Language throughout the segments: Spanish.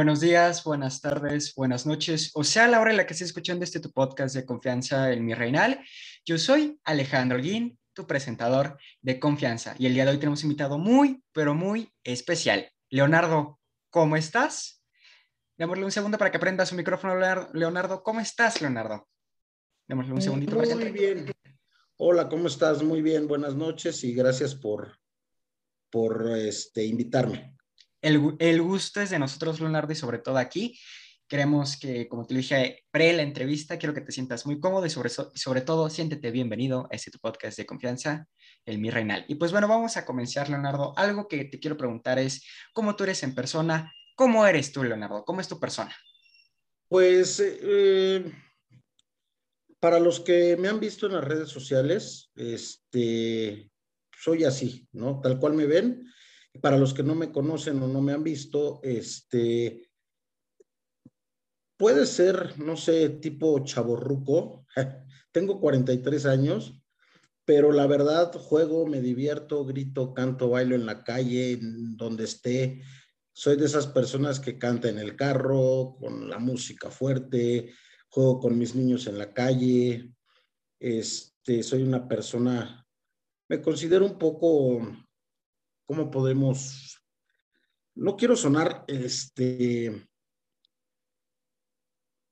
Buenos días, buenas tardes, buenas noches, o sea, a la hora en la que estés escuchando este tu podcast de confianza en mi reinal. Yo soy Alejandro Guín, tu presentador de confianza, y el día de hoy tenemos un invitado muy, pero muy especial. Leonardo, ¿cómo estás? Démosle un segundo para que prenda su micrófono, Leonardo. ¿Cómo estás, Leonardo? Démosle un segundito. Muy, muy bien. Hola, ¿cómo estás? Muy bien, buenas noches y gracias por, por este, invitarme. El, gusto es de nosotros, Leonardo, y sobre todo aquí. Queremos que, como te dije pre la entrevista, quiero que te sientas muy cómodo y sobre, todo siéntete bienvenido a este podcast de confianza, el Mi Reinal. Y pues bueno, vamos a comenzar, Leonardo. Algo que te quiero preguntar es, ¿cómo tú eres en persona? ¿Cómo eres tú, Leonardo? ¿Cómo es tu persona? Pues, eh, para los que me han visto en las redes sociales, este, soy así, ¿no? Tal cual me ven para los que no me conocen o no me han visto, este, puede ser, no sé, tipo chaborruco. Tengo 43 años, pero la verdad juego, me divierto, grito, canto, bailo en la calle, donde esté. Soy de esas personas que canta en el carro, con la música fuerte, juego con mis niños en la calle. Este, soy una persona, me considero un poco ¿Cómo podemos? No quiero sonar, este,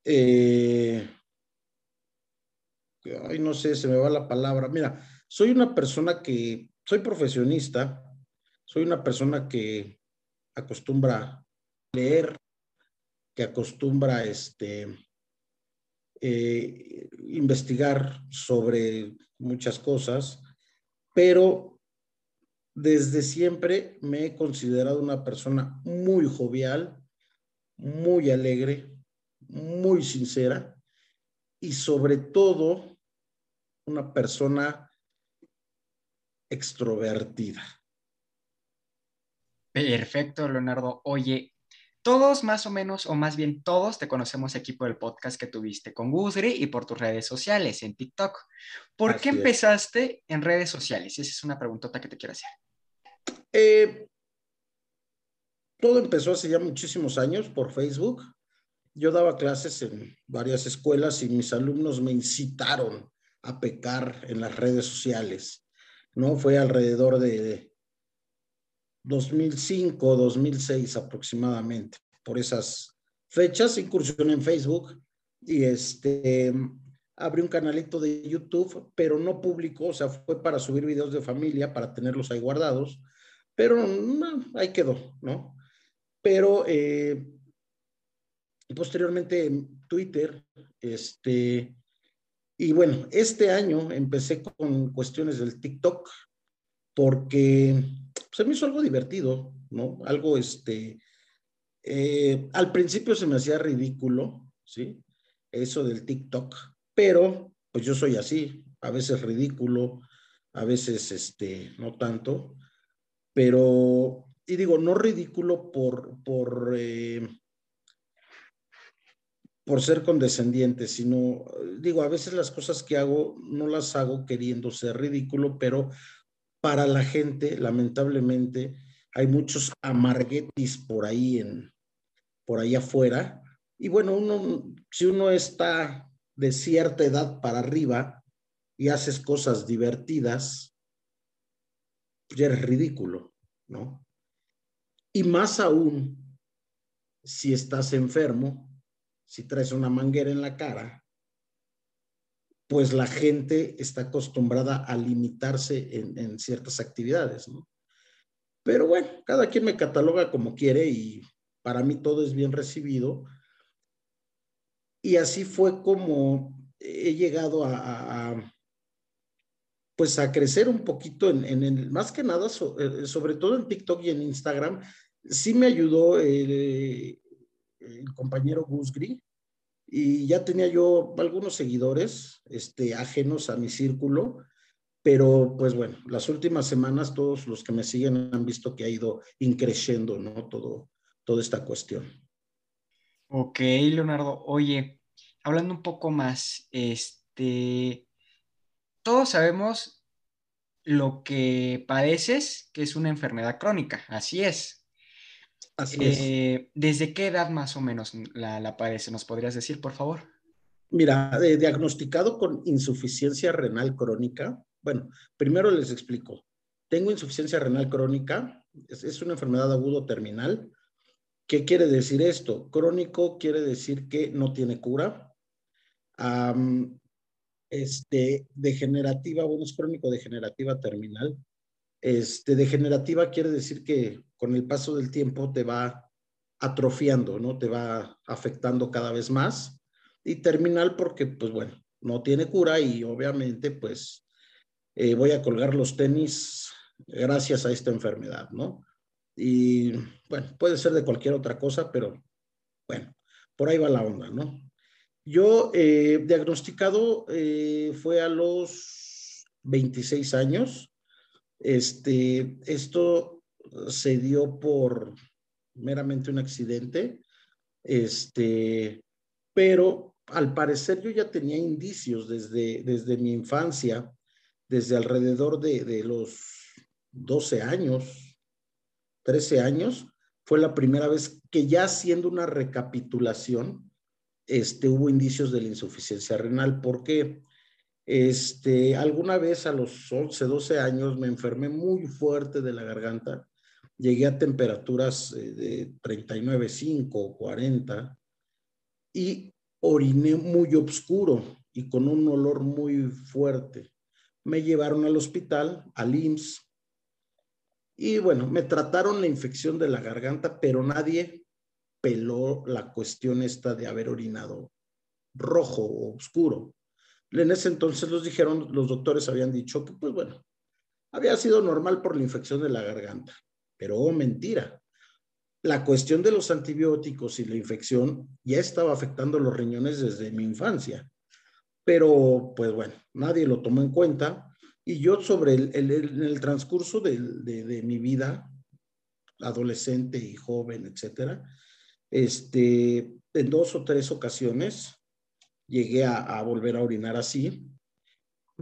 eh, ay, no sé, se me va la palabra. Mira, soy una persona que, soy profesionista, soy una persona que acostumbra leer, que acostumbra este, eh, investigar sobre muchas cosas, pero desde siempre me he considerado una persona muy jovial, muy alegre, muy sincera y sobre todo una persona extrovertida. Perfecto, Leonardo. Oye, todos más o menos, o más bien todos, te conocemos aquí por el podcast que tuviste con Gusri y por tus redes sociales en TikTok. ¿Por qué empezaste en redes sociales? Esa es una preguntota que te quiero hacer. Eh, todo empezó hace ya muchísimos años por Facebook. Yo daba clases en varias escuelas y mis alumnos me incitaron a pecar en las redes sociales. ¿no? Fue alrededor de 2005, 2006 aproximadamente. Por esas fechas incursioné en Facebook y este, abrí un canalito de YouTube, pero no público, o sea, fue para subir videos de familia, para tenerlos ahí guardados pero ahí quedó, ¿no? Pero eh, posteriormente Twitter, este, y bueno, este año empecé con cuestiones del TikTok porque se me hizo algo divertido, ¿no? Algo, este, eh, al principio se me hacía ridículo, ¿sí? Eso del TikTok, pero pues yo soy así, a veces ridículo, a veces, este, no tanto pero, y digo, no ridículo por, por, eh, por ser condescendiente, sino, digo, a veces las cosas que hago no las hago queriendo ser ridículo, pero para la gente, lamentablemente, hay muchos amarguetis por ahí, en, por ahí afuera. Y bueno, uno, si uno está de cierta edad para arriba y haces cosas divertidas, ya eres ridículo, ¿no? Y más aún si estás enfermo, si traes una manguera en la cara, pues la gente está acostumbrada a limitarse en, ciertas actividades, ¿no? Pero bueno, cada quien me cataloga como quiere y para mí todo es bien recibido. Y así fue como he llegado a pues a crecer un poquito en, en, más que nada, eh, sobre todo en TikTok y en Instagram. Sí me ayudó el, compañero Gusgri y ya tenía yo algunos seguidores este, ajenos a mi círculo, pero pues bueno, las últimas semanas todos los que me siguen han visto que ha ido increciendo, ¿no? Todo, toda esta cuestión. Ok, Leonardo. Oye, hablando un poco más, este, todos sabemos lo que padeces, que es una enfermedad crónica, así es. Así es. Eh, ¿Desde qué edad más o menos la, la padece? ¿Nos podrías decir, por favor? Mira, diagnosticado con insuficiencia renal crónica. Bueno, primero les explico. Tengo insuficiencia renal crónica, es, una enfermedad agudo terminal. ¿Qué quiere decir esto? Crónico quiere decir que no tiene cura. Este, degenerativa, bueno, es crónico degenerativa terminal. Este, degenerativa quiere decir que con el paso del tiempo te va atrofiando, ¿no? Te va afectando cada vez más. Y terminal porque, pues bueno, no tiene cura y obviamente, pues, eh, voy a colgar los tenis gracias a esta enfermedad, ¿no? Y bueno, puede ser de cualquier otra cosa, pero bueno, por ahí va la onda, ¿no? Yo eh, diagnosticado eh, fue a los 26 años. Este, esto se dio por meramente un accidente, este, pero al parecer yo ya tenía indicios desde, desde mi infancia, desde alrededor de, de los 12 años, 13 años, fue la primera vez que ya haciendo una recapitulación, este, hubo indicios de la insuficiencia renal, porque este, alguna vez a los 11, 12 años me enfermé muy fuerte de la garganta, llegué a temperaturas eh, de 39,5, 40 y oriné muy oscuro y con un olor muy fuerte. Me llevaron al hospital, al IMSS, y bueno, me trataron la infección de la garganta, pero nadie peló la cuestión esta de haber orinado rojo o oscuro. En ese entonces los dijeron, los doctores habían dicho que, pues bueno, había sido normal por la infección de la garganta, pero oh, mentira. La cuestión de los antibióticos y la infección ya estaba afectando los riñones desde mi infancia, pero pues bueno, nadie lo tomó en cuenta y yo sobre el, transcurso de, de, mi vida, adolescente y joven, etcétera, este, en dos o tres ocasiones llegué a, volver a orinar así,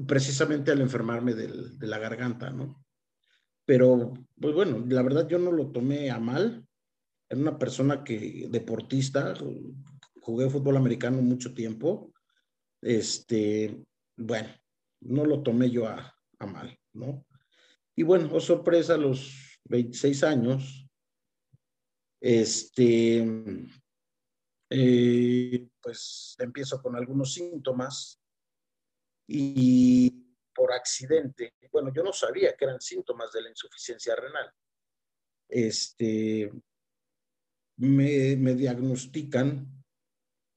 precisamente al enfermarme de la garganta, ¿no? Pero, pues bueno, la verdad yo no lo tomé a mal. Era una persona que, deportista, jugué fútbol americano mucho tiempo. Este, bueno, no lo tomé yo a, a mal, ¿no? Y bueno, oh sorpresa, a los 26 años, este, eh, pues empiezo con algunos síntomas y por accidente, bueno, yo no sabía que eran síntomas de la insuficiencia renal. Este, me, me diagnostican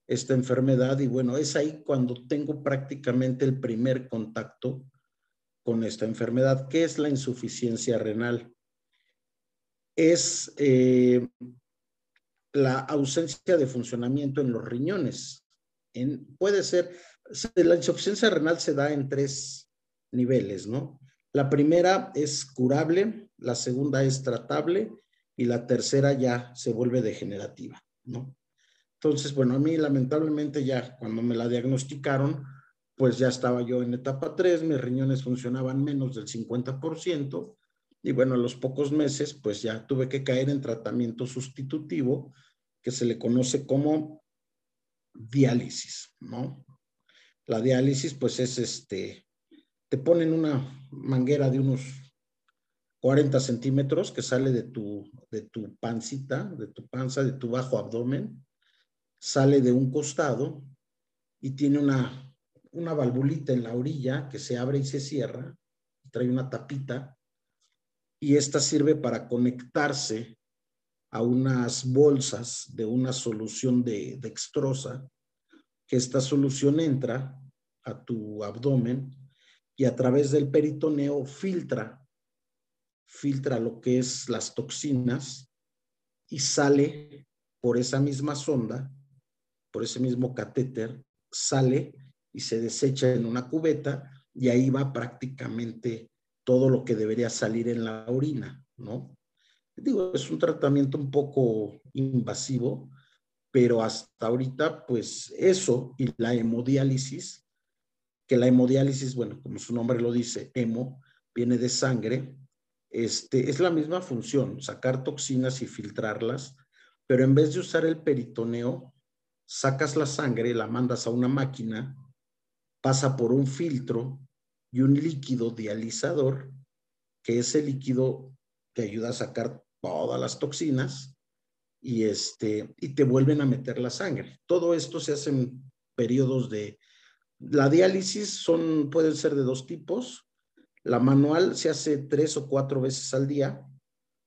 esta enfermedad y bueno, es ahí cuando tengo prácticamente el primer contacto con esta enfermedad. ¿Qué es la insuficiencia renal? Es eh, la ausencia de funcionamiento en los riñones. En, puede ser, la insuficiencia renal se da en tres niveles, ¿no? La primera es curable, la segunda es tratable y la tercera ya se vuelve degenerativa, ¿no? Entonces, bueno, a mí lamentablemente ya cuando me la diagnosticaron, pues ya estaba yo en etapa 3, mis riñones funcionaban menos del 50% y bueno, a los pocos meses pues ya tuve que caer en tratamiento sustitutivo que se le conoce como diálisis, ¿no? La diálisis pues es este, te ponen una manguera de unos 40 centímetros que sale de tu, de tu pancita, de tu panza, de tu bajo abdomen, sale de un costado y tiene una una valvulita en la orilla que se abre y se cierra, trae una tapita, y esta sirve para conectarse a unas bolsas de una solución de dextrosa, que esta solución entra a tu abdomen y a través del peritoneo filtra, filtra lo que es las toxinas y sale por esa misma sonda, por ese mismo catéter, sale y se desecha en una cubeta y ahí va prácticamente todo lo que debería salir en la orina, ¿no? Digo, es un tratamiento un poco invasivo, pero hasta ahorita, pues eso y la hemodiálisis, que la hemodiálisis, bueno, como su nombre lo dice, hemo, viene de sangre, este, es la misma función, sacar toxinas y filtrarlas, pero en vez de usar el peritoneo, sacas la sangre, la mandas a una máquina, pasa por un filtro y un líquido dializador, que ese líquido te ayuda a sacar todas las toxinas y, este, y te vuelven a meter la sangre. Todo esto se hace en periodos de... La diálisis son, pueden ser de dos tipos. La manual se hace tres o cuatro veces al día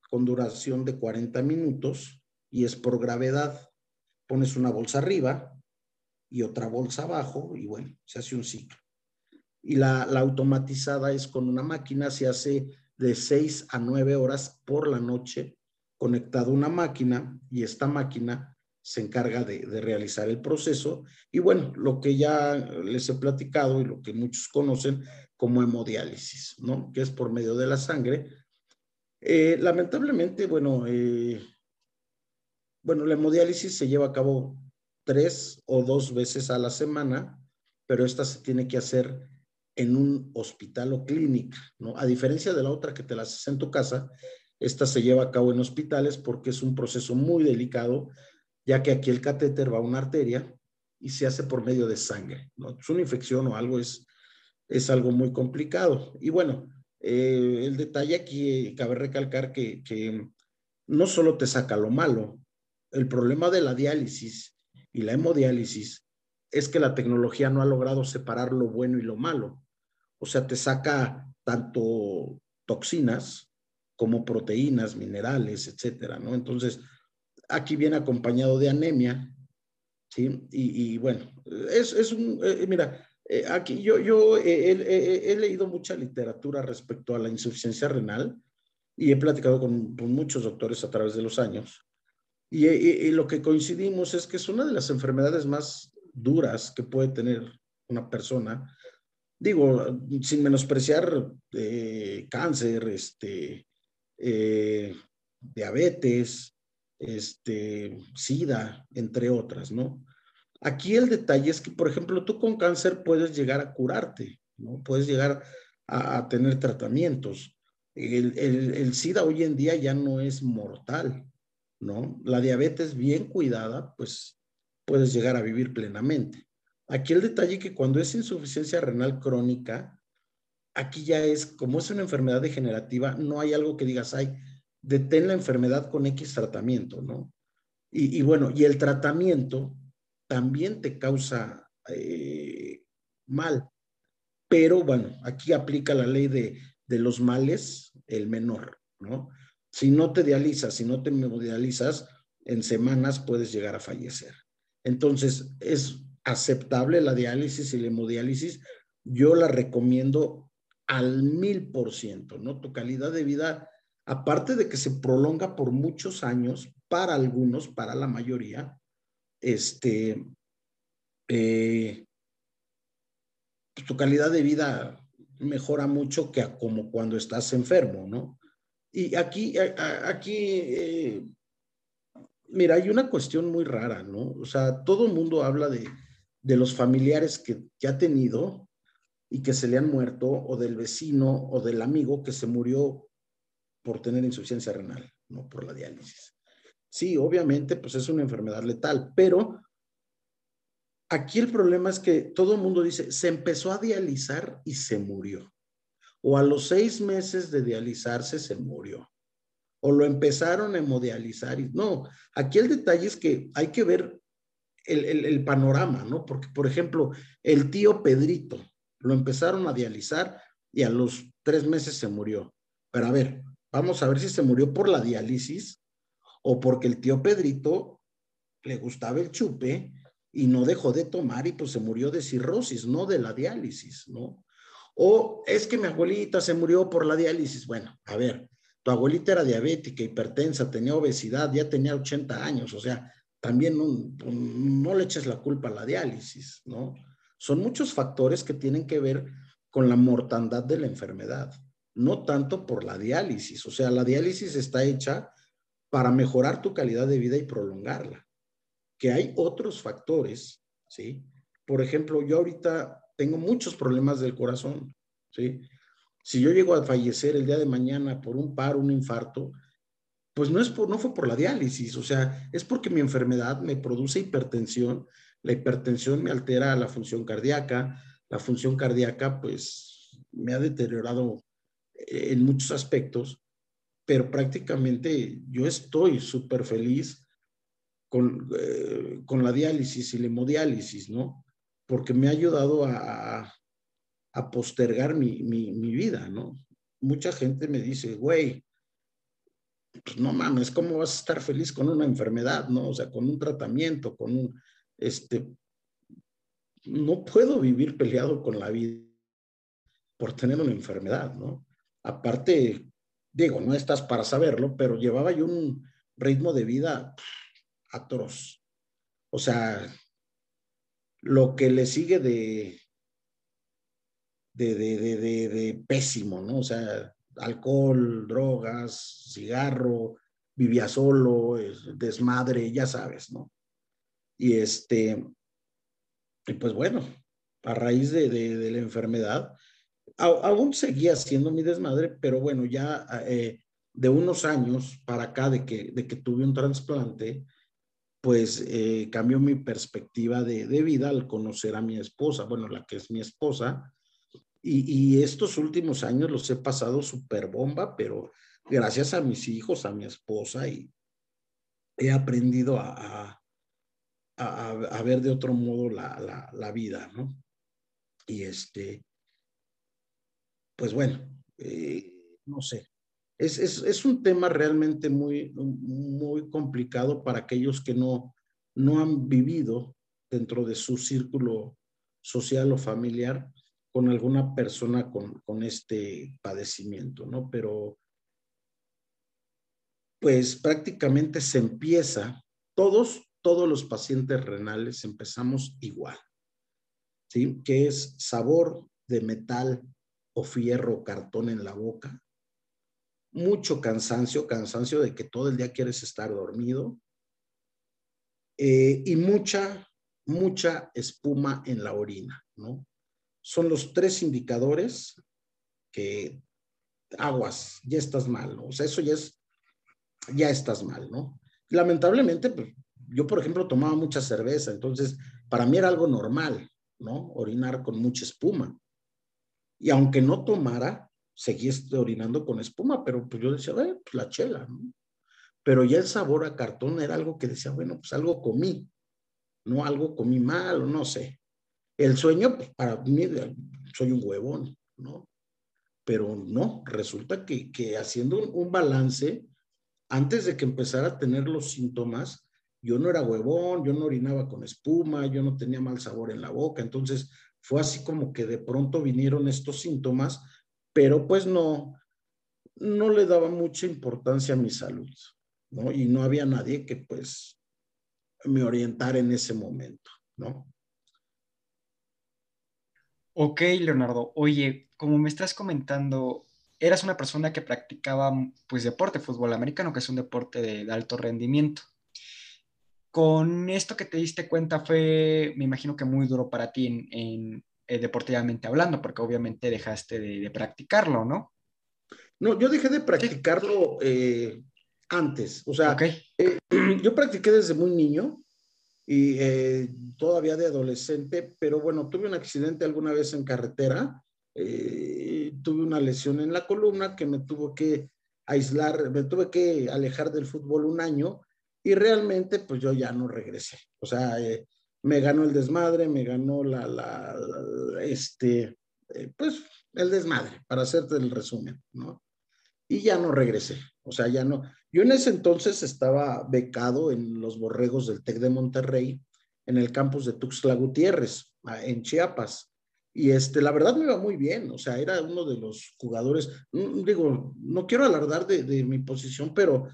con duración de 40 minutos y es por gravedad. Pones una bolsa arriba y otra bolsa abajo y bueno, se hace un ciclo. Y la, automatizada es con una máquina, se hace de 6 a 9 horas por la noche conectado a una máquina y esta máquina se encarga de, realizar el proceso. Y bueno, lo que ya les he platicado y lo que muchos conocen como hemodiálisis, ¿no? Que es por medio de la sangre. Eh, lamentablemente, bueno, eh, bueno, la hemodiálisis se lleva a cabo tres o dos veces a la semana, pero esta se tiene que hacer en un hospital o clínica, ¿no? A diferencia de la otra que te la haces en tu casa, esta se lleva a cabo en hospitales porque es un proceso muy delicado, ya que aquí el catéter va a una arteria y se hace por medio de sangre, ¿no? Es una infección o algo, es, es algo muy complicado. Y bueno, eh, el detalle aquí, cabe recalcar que, que no solo te saca lo malo, el problema de la diálisis y la hemodiálisis es que la tecnología no ha logrado separar lo bueno y lo malo. O sea, te saca tanto toxinas como proteínas, minerales, etcétera, ¿no? Entonces, aquí viene acompañado de anemia, ¿sí? Y, bueno, es, es un, eh, mira, eh, aquí yo, yo he, leído mucha literatura respecto a la insuficiencia renal y he platicado con, con muchos doctores a través de los años. Y, y, lo que coincidimos es que es una de las enfermedades más duras que puede tener una persona digo, sin menospreciar eh, cáncer, este, eh, diabetes, este, SIDA, entre otras, ¿no? Aquí el detalle es que, por ejemplo, tú con cáncer puedes llegar a curarte, ¿no? Puedes llegar a, tener tratamientos. El, el, SIDA hoy en día ya no es mortal, ¿no? La diabetes bien cuidada, pues puedes llegar a vivir plenamente. Aquí el detalle que cuando es insuficiencia renal crónica, aquí ya es, como es una enfermedad degenerativa, no hay algo que digas, ay, detén la enfermedad con X tratamiento, ¿no? Y, bueno, y el tratamiento también te causa eh, mal, pero bueno, aquí aplica la ley de, de los males, el menor, ¿no? Si no te dializas, si no te hemodializas, en semanas puedes llegar a fallecer. Entonces, es aceptable la diálisis y la hemodiálisis, yo la recomiendo al mil por ciento, ¿no? Tu calidad de vida, aparte de que se prolonga por muchos años, para algunos, para la mayoría, este, eh, pues tu calidad de vida mejora mucho que como cuando estás enfermo, ¿no? Y aquí, aquí eh, mira, hay una cuestión muy rara, ¿no? O sea, todo el mundo habla de, de los familiares que, que ha tenido y que se le han muerto, o del vecino o del amigo que se murió por tener insuficiencia renal, no por la diálisis. Sí, obviamente, pues es una enfermedad letal, pero aquí el problema es que todo el mundo dice, se empezó a dializar y se murió. O a los seis meses de dializarse se murió. O lo empezaron a hemodializar. Y, no, aquí el detalle es que hay que ver el, panorama, ¿no? Porque, por ejemplo, el tío Pedrito lo empezaron a dializar y a los tres meses se murió. Pero a ver, vamos a ver si se murió por la diálisis o porque el tío Pedrito le gustaba el chupe y no dejó de tomar y pues se murió de cirrosis, no de la diálisis, ¿no? O es que mi abuelita se murió por la diálisis. Bueno, a ver, tu abuelita era diabética, hipertensa, tenía obesidad, ya tenía 80 años, o sea, también no, le eches la culpa a la diálisis, ¿no? Son muchos factores que tienen que ver con la mortandad de la enfermedad, no tanto por la diálisis. O sea, la diálisis está hecha para mejorar tu calidad de vida y prolongarla. Que hay otros factores, ¿sí? Por ejemplo, yo ahorita tengo muchos problemas del corazón, ¿sí? Si yo llego a fallecer el día de mañana por un paro, un infarto, pues no, es por, no fue por la diálisis, o sea, es porque mi enfermedad me produce hipertensión, la hipertensión me altera la función cardíaca, la función cardíaca pues me ha deteriorado en muchos aspectos, pero prácticamente yo estoy súper feliz con, eh, con, la diálisis y la hemodiálisis, ¿no? Porque me ha ayudado a, a postergar mi, mi, mi, vida, ¿no? Mucha gente me dice, güey, pues no mames, ¿cómo vas a estar feliz con una enfermedad, no? O sea, con un tratamiento, con un, este, no puedo vivir peleado con la vida por tener una enfermedad, ¿no? Aparte, digo, no estás para saberlo, pero llevaba yo un ritmo de vida atroz. O sea, lo que le sigue de, de, de, de, de, pésimo, ¿no? O sea, alcohol, drogas, cigarro, vivía solo, desmadre, ya sabes, ¿no? Y este, y pues bueno, a raíz de, de la enfermedad, aún seguía siendo mi desmadre, pero bueno, ya eh, de unos años para acá de que, de que tuve un trasplante, pues eh, cambió mi perspectiva de, de, vida al conocer a mi esposa, bueno, la que es mi esposa. Y, estos últimos años los he pasado súper bomba, pero gracias a mis hijos, a mi esposa, y he aprendido a, a, ver de otro modo la, la, la vida, ¿no? Y este, pues bueno, eh, no sé. Es, es, es, un tema realmente muy, muy complicado para aquellos que no, no han vivido dentro de su círculo social o familiar con alguna persona con, este padecimiento, ¿no? Pero pues prácticamente se empieza, todos, todos los pacientes renales empezamos igual, ¿sí? Que es sabor de metal o fierro o cartón en la boca, mucho cansancio, cansancio de que todo el día quieres estar dormido eh, y mucha, mucha espuma en la orina, ¿no? Son los tres indicadores que aguas, ya estás mal, ¿no? O sea, eso ya es, ya estás mal, ¿no? Lamentablemente, pues, yo, por ejemplo, tomaba mucha cerveza, entonces para mí era algo normal, ¿no? Orinar con mucha espuma. Y aunque no tomara, seguía orinando con espuma, pero pues yo decía, pues la chela, ¿no? Pero ya el sabor a cartón era algo que decía, bueno, pues algo comí, no algo comí mal, o no sé. El sueño, pues para mí, soy un huevón, ¿no? Pero no, resulta que, que haciendo un, un balance, antes de que empezara a tener los síntomas, yo no era huevón, yo no orinaba con espuma, yo no tenía mal sabor en la boca, entonces fue así como que de pronto vinieron estos síntomas, pero pues no, no le daba mucha importancia a mi salud, ¿no? Y no había nadie que pues me orientara en ese momento, ¿no? Ok, Leonardo. Oye, como me estás comentando, eras una persona que practicaba pues deporte, fútbol americano, que es un deporte de, de alto rendimiento con esto que te diste cuenta fue, me imagino que muy duro para ti en, en eh, deportivamente hablando, porque obviamente dejaste de, de, practicarlo, ¿no? No, yo dejé de practicarlo eh, antes, o sea, okay. eh, yo practiqué desde muy niño y eh, todavía de adolescente, pero bueno, tuve un accidente alguna vez en carretera, eh, tuve una lesión en la columna que me tuvo que aislar, me tuve que alejar del fútbol un año y realmente pues yo ya no regresé. O sea, eh, me ganó el desmadre, me ganó la, la, la este, pues el desmadre, para hacerte el resumen, ¿no? Y ya no regresé, o sea, ya no. Yo en ese entonces estaba becado en los borregos del TEC de Monterrey, en el campus de Tuxtla Gutiérrez, en Chiapas. Y este, la verdad me iba muy bien, o sea, era uno de los jugadores, mm, digo, no quiero alardar de, mi posición, pero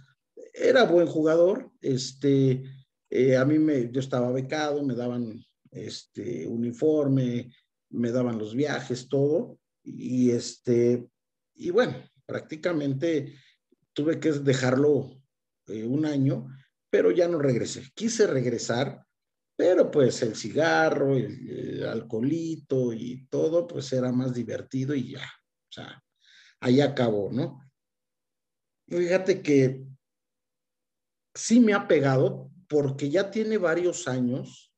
era buen jugador, este, eh, a mí me, yo estaba becado, me daban este uniforme, me daban los viajes, todo, y este, y bueno, prácticamente tuve que dejarlo eh, un año, pero ya no regresé. Quise regresar, pero pues el cigarro, el, el, alcoholito y todo, pues era más divertido y ya, o sea, ahí acabó, ¿no? Fíjate que sí me ha pegado porque ya tiene varios años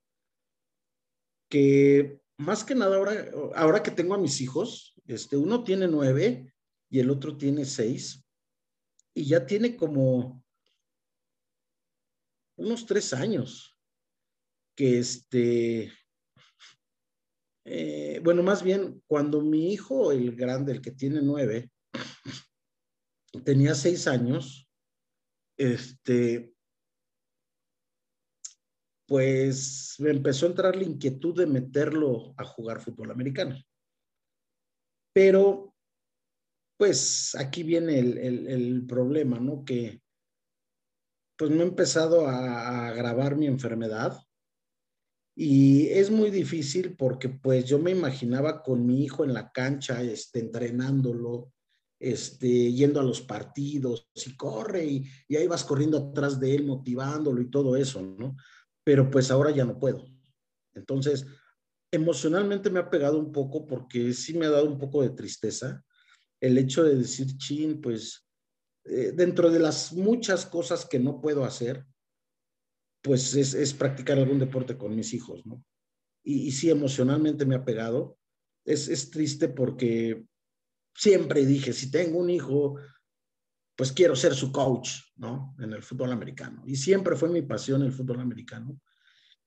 que más que nada ahora, ahora que tengo a mis hijos, este, uno tiene nueve y el otro tiene seis y ya tiene como unos tres años que este, eh, bueno, más bien cuando mi hijo, el grande, el que tiene nueve, tenía seis años, este, pues me empezó a entrar la inquietud de meterlo a jugar fútbol americano. Pero, pues aquí viene el, problema, ¿no? Que pues me ha empezado a, a agravar mi enfermedad y es muy difícil porque pues yo me imaginaba con mi hijo en la cancha, este, entrenándolo, este, yendo a los partidos y corre y, y ahí vas corriendo atrás de él, motivándolo y todo eso, ¿no? Pero pues ahora ya no puedo. Entonces, emocionalmente me ha pegado un poco porque sí me ha dado un poco de tristeza el hecho de decir, chin, pues eh, dentro de las muchas cosas que no puedo hacer, pues es, practicar algún deporte con mis hijos, ¿no? Y, y sí, emocionalmente me ha pegado. Es, es, triste porque siempre dije, si tengo un hijo, pues quiero ser su coach, ¿no? En el fútbol americano. Y siempre fue mi pasión el fútbol americano.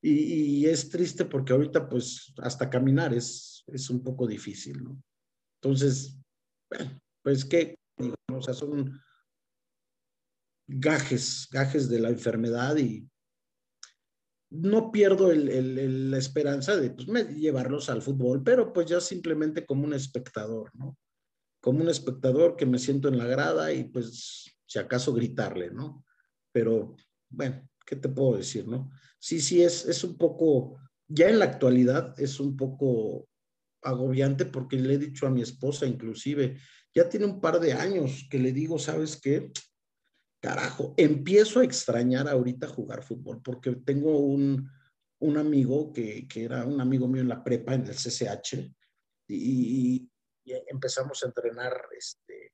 Y, y es triste porque ahorita, pues, hasta caminar es, es un poco difícil, ¿no? Entonces, bueno, pues. Digo, o sea, son gajes, gajes de la enfermedad y no pierdo el, la esperanza de pues, llevarlos al fútbol, pero pues ya simplemente como un espectador, ¿no? Como un espectador que me siento en la grada y pues si acaso gritarle, ¿no? Pero bueno, ¿qué te puedo decir, no? Sí, sí, es, es un poco, ya en la actualidad es un poco agobiante porque le he dicho a mi esposa inclusive, ya tiene un par de años que le digo, ¿sabes qué? carajo, empiezo a extrañar ahorita jugar fútbol porque tengo un, un amigo que, que, era un amigo mío en la prepa, en el CCH, y, empezamos a entrenar este,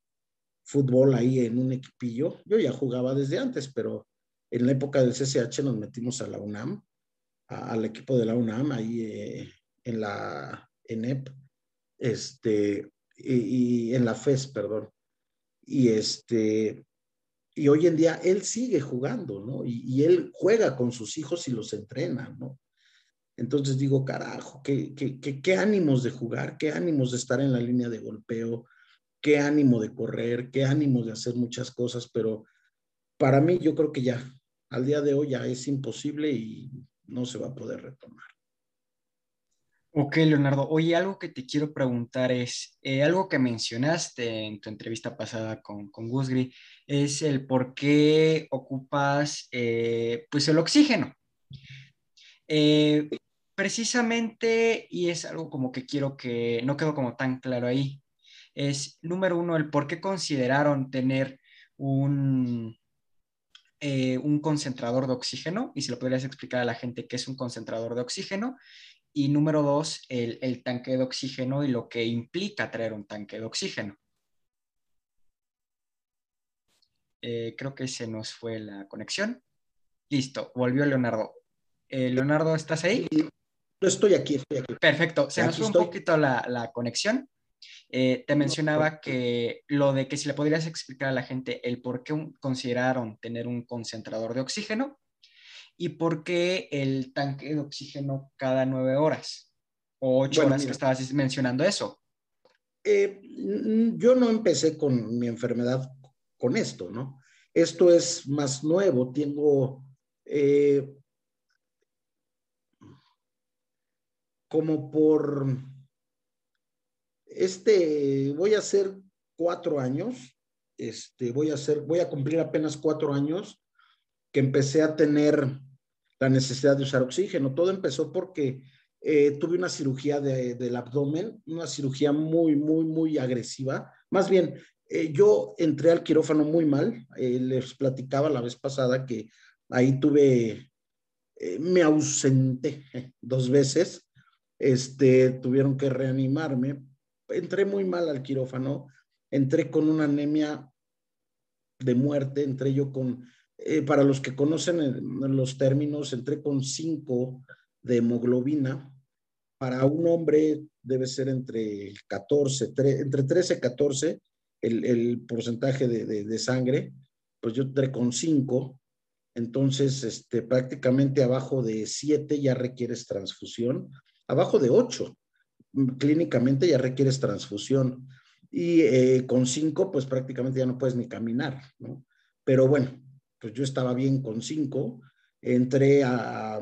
fútbol ahí en un equipillo. Yo ya jugaba desde antes, pero en la época del CCH nos metimos a la UNAM, al equipo de la UNAM, ahí eh, en la ENEP, este, y, en la FES, perdón. Y este, y hoy en día él sigue jugando, ¿no? Y, él juega con sus hijos y los entrena, ¿no? Entonces digo, carajo, qué, qué, qué, qué ánimos de jugar, qué ánimos de estar en la línea de golpeo, qué ánimo de correr, qué ánimo de hacer muchas cosas, pero para mí yo creo que ya, al día de hoy ya es imposible y no se va a poder retomar. Ok, Leonardo. Oye, algo que te quiero preguntar es, eh, algo que mencionaste en tu entrevista pasada con, con Gusgri, es el por qué ocupas eh, pues el oxígeno. Eh, precisamente, y es algo como que quiero que no quedó como tan claro ahí, es número uno, el por qué consideraron tener un, un concentrador de oxígeno, y si lo podrías explicar a la gente qué es un concentrador de oxígeno, y número dos, el, tanque de oxígeno y lo que implica traer un tanque de oxígeno. Eh, creo que se nos fue la conexión. Listo, volvió Leonardo. Eh, Leonardo, ¿estás ahí? estoy aquí, estoy aquí. Perfecto, se nos fue un poquito la, conexión. Eh, te mencionaba que lo de que si le podrías explicar a la gente el por qué consideraron tener un concentrador de oxígeno y por qué el tanque de oxígeno cada nueve horas o ocho horas que estabas mencionando eso. Eh, yo no empecé con mi enfermedad con esto, ¿no? Esto es más nuevo. Tengo eh, como por este, voy a hacer cuatro años, este, voy a hacer, voy a cumplir apenas cuatro años que empecé a tener la necesidad de usar oxígeno. Todo empezó porque eh, tuve una cirugía del abdomen, una cirugía muy, muy, muy agresiva. Más bien, eh, yo entré al quirófano muy mal. Eh, les platicaba la vez pasada que ahí tuve, me ausenté dos veces. Este, tuvieron que reanimarme. Entré muy mal al quirófano entré con una anemia de muerte, entré yo con, eh, para los que conocen los términos, entré con 5 de hemoglobina. Para un hombre debe ser entre 14, entre 13 y 14 el, porcentaje de, sangre, pues yo entré con 5, entonces este, prácticamente abajo de 7 ya requieres transfusión, abajo de 8 clínicamente ya requieres transfusión y eh, con 5 pues prácticamente ya no puedes ni caminar, ¿no? Pero bueno, pues yo estaba bien con 5, entré a,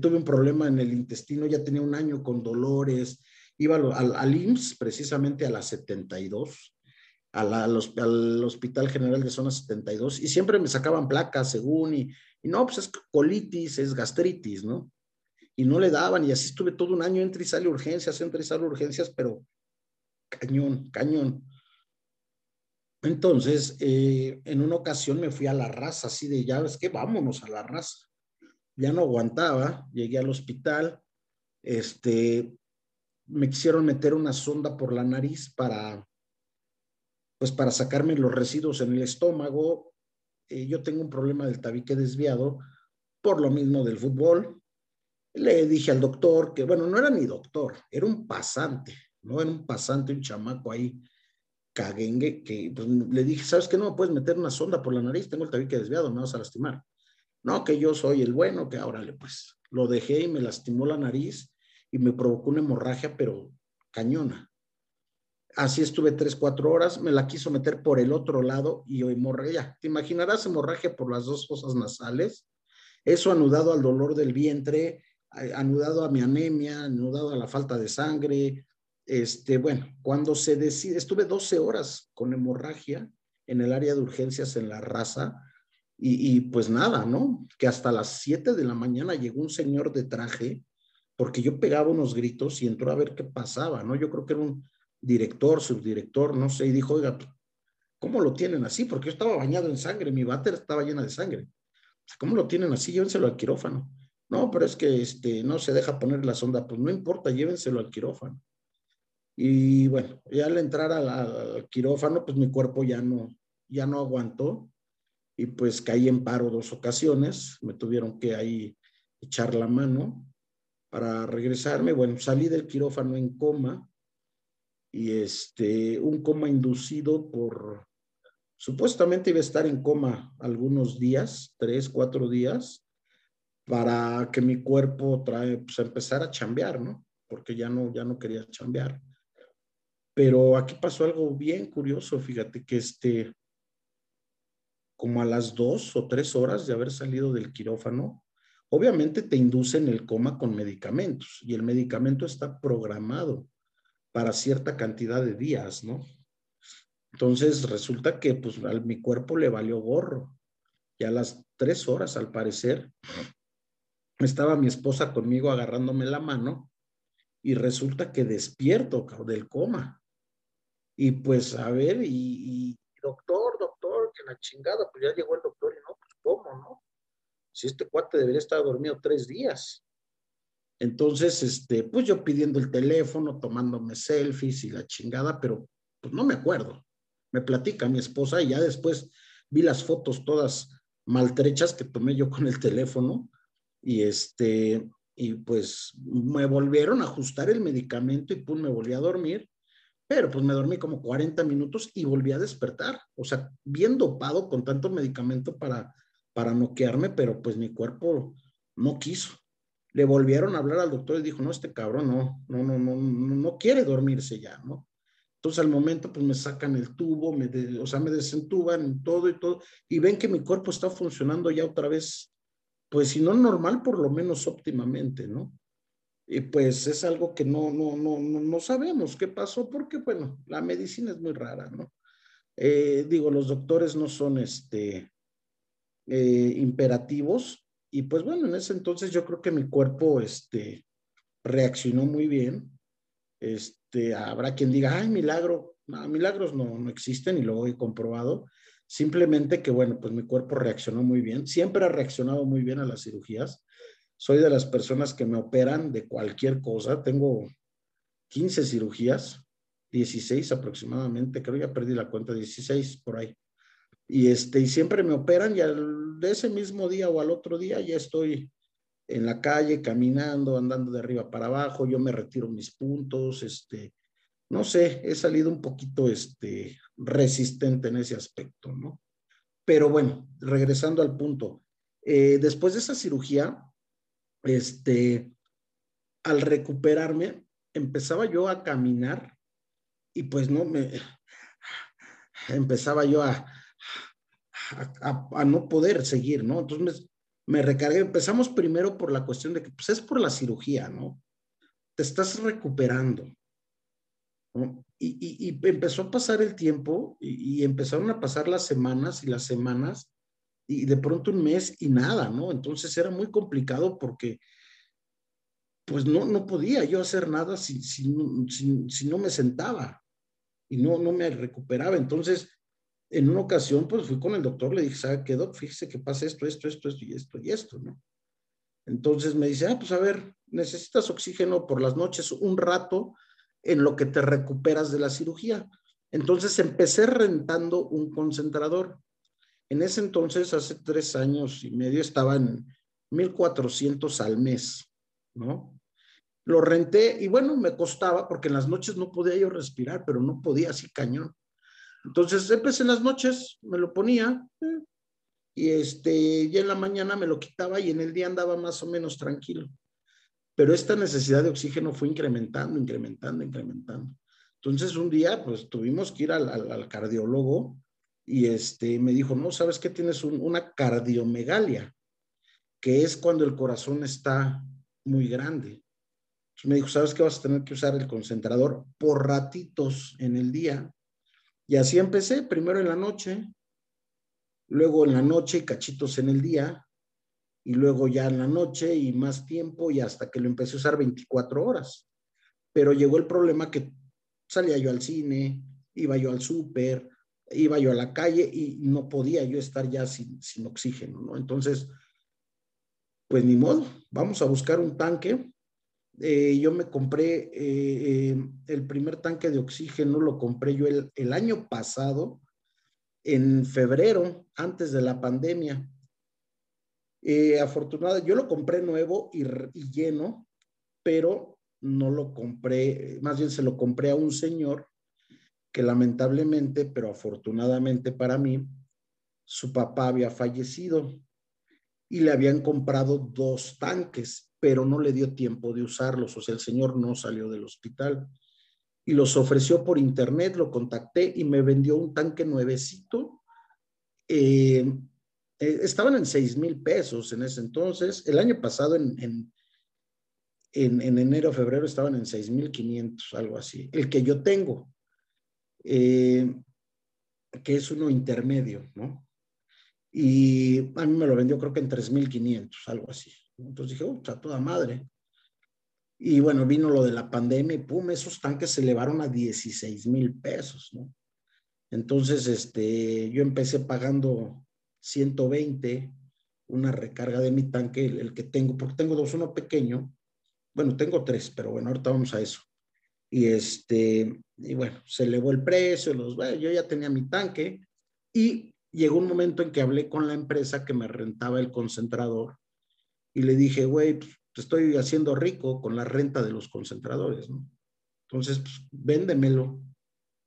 tuve un problema en el intestino, ya tenía un año con dolores, iba al, IMSS precisamente a las 72, al, Hospital General de Zona 72, y siempre me sacaban placas según, y, y, no, pues es colitis, es gastritis, ¿no? Y no le daban, y así estuve todo un año, entre y sale urgencias, entre y sale urgencias, pero cañón, cañón. Entonces, eh, en una ocasión me fui a la raza, así de, ya ves que vámonos a la raza. Ya no aguantaba, llegué al hospital, este, me quisieron meter una sonda por la nariz para, pues para sacarme los residuos en el estómago. Eh, yo tengo un problema del tabique desviado por lo mismo del fútbol. Le dije al doctor que, bueno, no era ni doctor, era un pasante, no era un pasante, un chamaco ahí caguengue, que pues, le dije, ¿sabes qué? No me puedes meter una sonda por la nariz, tengo el tabique desviado, me vas a lastimar. No, que yo soy el bueno, que ahora le pues lo dejé y me lastimó la nariz y me provocó una hemorragia, pero cañona. Así estuve tres, cuatro horas, me la quiso meter por el otro lado y hemorragia. ¿Te imaginarás hemorragia por las dos fosas nasales? Eso anudado al dolor del vientre, anudado a mi anemia, anudado a la falta de sangre, este, bueno, cuando se decide, estuve 12 horas con hemorragia en el área de urgencias en la raza y, pues nada, ¿no? Que hasta las 7 de la mañana llegó un señor de traje porque yo pegaba unos gritos y entró a ver qué pasaba, ¿no? Yo creo que era un director, subdirector, no sé, y dijo, oiga, ¿cómo lo tienen así? Porque yo estaba bañado en sangre, mi váter estaba llena de sangre. ¿Cómo lo tienen así? Llévenselo al quirófano. No, pero es que este, no se deja poner la sonda. Pues no importa, llévenselo al quirófano. Y bueno, ya al entrar al, quirófano, pues mi cuerpo ya no, ya no aguantó y pues caí en paro dos ocasiones. Me tuvieron que ahí echar la mano para regresarme. Bueno, salí del quirófano en coma y este, un coma inducido por, supuestamente iba a estar en coma algunos días, tres, cuatro días, para que mi cuerpo trae, pues empezar a chambear, ¿no? Porque ya no, ya no quería chambear. Pero aquí pasó algo bien curioso, fíjate que este, como a las dos o tres horas de haber salido del quirófano, obviamente te inducen el coma con medicamentos y el medicamento está programado para cierta cantidad de días, ¿no? Entonces resulta que pues a mi cuerpo le valió gorro y a las tres horas al parecer estaba mi esposa conmigo agarrándome la mano y resulta que despierto del coma. Y pues, a ver, y, doctor, doctor, que la chingada, pues ya llegó el doctor y no, pues cómo, ¿no? Si este cuate debería estar dormido tres días. Entonces, este, pues yo pidiendo el teléfono, tomándome selfies y la chingada, pero pues no me acuerdo. Me platica mi esposa y ya después vi las fotos todas maltrechas que tomé yo con el teléfono y este, y pues me volvieron a ajustar el medicamento y pues me volví a dormir pero pues me dormí como 40 minutos y volví a despertar. O sea, bien dopado con tanto medicamento para, para noquearme, pero pues mi cuerpo no quiso. Le volvieron a hablar al doctor y dijo, no, este cabrón no, no, no, no, no, quiere dormirse ya, ¿no? Entonces al momento pues me sacan el tubo, me o sea, me desentuban todo y todo, y ven que mi cuerpo está funcionando ya otra vez, pues si no normal, por lo menos óptimamente, ¿no? Y pues es algo que no, no, no, no, sabemos qué pasó porque, bueno, la medicina es muy rara, ¿no? Eh, digo, los doctores no son este, eh, imperativos y pues bueno, en ese entonces yo creo que mi cuerpo este, reaccionó muy bien. Este, habrá quien diga, ay, milagro. Milagros no, no existen y lo he comprobado. Simplemente que, bueno, pues mi cuerpo reaccionó muy bien. Siempre ha reaccionado muy bien a las cirugías soy de las personas que me operan de cualquier cosa. Tengo 15 cirugías 16 aproximadamente, creo ya perdí la cuenta, 16 por ahí. Y, este, y siempre me operan y de ese mismo día o al otro día ya estoy en la calle caminando, andando de arriba para abajo, yo me retiro mis puntos, este, no sé, he salido un poquito este, resistente en ese aspecto, ¿no? Pero bueno, regresando al punto, eh, después de esa cirugía, este, al recuperarme, empezaba yo a caminar y pues no me, empezaba yo a, a, no poder seguir, ¿no? Entonces me, recargué, empezamos primero por la cuestión de que pues es por la cirugía, ¿no? Te estás recuperando. Y, empezó a pasar el tiempo y, empezaron a pasar las semanas y las semanas y de pronto un mes y nada, ¿no? Entonces era muy complicado porque pues no, no podía yo hacer nada si, si, si, si no me sentaba y no, no me recuperaba. Entonces, en una ocasión, pues fui con el doctor, le dije, ¿sabe qué, doc? Fíjese que pasa esto, esto, esto, esto y esto y esto, ¿no? Entonces me dice, ah, pues a ver, necesitas oxígeno por las noches un rato en lo que te recuperas de la cirugía. Entonces empecé rentando un concentrador. En ese entonces, hace tres años y medio, estaba en 1400 al mes, ¿no? Lo renté y bueno, me costaba porque en las noches no podía yo respirar, pero no podía así cañón. Entonces empecé en las noches, me lo ponía y este, ya en la mañana me lo quitaba y en el día andaba más o menos tranquilo. Pero esta necesidad de oxígeno fue incrementando, incrementando, incrementando. Entonces un día pues tuvimos que ir al, al, cardiólogo y este, me dijo, no, ¿sabes qué? Tienes una cardiomegalia, que es cuando el corazón está muy grande me dijo, ¿sabes qué? Vas a tener que usar el concentrador por ratitos en el día. Y así empecé, primero en la noche, luego en la noche y cachitos en el día, y luego ya en la noche y más tiempo y hasta que lo empecé a usar 24 horas. Pero llegó el problema que salía yo al cine, iba yo al súper, iba yo a la calle y no podía yo estar ya sin, sin oxígeno, ¿no? Entonces, pues ni modo, vamos a buscar un tanque eh, yo me compré eh, eh, el primer tanque de oxígeno, lo compré yo el, el, año pasado, en febrero, antes de la pandemia. afortunadamente, yo lo compré nuevo y, y, lleno, pero no lo compré, más bien se lo compré a un señor que lamentablemente, pero afortunadamente para mí, su papá había fallecido y le habían comprado dos tanques pero no le dio tiempo de usarlos, o sea, el señor no salió del hospital. Y los ofreció por internet, lo contacté y me vendió un tanque nuevecito. Eh, eh, estaban en seis mil pesos en ese entonces. El año pasado, en, en, en, en enero, febrero, estaban en seis mil quinientos, algo así. El que yo tengo, eh, que es uno intermedio, ¿no? Y a mí me lo vendió creo que en 3.500, algo así. Entonces dije, oh, está toda madre. Y bueno, vino lo de la pandemia y pum, esos tanques se elevaron a 16 mil pesos, ¿no? Entonces, este, yo empecé pagando 120, una recarga de mi tanque, el, que tengo, porque tengo dos, uno pequeño, bueno, tengo tres, pero bueno, ahorita vamos a eso. Y este, y bueno, se elevó el precio, los, bueno, yo ya tenía mi tanque y llegó un momento en que hablé con la empresa que me rentaba el concentrador y le dije, güey, pues, te estoy haciendo rico con la renta de los concentradores, ¿no? Entonces, pues, véndemelo.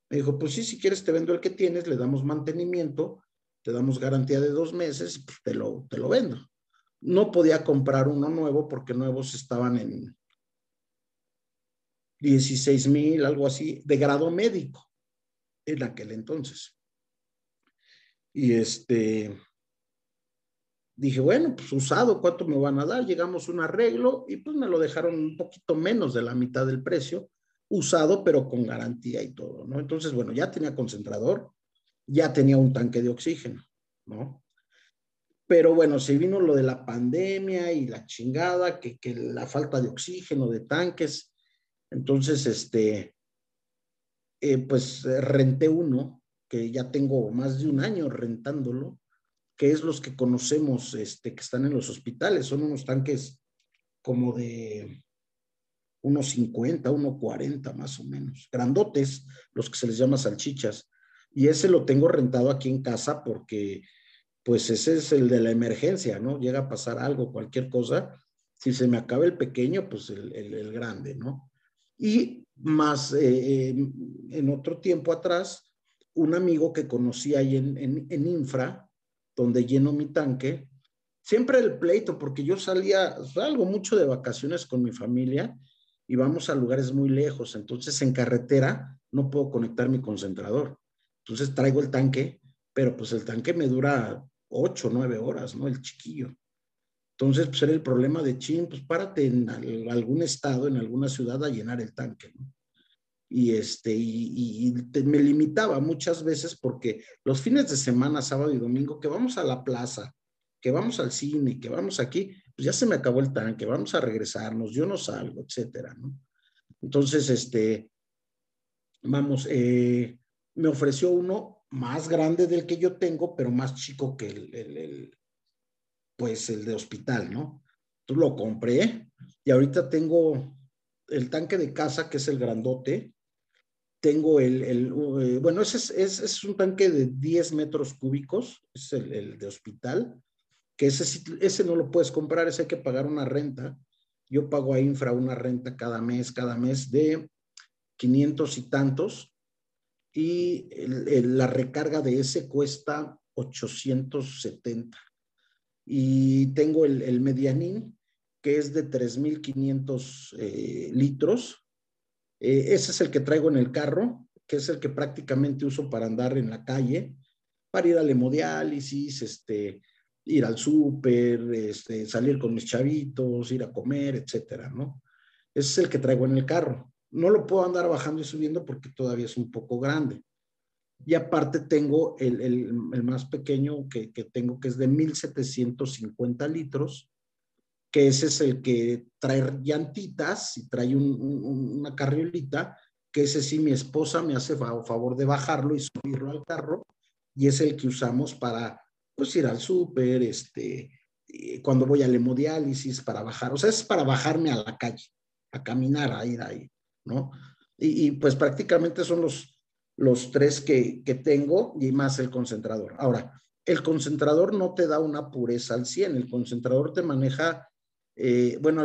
Me dijo, pues sí, si quieres te vendo el que tienes, le damos mantenimiento, te damos garantía de dos meses, pues te lo, te lo vendo. No podía comprar uno nuevo porque nuevos estaban en 16 mil, algo así, de grado médico en aquel entonces. Y este, dije, bueno, pues usado, ¿cuánto me van a dar? Llegamos a un arreglo y pues me lo dejaron un poquito menos de la mitad del precio, usado, pero con garantía y todo, ¿no? Entonces, bueno, ya tenía concentrador, ya tenía un tanque de oxígeno, ¿no? Pero bueno, se vino lo de la pandemia y la chingada, que, que la falta de oxígeno, de tanques. Entonces, este, eh, pues renté uno, que ya tengo más de un año rentándolo, que es los que conocemos, este, que están en los hospitales. Son unos tanques como de unos 50, unos 40 más o menos, grandotes, los que se les llama salchichas. Y ese lo tengo rentado aquí en casa porque pues ese es el de la emergencia, ¿no? Llega a pasar algo, cualquier cosa. Si se me acaba el pequeño, pues el, el, grande, ¿no? Y más eh, en otro tiempo atrás, un amigo que conocí ahí en, en, en, Infra, donde lleno mi tanque, siempre el pleito, porque yo salía, salgo mucho de vacaciones con mi familia y vamos a lugares muy lejos, entonces en carretera no puedo conectar mi concentrador. Entonces traigo el tanque, pero pues el tanque me dura ocho, nueve horas, ¿no? El chiquillo. Entonces, pues era el problema de chin, pues párate en algún estado, en alguna ciudad a llenar el tanque, ¿no? Y, este, y, me limitaba muchas veces porque los fines de semana, sábado y domingo, que vamos a la plaza, que vamos al cine, que vamos aquí, pues ya se me acabó el tanque, vamos a regresarnos, yo no salgo, etcétera, ¿no? Entonces, este, vamos, eh, me ofreció uno más grande del que yo tengo, pero más chico que el, el, pues el de hospital, ¿no? Entonces lo compré y ahorita tengo el tanque de casa, que es el grandote. Tengo el, el eh, bueno, ese es, es, un tanque de 10 metros cúbicos, es el, el, de hospital, que ese, ese no lo puedes comprar, ese hay que pagar una renta. Yo pago a Infra una renta cada mes, cada mes de 500 y tantos, y la recarga de ese cuesta 870. Y tengo el, medianín, que es de 3.500 eh, litros. Eh, ese es el que traigo en el carro, que es el que prácticamente uso para andar en la calle, para ir al hemodiálisis, este, ir al súper, este, salir con mis chavitos, ir a comer, etcétera, ¿no? Ese es el que traigo en el carro. No lo puedo andar bajando y subiendo porque todavía es un poco grande. Y aparte tengo el, el, más pequeño que, que, tengo, que es de 1750 litros, que ese es el que trae llantitas y trae un, una carriolita, que ese sí mi esposa me hace favor de bajarlo y subirlo al carro, y es el que usamos para pues ir al súper, este, cuando voy al hemodiálisis para bajar, o sea, es para bajarme a la calle, a caminar, a ir ahí. ¿no? Y, pues prácticamente son los, los tres que, tengo y más el concentrador. Ahora, el concentrador no te da una pureza al 100, el concentrador te maneja, eh, bueno,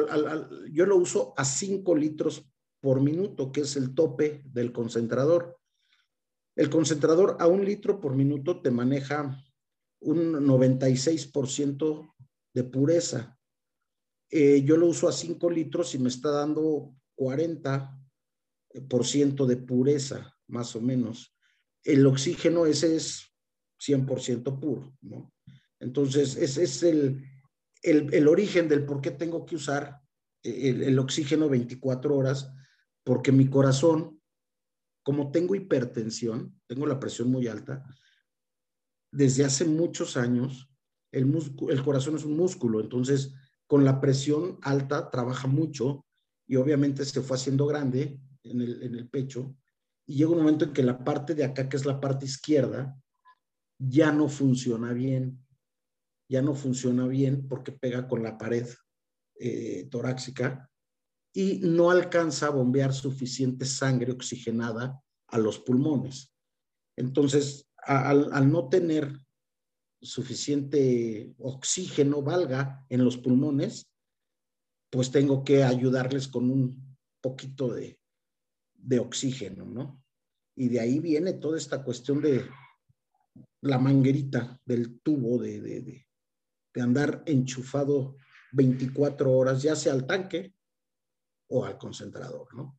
yo lo uso a 5 litros por minuto, que es el tope del concentrador. El concentrador a un litro por minuto te maneja un 96% de pureza. Eh, yo lo uso a 5 litros y me está dando 40 por ciento de pureza, más o menos. El oxígeno ese es 100% puro, ¿no? Entonces, ese es el, el, el, origen del por qué tengo que usar el, el, oxígeno 24 horas, porque mi corazón, como tengo hipertensión, tengo la presión muy alta, desde hace muchos años, el, el corazón es un músculo, entonces con la presión alta trabaja mucho y obviamente se fue haciendo grande en el, pecho y llega un momento en que la parte de acá, que es la parte izquierda, ya no funciona bien, ya no funciona bien porque pega con la pared eh, torácica y no alcanza a bombear suficiente sangre oxigenada a los pulmones. Entonces, al, al, no tener suficiente oxígeno, valga, en los pulmones, pues tengo que ayudarles con un poquito de, de oxígeno, ¿no? Y de ahí viene toda esta cuestión de la manguerita del tubo de, de, de, andar enchufado 24 horas, ya sea al tanque o al concentrador, ¿no?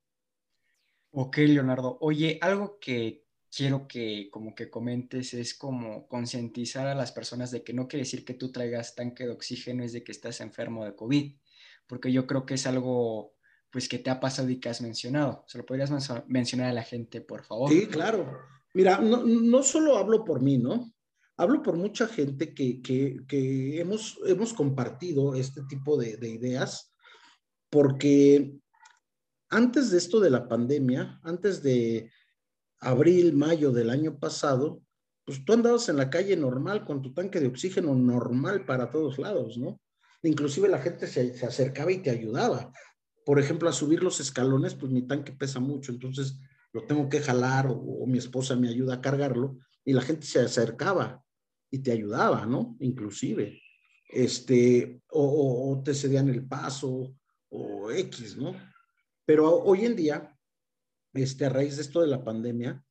Ok, Leonardo. Oye, algo que quiero que como que comentes es como concientizar a las personas de que no quiere decir que tú traigas tanque de oxígeno es de que estás enfermo de COVID, porque yo creo que es algo pues que te ha pasado y que has mencionado. ¿Se lo podrías mencionar a la gente, por favor? Sí, claro. Mira, no, no solo hablo por mí, ¿no? Hablo por mucha gente que, que, que hemos, hemos compartido este tipo de, de ideas, porque antes de esto de la pandemia, antes de abril, mayo del año pasado, pues tú andabas en la calle normal con tu tanque de oxígeno normal para todos lados, ¿no? Inclusive la gente se, se acercaba y te ayudaba por ejemplo, a subir los escalones, pues mi tanque pesa mucho, entonces lo tengo que jalar o, mi esposa me ayuda a cargarlo y la gente se acercaba y te ayudaba, ¿no? Inclusive, este, o, te cedían el paso o X, ¿no? Pero hoy en día, este, a raíz de esto de la pandemia,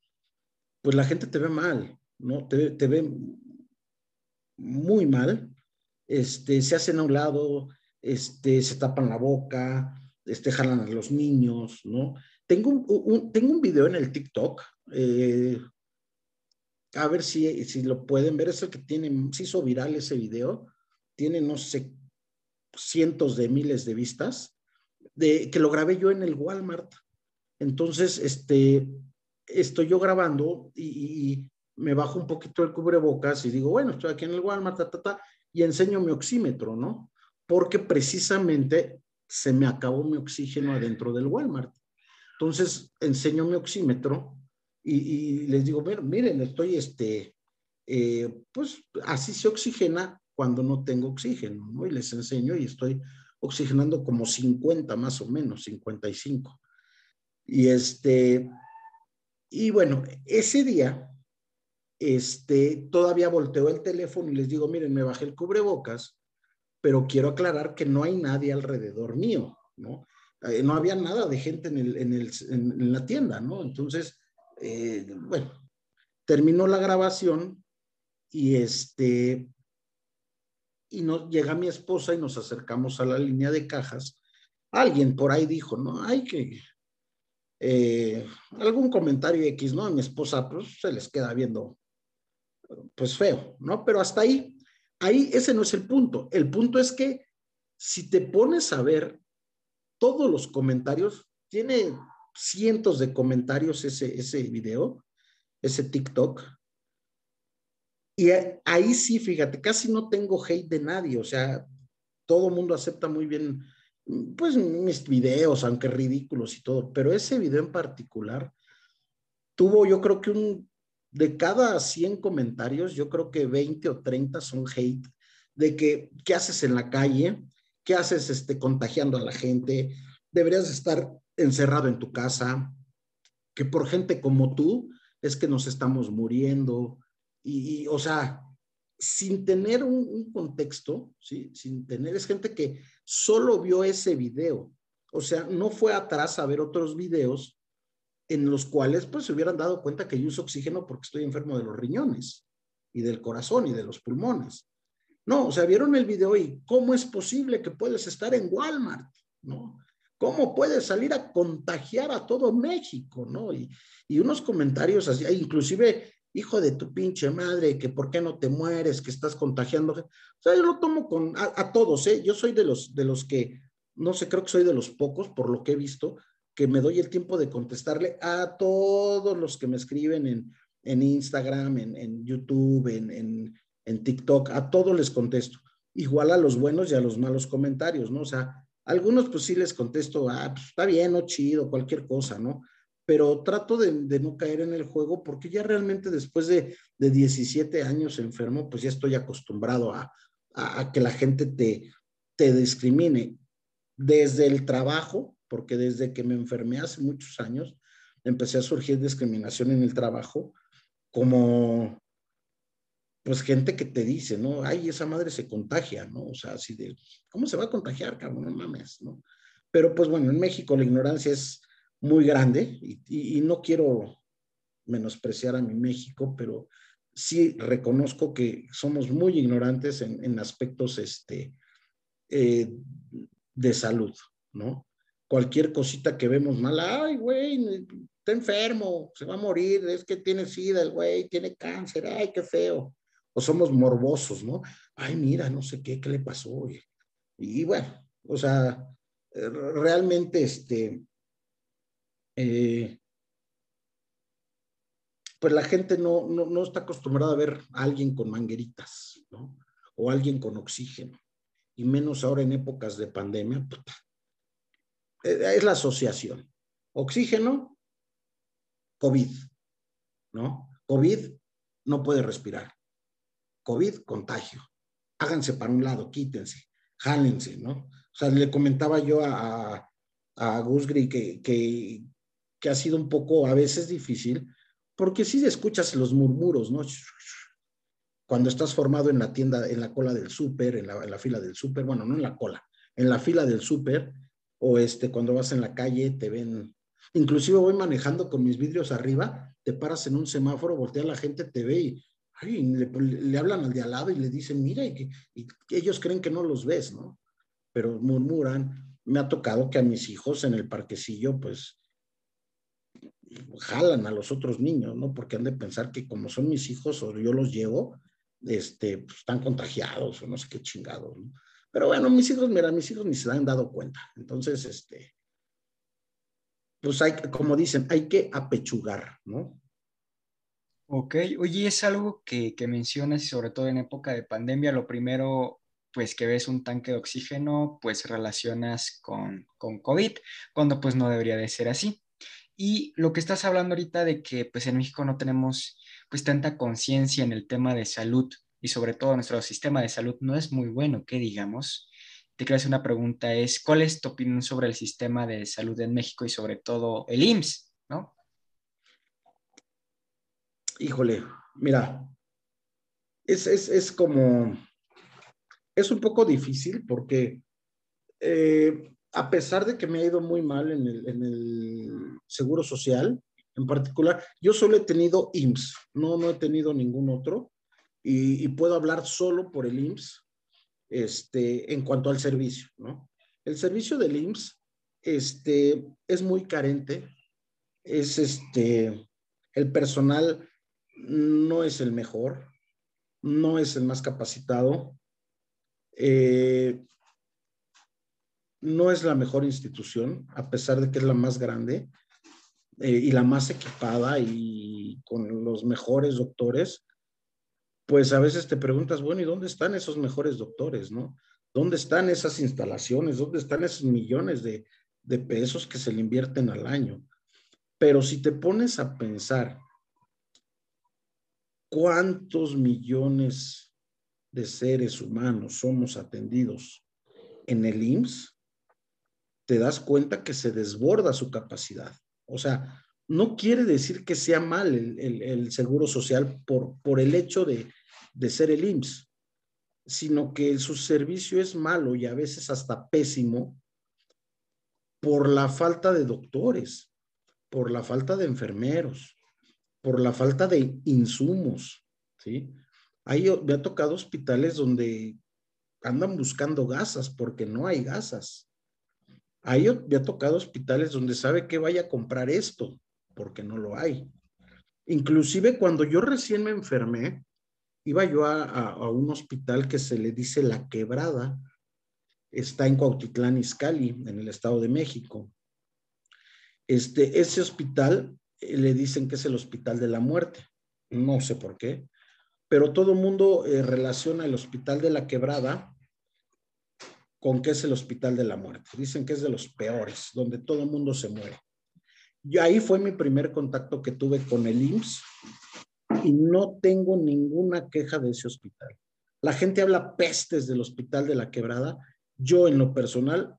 pues la gente te ve mal, ¿no? Te, te ve muy mal, este, se hacen a un lado, este, se tapan la boca, este, jalan a los niños, ¿no? Tengo un, tengo un video en el TikTok, eh, a ver si, si lo pueden ver, es el que tiene, se hizo viral ese video, tiene, no sé, cientos de miles de vistas, de, que lo grabé yo en el Walmart. Entonces, este, estoy yo grabando y, me bajo un poquito el cubrebocas y digo, bueno, estoy aquí en el Walmart, y enseño mi oxímetro, ¿no? Porque precisamente se me acabó mi oxígeno adentro del Walmart. Entonces, enseño mi oxímetro y, les digo, miren, estoy, este, eh, pues así se oxigena cuando no tengo oxígeno, ¿no? Y les enseño y estoy oxigenando como 50 más o menos, 55. Y este, y bueno, ese día, este, todavía volteo el teléfono y les digo, miren, me bajé el cubrebocas, pero quiero aclarar que no hay nadie alrededor mío, ¿no? Eh, no había nada de gente en, el, en, el, en la tienda, ¿no? Entonces, eh, bueno, terminó la grabación y este, y nos llega mi esposa y nos acercamos a la línea de cajas. Alguien por ahí dijo, no, hay que, eh, algún comentario X, ¿no? Mi esposa, pues se les queda viendo, pues feo, ¿no? Pero hasta ahí, ahí ese no es el punto. El punto es que si te pones a ver todos los comentarios, tiene cientos de comentarios ese, ese video, ese TikTok. Y ahí sí, fíjate, casi no tengo hate de nadie, o sea, todo mundo acepta muy bien, pues mis videos, aunque ridículos y todo, pero ese video en particular tuvo yo creo que un, de cada 100 comentarios, yo creo que 20 o 30 son hate, de que, ¿qué haces en la calle? ¿Qué haces este, contagiando a la gente? Deberías estar encerrado en tu casa, que por gente como tú es que nos estamos muriendo. Y, o sea, sin tener un, contexto, sin tener, es gente que solo vio ese video. O sea, no fue atrás a ver otros videos en los cuales pues se hubieran dado cuenta que yo uso oxígeno porque estoy enfermo de los riñones y del corazón y de los pulmones. No, o sea, vieron el video y cómo es posible que puedes estar en Walmart, ¿no? ¿Cómo puedes salir a contagiar a todo México, no? Y, unos comentarios así, inclusive, hijo de tu pinche madre, que por qué no te mueres, que estás contagiando. O sea, yo lo tomo con, a, todos, ¿eh? Yo soy de los, de los que, no sé, creo que soy de los pocos, por lo que he visto, que me doy el tiempo de contestarle a todos los que me escriben en, en Instagram, en, en YouTube, en, en, en TikTok, a todos les contesto. Igual a los buenos y a los malos comentarios, ¿no? O sea, algunos pues sí les contesto, ah, pues está bien, o chido, cualquier cosa, ¿no? Pero trato de, no caer en el juego porque ya realmente después de, de 17 años enfermo, pues ya estoy acostumbrado a, que la gente te, te discrimine desde el trabajo, porque desde que me enfermé hace muchos años, empecé a surgir discriminación en el trabajo, como pues gente que te dice, ¿no? Ay, esa madre se contagia, ¿no? O sea, así de, ¿cómo se va a contagiar, cabrón? No mames, ¿no? Pero pues bueno, en México la ignorancia es muy grande y, no quiero menospreciar a mi México, pero sí reconozco que somos muy ignorantes en, aspectos este, eh, de salud, ¿no? Cualquier cosita que vemos mal, ay, güey, está enfermo, se va a morir, es que tiene sida el güey, tiene cáncer, ay, qué feo o somos morbosos, ¿no? Ay, mira, no sé qué, qué le pasó. Y, bueno, o sea, eh, realmente, este, eh, pues la gente no, no, está acostumbrada a ver a alguien con mangueritas, ¿no? O alguien con oxígeno. Y menos ahora en épocas de pandemia, puta. Eh, es la asociación. Oxígeno, COVID, ¿no? COVID no puede respirar. COVID, contagio. Háganse para un lado, quítense, jálense, ¿no? O sea, le comentaba yo a, a Gusgri que, que, que ha sido un poco a veces difícil, porque sí escuchas los murmuros, ¿no? Cuando estás formado en la tienda, en la cola del súper, en la, en la fila del súper, bueno, no en la cola, en la fila del súper, o este, cuando vas en la calle, te ven, inclusive voy manejando con mis vidrios arriba, te paras en un semáforo, voltea la gente, te ve y, le, hablan al de al lado y le dicen, mira, y y ellos creen que no los ves, ¿no? Pero murmuran. Me ha tocado que a mis hijos en el parquecillo, pues, jalan a los otros niños, ¿no? Porque han de pensar que como son mis hijos o yo los llevo, este, pues, están contagiados o no sé qué chingados, ¿no? Pero bueno, mis hijos, mira, mis hijos ni se han dado cuenta. Entonces, este, pues hay, como dicen, hay que apechugar, ¿no? Ok, oye, es algo que, que mencionas y sobre todo en época de pandemia, lo primero, pues que ves un tanque de oxígeno, pues relacionas con, con COVID, cuando pues no debería de ser así. Y lo que estás hablando ahorita de que pues en México no tenemos pues tanta conciencia en el tema de salud y sobre todo nuestro sistema de salud no es muy bueno, que digamos. Te quiero hacer una pregunta, es ¿cuál es tu opinión sobre el sistema de salud en México y sobre todo el IMSS, ¿no? Híjole, mira, es, es, es como, es un poco difícil porque eh, a pesar de que me ha ido muy mal en el, seguro social, en particular, yo solo he tenido IMSS, no, no he tenido ningún otro y, puedo hablar solo por el IMSS este, en cuanto al servicio, ¿no? El servicio del IMSS este, es muy carente, es este, el personal no es el mejor, no es el más capacitado, eh, no es la mejor institución, a pesar de que es la más grande eh, y la más equipada y con los mejores doctores, pues a veces te preguntas, bueno, ¿y dónde están esos mejores doctores, no? ¿Dónde están esas instalaciones? ¿Dónde están esos millones de, de pesos que se le invierten al año? Pero si te pones a pensar cuántos millones de seres humanos somos atendidos en el IMSS, te das cuenta que se desborda su capacidad. O sea, no quiere decir que sea mal el, seguro social por, por el hecho de, de ser el IMSS, sino que su servicio es malo y a veces hasta pésimo por la falta de doctores, por la falta de enfermeros, por la falta de insumos, ¿sí? Ahí me ha tocado hospitales donde andan buscando gasas porque no hay gasas. Ahí me ha tocado hospitales donde sabe que vaya a comprar esto, porque no lo hay. Inclusive cuando yo recién me enfermé, iba yo a, un hospital que se le dice La Quebrada, está en Cuautitlán, Izcalli, en el Estado de México. Este, ese hospital eh, le dicen que es el hospital de la muerte, no sé por qué, pero todo mundo eh, relaciona el hospital de la Quebrada con que es el hospital de la muerte. Dicen que es de los peores, donde todo mundo se muere. Y ahí fue mi primer contacto que tuve con el IMSS y no tengo ninguna queja de ese hospital. La gente habla pestes del hospital de la quebrada. Yo en lo personal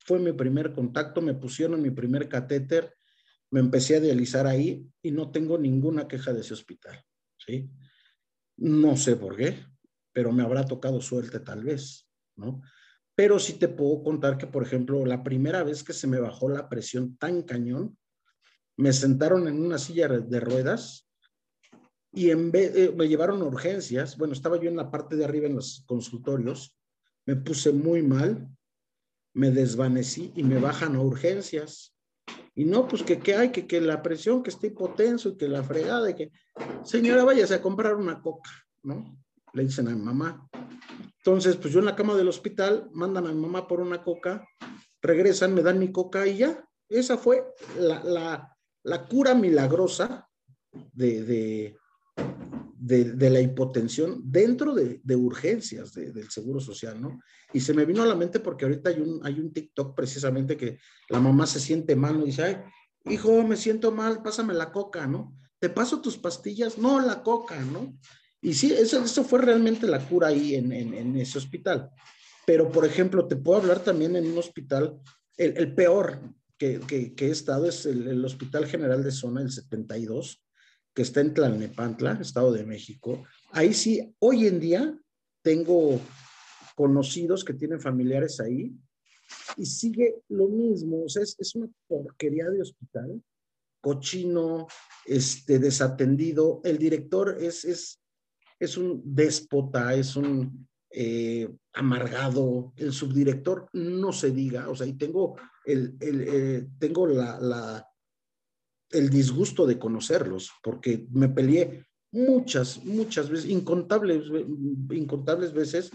fue mi primer contacto, me pusieron mi primer catéter, me empecé a dializar ahí y no tengo ninguna queja de ese hospital. ¿sí? No sé por qué, pero me habrá tocado suerte tal vez, ¿no? Pero sí te puedo contar que, por ejemplo, la primera vez que se me bajó la presión tan cañón, me sentaron en una silla de ruedas y eh, me llevaron a urgencias. Bueno, estaba yo en la parte de arriba en los consultorios, me puse muy mal, me desvanecí y me bajan a urgencias. Y no, pues que qué hay, que, que la presión, que está hipotenso y que la fregada, y que, señora, váyase a comprar una coca, ¿no? Le dicen a mi mamá. Entonces, pues yo en la cama del hospital, mandan a mi mamá por una coca, regresan, me dan mi coca y ya. Esa fue la, cura milagrosa de, la hipotensión dentro de, urgencias del Seguro Social, ¿no? Y se me vino a la mente porque ahorita hay un, hay un TikTok precisamente que la mamá se siente mal. Y dice, ay, hijo, me siento mal, pásame la coca, ¿no? ¿Te paso tus pastillas? No, la coca, ¿no? Y sí, eso, eso fue realmente la cura ahí en, ese hospital. Pero, por ejemplo, te puedo hablar también en un hospital el, peor que, he estado es el, Hospital General de Zona, el 72, que está en Tlalnepantla, Estado de México. Ahí sí, hoy en día tengo conocidos que tienen familiares ahí y sigue lo mismo, o sea, es, es una porquería de hospital, cochino, este, desatendido. El director es, es, es un déspota, es un eh, amargado, el subdirector no se diga, o sea, y tengo el, el eh, tengo la, la, el disgusto de conocerlos, porque me peleé muchas, muchas veces, incontables, incontables veces,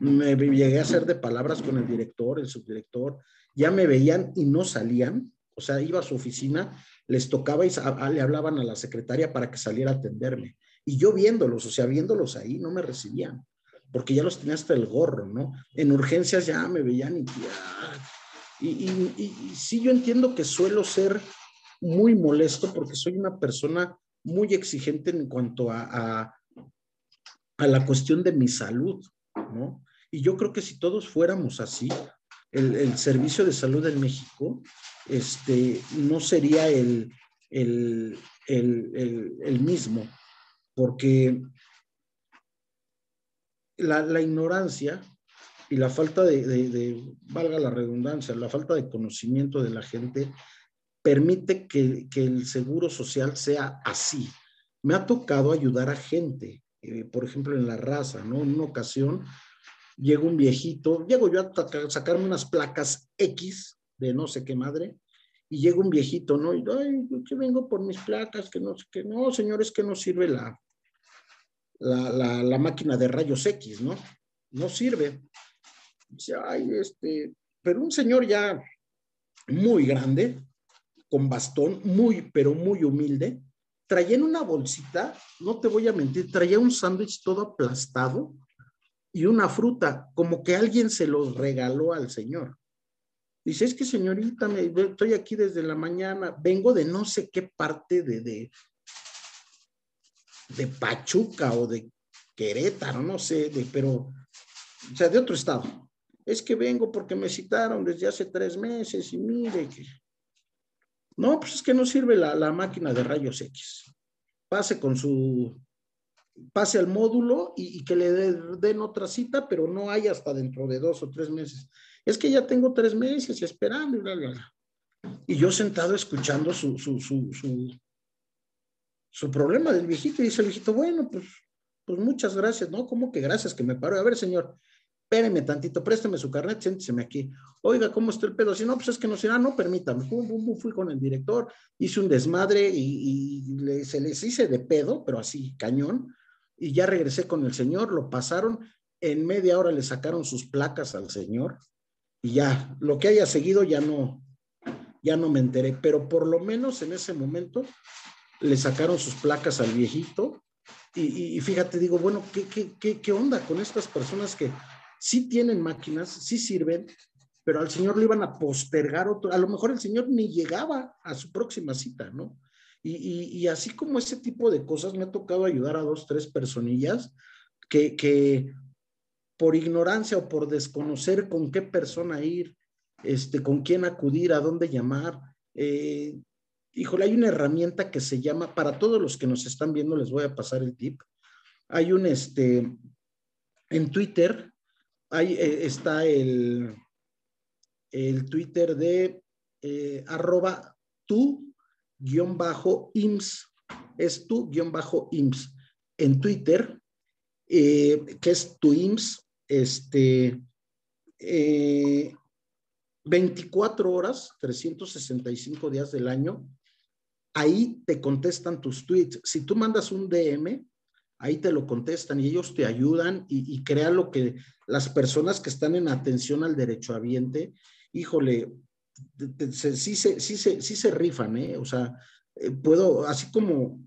me llegué a hacer de palabras con el director, el subdirector, ya me veían y no salían, o sea, iba a su oficina, les tocaba y le hablaban a la secretaria para que saliera a atenderme. Y yo viéndolos, o sea, viéndolos ahí, no me recibían porque ya los tenía hasta el gorro, ¿no? En urgencias ya me veían y, y, y, y, sí, yo entiendo que suelo ser muy molesto porque soy una persona muy exigente en cuanto a, a, a la cuestión de mi salud, ¿no? Y yo creo que si todos fuéramos así, el, el servicio de salud en México este, no sería el, el, el, mismo, porque la, ignorancia y la falta de, valga la redundancia, la falta de conocimiento de la gente permite que, el seguro social sea así. Me ha tocado ayudar a gente, eh, por ejemplo, en la raza, ¿no? En una ocasión llega un viejito, llego yo a sacarme unas placas X de no sé qué madre, y llega un viejito, ¿no? Y, ay, que vengo por mis placas, que no sé qué, no, señores, que no sirve la, la, máquina de rayos X, ¿no? No sirve. Dice, ay, este, pero un señor ya muy grande, con bastón, muy, pero muy humilde, traía en una bolsita, no te voy a mentir, traía un sándwich todo aplastado y una fruta, como que alguien se los regaló al señor. Dice, es que señorita, me, estoy aquí desde la mañana, vengo de no sé qué parte de, de, de Pachuca o de Querétaro, no sé, pero, o sea, de otro estado. Es que vengo porque me citaron desde hace tres meses y mire que... No, pues es que no sirve la, la máquina de rayos X. Pase con su, pase al módulo y, que le den otra cita, pero no hay hasta dentro de dos o tres meses. Es que ya tengo tres meses esperando y bla, bla, bla. Y yo sentado escuchando su, su, su, su, su problema del viejito y dice el viejito, bueno, pues, pues muchas gracias, ¿no? ¿Cómo que gracias que me paro? A ver, señor, espéreme tantito, présteme su carnet, siénteseme aquí. Oiga, ¿cómo está el pedo? Si no, pues es que no ah, no, permítame. fui con el director, hice un desmadre y, se les hice de pedo, pero así, cañón. Y ya regresé con el señor, lo pasaron, en media hora le sacaron sus placas al señor y ya, lo que haya seguido ya no, ya no me enteré, pero por lo menos en ese momento le sacaron sus placas al viejito y, fíjate, digo, bueno, ¿qué, qué, qué, onda con estas personas que sí tienen máquinas, sí sirven, pero al señor le iban a postergar otro, a lo mejor el señor ni llegaba a su próxima cita, ¿no? Y, así como ese tipo de cosas, me ha tocado ayudar a dos, tres personillas que, que por ignorancia o por desconocer con qué persona ir, este, con quién acudir, a dónde llamar, eh, híjole, hay una herramienta que se llama, para todos los que nos están viendo, les voy a pasar el tip. Hay un, este, en Twitter, ahí eh, está el, el Twitter de eh, arroba tu guion bajo es tu guion bajo IMSS en Twitter, eh, que es tu IMSS, este, 24 horas, 365 días del año, ahí te contestan tus tweets. Si tú mandas un DM, ahí te lo contestan y ellos te ayudan y, y crea lo que las personas que están en atención al derecho derechohabiente, híjole, sí, sí, sí, sí, se rifan, ¿eh? O sea, eh, puedo, así como,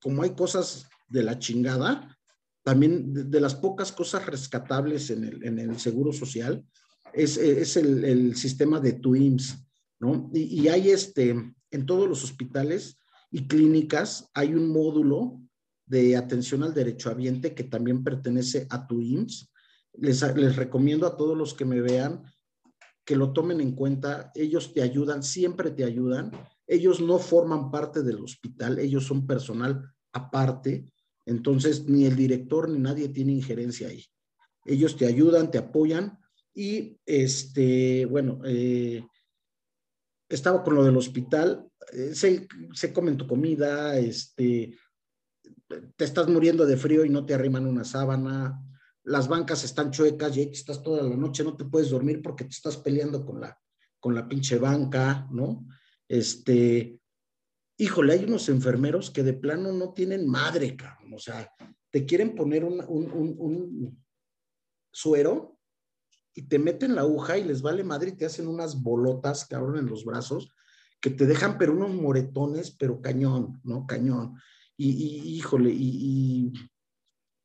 como hay cosas de la chingada, también de, las pocas cosas rescatables en el, en el seguro social, es, es el, el, sistema de TWIMS, ¿no? Y, y hay este, en todos los hospitales y clínicas hay un módulo de atención al derechohabiente que también pertenece a tu IMSS. Les, les recomiendo a todos los que me vean que lo tomen en cuenta. Ellos te ayudan, siempre te ayudan. Ellos no forman parte del hospital, ellos son personal aparte. Entonces, ni el director ni nadie tiene injerencia ahí. Ellos te ayudan, te apoyan y, este, bueno, eh, estaba con lo del hospital, eh, se, se comen tu comida, este, te estás muriendo de frío y no te arriman una sábana, las bancas están chuecas y ahí estás toda la noche, no te puedes dormir porque te estás peleando con la, con la pinche banca, ¿no? Este, híjole, hay unos enfermeros que de plano no tienen madre, cabrón, o sea, te quieren poner un, un, un, suero y te meten la aguja y les vale madre y te hacen unas bolotas, cabrón, en los brazos, que te dejan pero unos moretones, pero cañón, ¿no? Cañón. Y, híjole, y,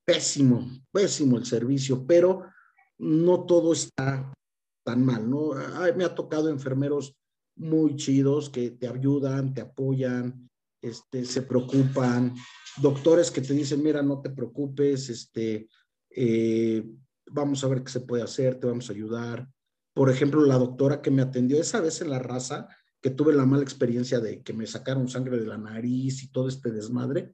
pésimo, pésimo el servicio, pero no todo está tan mal, ¿no? Me ha tocado enfermeros muy chidos que te ayudan, te apoyan, este, se preocupan, doctores que te dicen, mira, no te preocupes, este, eh, vamos a ver qué se puede hacer, te vamos a ayudar. Por ejemplo, la doctora que me atendió esa vez en la raza, que tuve la mala experiencia de que me sacaron sangre de la nariz y todo este desmadre,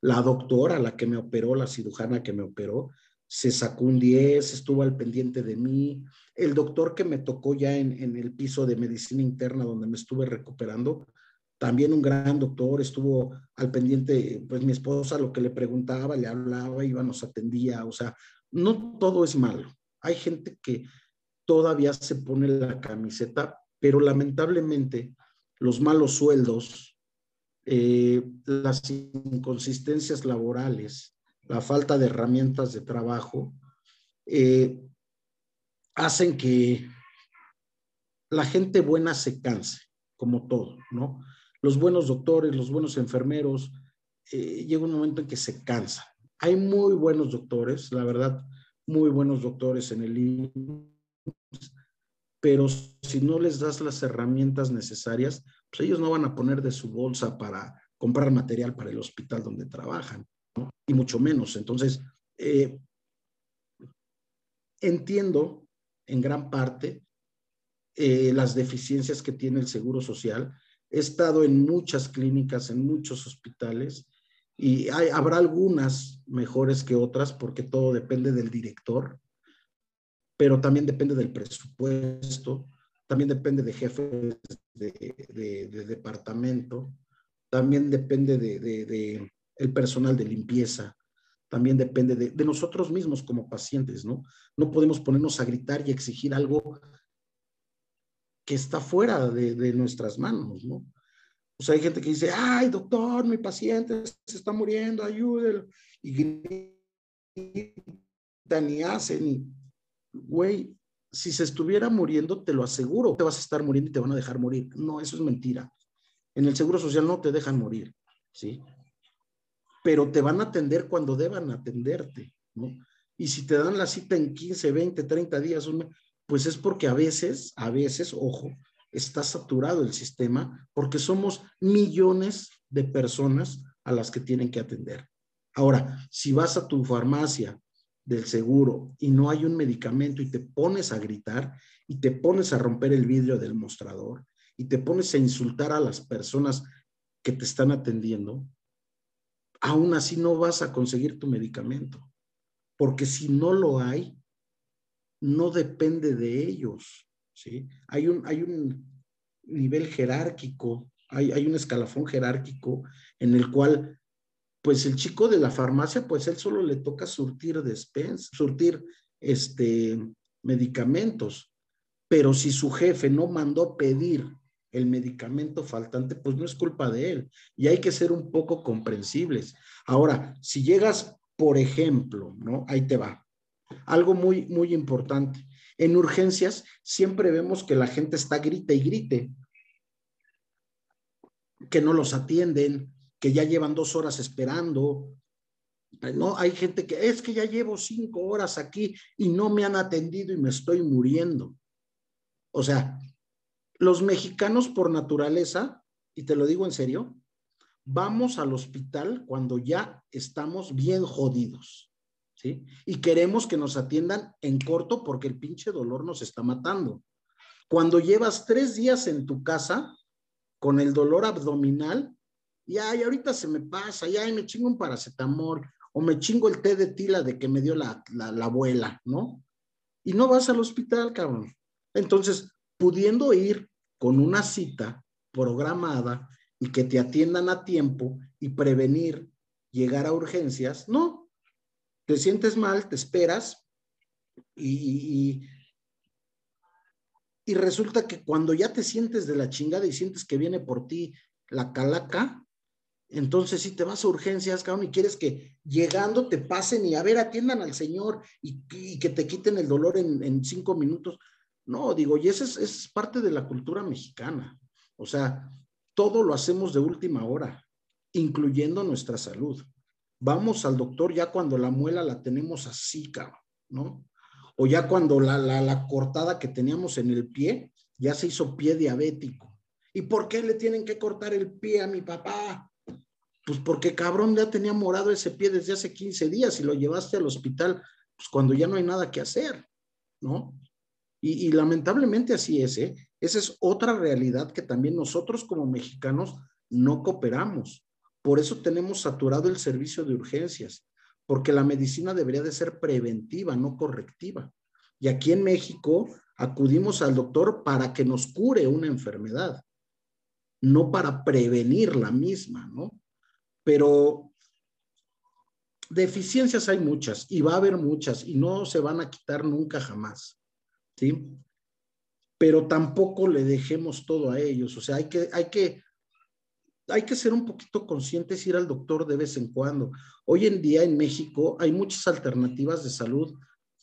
la doctora, la que me operó, la cirujana que me operó, se sacó un 10, estuvo al pendiente de mí. El doctor que me tocó ya en, en, el piso de medicina interna donde me estuve recuperando, también un gran doctor, estuvo al pendiente, pues mi esposa lo que le preguntaba, le hablaba, iba, nos atendía, o sea, no todo es malo. Hay gente que todavía se pone la camiseta, pero lamentablemente los malos sueldos, eh, las inconsistencias laborales, la falta de herramientas de trabajo, eh, hacen que la gente buena se canse, como todo, ¿no? Los buenos doctores, los buenos enfermeros, eh, llega un momento en que se cansan. Hay muy buenos doctores, la verdad, muy buenos doctores en el pero si no les das las herramientas necesarias, pues ellos no van a poner de su bolsa para comprar material para el hospital donde trabajan, y mucho menos. Entonces, eh, entiendo en gran parte eh, las deficiencias que tiene el Seguro Social. He estado en muchas clínicas, en muchos hospitales, y habrá algunas mejores que otras porque todo depende del director, pero también depende del presupuesto, también depende de jefes de, de, de departamento, también depende de, el personal de limpieza, también depende de, nosotros mismos como pacientes, ¿no? No podemos ponernos a gritar y exigir algo que está fuera de, nuestras manos, ¿no? O sea, hay gente que dice, ay, doctor, mi paciente se está muriendo, ayúdelo. Y gritan y hacen. Güey, si se estuviera muriendo, te lo aseguro, te vas a estar muriendo y te van a dejar morir. No, eso es mentira. En el Seguro Social no te dejan morir, ¿sí? Pero te van a atender cuando deban atenderte, ¿no? Y si te dan la cita en 15, 20, 30 días, pues es porque a veces, a veces, ojo, está saturado el sistema porque somos millones de personas a las que tienen que atender. Ahora, si vas a tu farmacia del seguro y no hay un medicamento y te pones a gritar y te pones a romper el vidrio del mostrador y te pones a insultar a las personas que te están atendiendo, aún así no vas a conseguir tu medicamento. Porque si no lo hay, no depende de ellos. ¿sí? Hay un, hay un nivel jerárquico, hay, hay un escalafón jerárquico en el cual, pues el chico de la farmacia, pues él solo le toca surtir surtir este, medicamentos, pero si su jefe no mandó pedir el medicamento faltante, pues no es culpa de él. Y hay que ser un poco comprensibles. Ahora, si llegas, por ejemplo, ¿no? Ahí te va. Algo muy, muy importante. En urgencias siempre vemos que la gente está grite y grite, que no los atienden, que ya llevan dos horas esperando. No, hay gente que es que ya llevo cinco horas aquí y no me han atendido y me estoy muriendo. O sea, los mexicanos por naturaleza, y te lo digo en serio, vamos al hospital cuando ya estamos bien jodidos. ¿sí? Y queremos que nos atiendan en corto porque el pinche dolor nos está matando. Cuando llevas tres días en tu casa con el dolor abdominal, y ay, ahorita se me pasa, y ay, me chingo un paracetamol, o me chingo el té de tila de que me dio la, la, la abuela, ¿no? Y no vas al hospital, cabrón. Entonces, pudiendo ir con una cita programada y que te atiendan a tiempo y prevenir llegar a urgencias, no. Te sientes mal, te esperas y, y, resulta que cuando ya te sientes de la chingada y sientes que viene por ti la calaca, entonces si te vas a urgencias, cabrón, y quieres que llegando te pasen y a ver, atiendan al Señor y, que te quiten el dolor en, cinco minutos. No, digo, y esa es parte de la cultura mexicana. O sea, todo lo hacemos de última hora, incluyendo nuestra salud. Vamos al doctor ya cuando la muela la tenemos así, cabrón, ¿no? O ya cuando la, la, cortada que teníamos en el pie ya se hizo pie diabético. ¿Y por qué le tienen que cortar el pie a mi papá? Pues porque cabrón ya tenía morado ese pie desde hace 15 días y lo llevaste al hospital, pues cuando ya no hay nada que hacer, ¿no? Y, y lamentablemente así es, ¿eh? Esa es otra realidad que también nosotros como mexicanos no cooperamos. Por eso tenemos saturado el servicio de urgencias, porque la medicina debería de ser preventiva, no correctiva. Y aquí en México acudimos al doctor para que nos cure una enfermedad, no para prevenir la misma, ¿no? Pero deficiencias hay muchas y va a haber muchas y no se van a quitar nunca jamás, ¿sí? pero tampoco le dejemos todo a ellos. O sea, hay que, hay que, hay que ser un poquito conscientes, ir al doctor de vez en cuando. Hoy en día en México hay muchas alternativas de salud,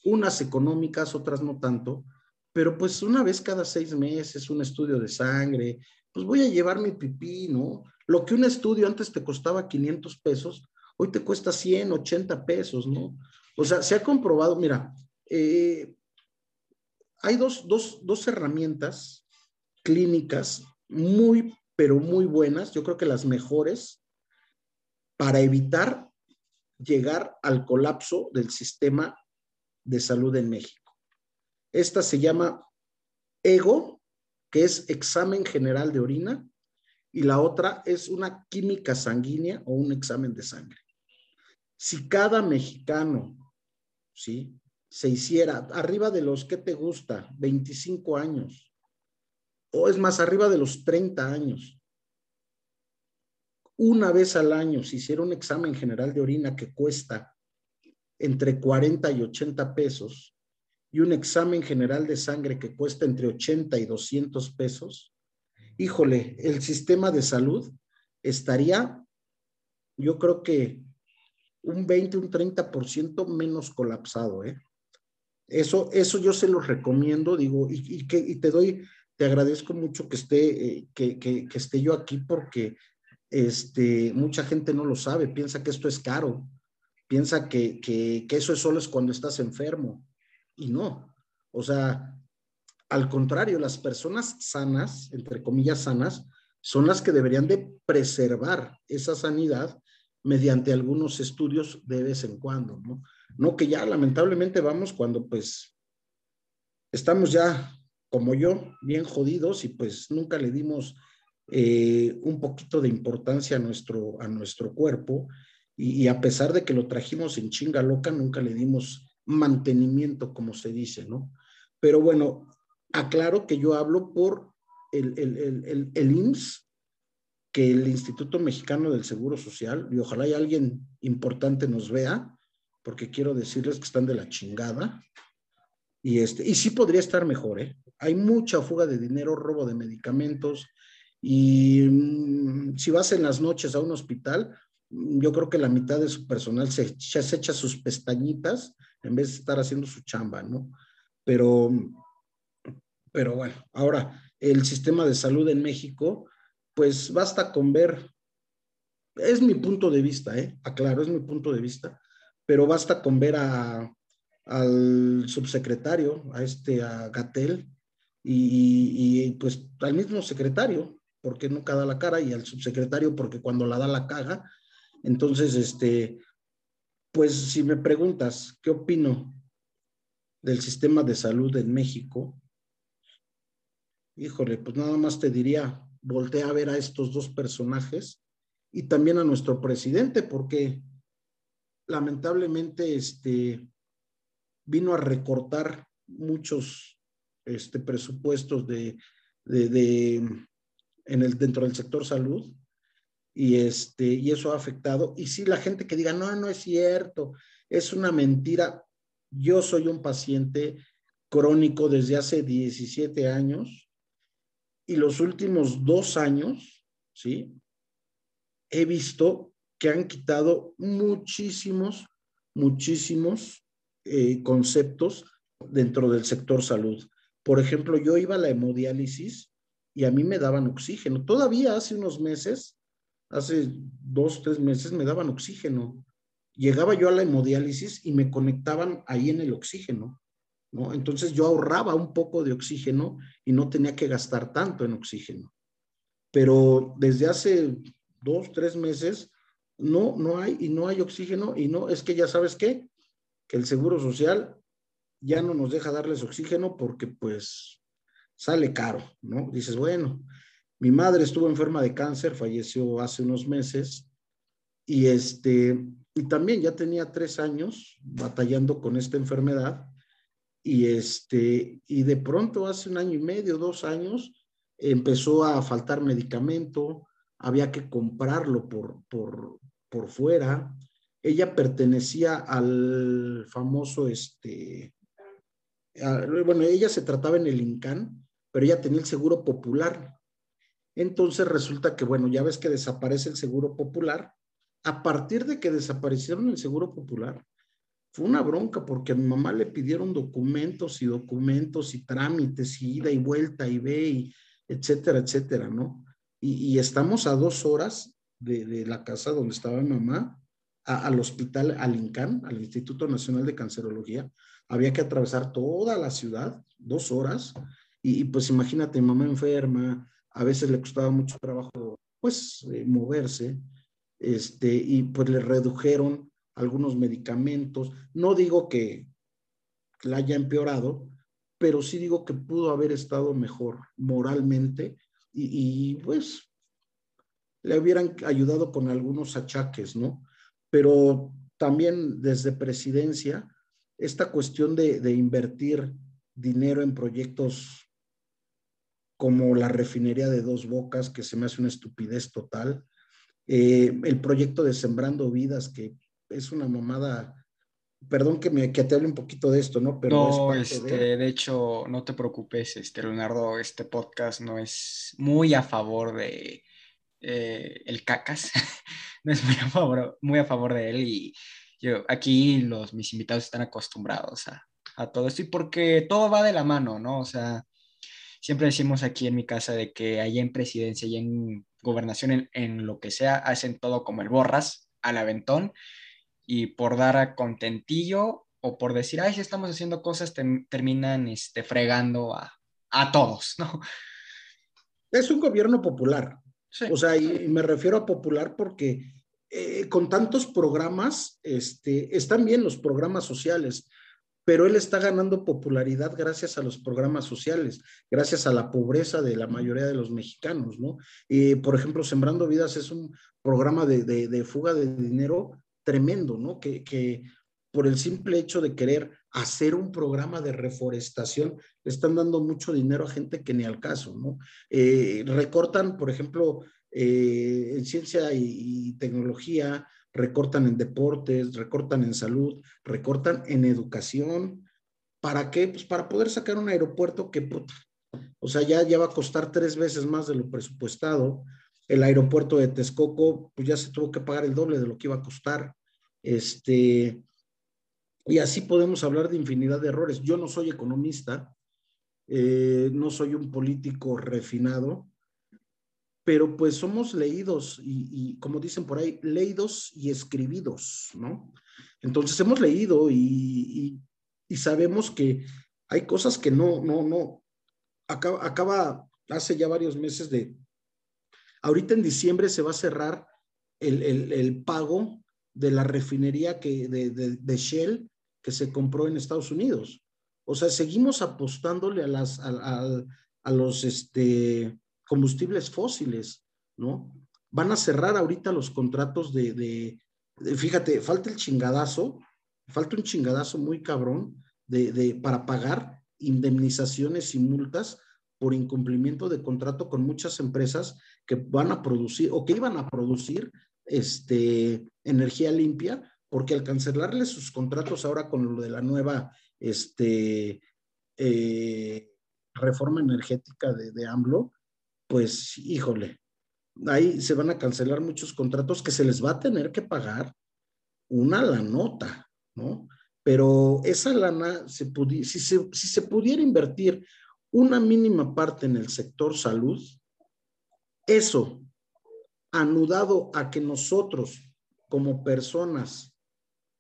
unas económicas, otras no tanto, pero pues una vez cada seis meses, un estudio de sangre, pues voy a llevar mi pipí, ¿no? Lo que un estudio antes te costaba 500 pesos, hoy te cuesta 100, 80 pesos, ¿no? O sea, se ha comprobado, mira, eh, hay dos, dos, herramientas clínicas muy, pero muy buenas, yo creo que las mejores, para evitar llegar al colapso del sistema de salud en México. Esta se llama EGO, que es examen general de orina, y la otra es una química sanguínea o un examen de sangre. Si cada mexicano, ¿sí? se hiciera arriba de los que te gusta, 25 años, o es más, arriba de los 30 años, una vez al año se hiciera un examen general de orina que cuesta entre 40 y 80 pesos y un examen general de sangre que cuesta entre 80 y 200 pesos, híjole, el sistema de salud estaría, yo creo que un 20, un 30% menos colapsado, ¿eh? Eso, eso yo se lo recomiendo, digo, y, que, y te doy, te agradezco mucho que esté, eh, que, que, que, esté yo aquí porque este, mucha gente no lo sabe, piensa que esto es caro, piensa que, que, que eso es solo es cuando estás enfermo, y no. O sea, al contrario, las personas sanas, entre comillas sanas, son las que deberían de preservar esa sanidad mediante algunos estudios de vez en cuando, ¿no? No que ya lamentablemente vamos cuando pues estamos ya como yo, bien jodidos y pues nunca le dimos eh, un poquito de importancia a nuestro, a nuestro cuerpo y, a pesar de que lo trajimos en chinga loca, nunca le dimos mantenimiento, como se dice, ¿no? Pero bueno, aclaro que yo hablo por el, el, el, el IMSS, que el Instituto Mexicano del Seguro Social, y ojalá y alguien importante nos vea, porque quiero decirles que están de la chingada. Y, este, y sí podría estar mejor, ¿eh? Hay mucha fuga de dinero, robo de medicamentos. Y mm, si vas en las noches a un hospital, yo creo que la mitad de su personal se, se echa sus pestañitas en vez de estar haciendo su chamba, ¿no? Pero, pero bueno, ahora el sistema de salud en México, pues basta con ver, es mi punto de vista, ¿eh? Aclaro, es mi punto de vista pero basta con ver a, al subsecretario, a este, a Gatel, y, pues al mismo secretario, porque nunca da la cara, y al subsecretario porque cuando la da la caga. Entonces, este, pues si me preguntas qué opino del sistema de salud en México, híjole, pues nada más te diría, voltea a ver a estos dos personajes y también a nuestro presidente, porque lamentablemente este, vino a recortar muchos este, presupuestos de, de, en el, dentro del sector salud y, este, y eso ha afectado. Y si la gente que diga, no, no es cierto, es una mentira. Yo soy un paciente crónico desde hace 17 años y los últimos dos años, ¿sí? He visto que han quitado muchísimos, muchísimos eh, conceptos dentro del sector salud. Por ejemplo, yo iba a la hemodiálisis y a mí me daban oxígeno. Todavía hace unos meses, hace dos, tres meses, me daban oxígeno. Llegaba yo a la hemodiálisis y me conectaban ahí en el oxígeno. ¿no? Entonces yo ahorraba un poco de oxígeno y no tenía que gastar tanto en oxígeno. Pero desde hace dos, tres meses, no, no hay y no hay oxígeno y no, es que ya sabes qué, que el Seguro Social ya no nos deja darles oxígeno porque pues sale caro, ¿no? Dices, bueno, mi madre estuvo enferma de cáncer, falleció hace unos meses y este, y también ya tenía tres años batallando con esta enfermedad y este, y de pronto hace un año y medio, dos años, empezó a faltar medicamento, había que comprarlo por, por, por fuera. Ella pertenecía al famoso, este, bueno, ella se trataba en el INCAN, pero ella tenía el seguro popular. Entonces resulta que, bueno, ya ves que desaparece el seguro popular. A partir de que desaparecieron el seguro popular, fue una bronca porque a mi mamá le pidieron documentos y documentos y trámites y ida y vuelta y ve y etcétera, etcétera, ¿no? Y, estamos a dos horas de, la casa donde estaba mi mamá, al hospital, al INCAN, al Instituto Nacional de Cancerología. Había que atravesar toda la ciudad, dos horas, y, pues imagínate, mamá enferma, a veces le costaba mucho trabajo, pues, eh, moverse, este, y pues le redujeron algunos medicamentos. No digo que la haya empeorado, pero sí digo que pudo haber estado mejor moralmente y, pues le hubieran ayudado con algunos achaques, ¿no? Pero también desde presidencia, esta cuestión de, de invertir dinero en proyectos como la refinería de dos bocas, que se me hace una estupidez total. Eh, el proyecto de Sembrando Vidas, que es una mamada. Perdón que, me, que te hable un poquito de esto, ¿no? Pero no, este, de... hecho, no te preocupes, este, Leonardo, este podcast no es muy a favor de eh, el cacas, no es muy a, favor, muy a favor de él y yo, aquí los, mis invitados están acostumbrados a, a todo esto y porque todo va de la mano, ¿no? O sea, siempre decimos aquí en mi casa de que allá en presidencia y en gobernación, en, lo que sea, hacen todo como el borras, al aventón, y por dar a contentillo o por decir, ay, si estamos haciendo cosas, terminan este, fregando a, todos, ¿no? Es un gobierno popular. O sea, y me refiero a popular porque eh, con tantos programas, este, están bien los programas sociales, pero él está ganando popularidad gracias a los programas sociales, gracias a la pobreza de la mayoría de los mexicanos, ¿no? Y, por ejemplo, Sembrando Vidas es un programa de, fuga de dinero tremendo, ¿no? Que, por el simple hecho de querer hacer un programa de reforestación, le están dando mucho dinero a gente que ni al caso, ¿no? Eh, recortan, por ejemplo, eh, en ciencia y tecnología, recortan en deportes, recortan en salud, recortan en educación. ¿Para qué? Pues para poder sacar un aeropuerto que, o sea, ya, ya va a costar tres veces más de lo presupuestado. El aeropuerto de Texcoco, pues ya se tuvo que pagar el doble de lo que iba a costar. Este, y así podemos hablar de infinidad de errores. Yo no soy economista, eh, no soy un político refinado, pero pues somos leídos y, como dicen por ahí, leídos y escribidos, ¿no? Entonces hemos leído y, sabemos que hay cosas que no, no, no, acaba, acaba, hace ya varios meses de, ahorita en diciembre se va a cerrar el, pago de la refinería que, de, Shell que se compró en Estados Unidos. O sea, seguimos apostándole a las, a los este, combustibles fósiles, ¿no? Van a cerrar ahorita los contratos de, de, fíjate, falta el chingadazo, falta un chingadazo muy cabrón de, de, para pagar indemnizaciones y multas por incumplimiento de contrato con muchas empresas que van a producir o que iban a producir este, energía limpia, porque al cancelarles sus contratos ahora con lo de la nueva este, eh, reforma energética de, de AMLO, pues híjole, ahí se van a cancelar muchos contratos que se les va a tener que pagar una la nota, ¿no? Pero esa lana, se si, se, si se pudiera invertir una mínima parte en el sector salud, eso, anudado a que nosotros como personas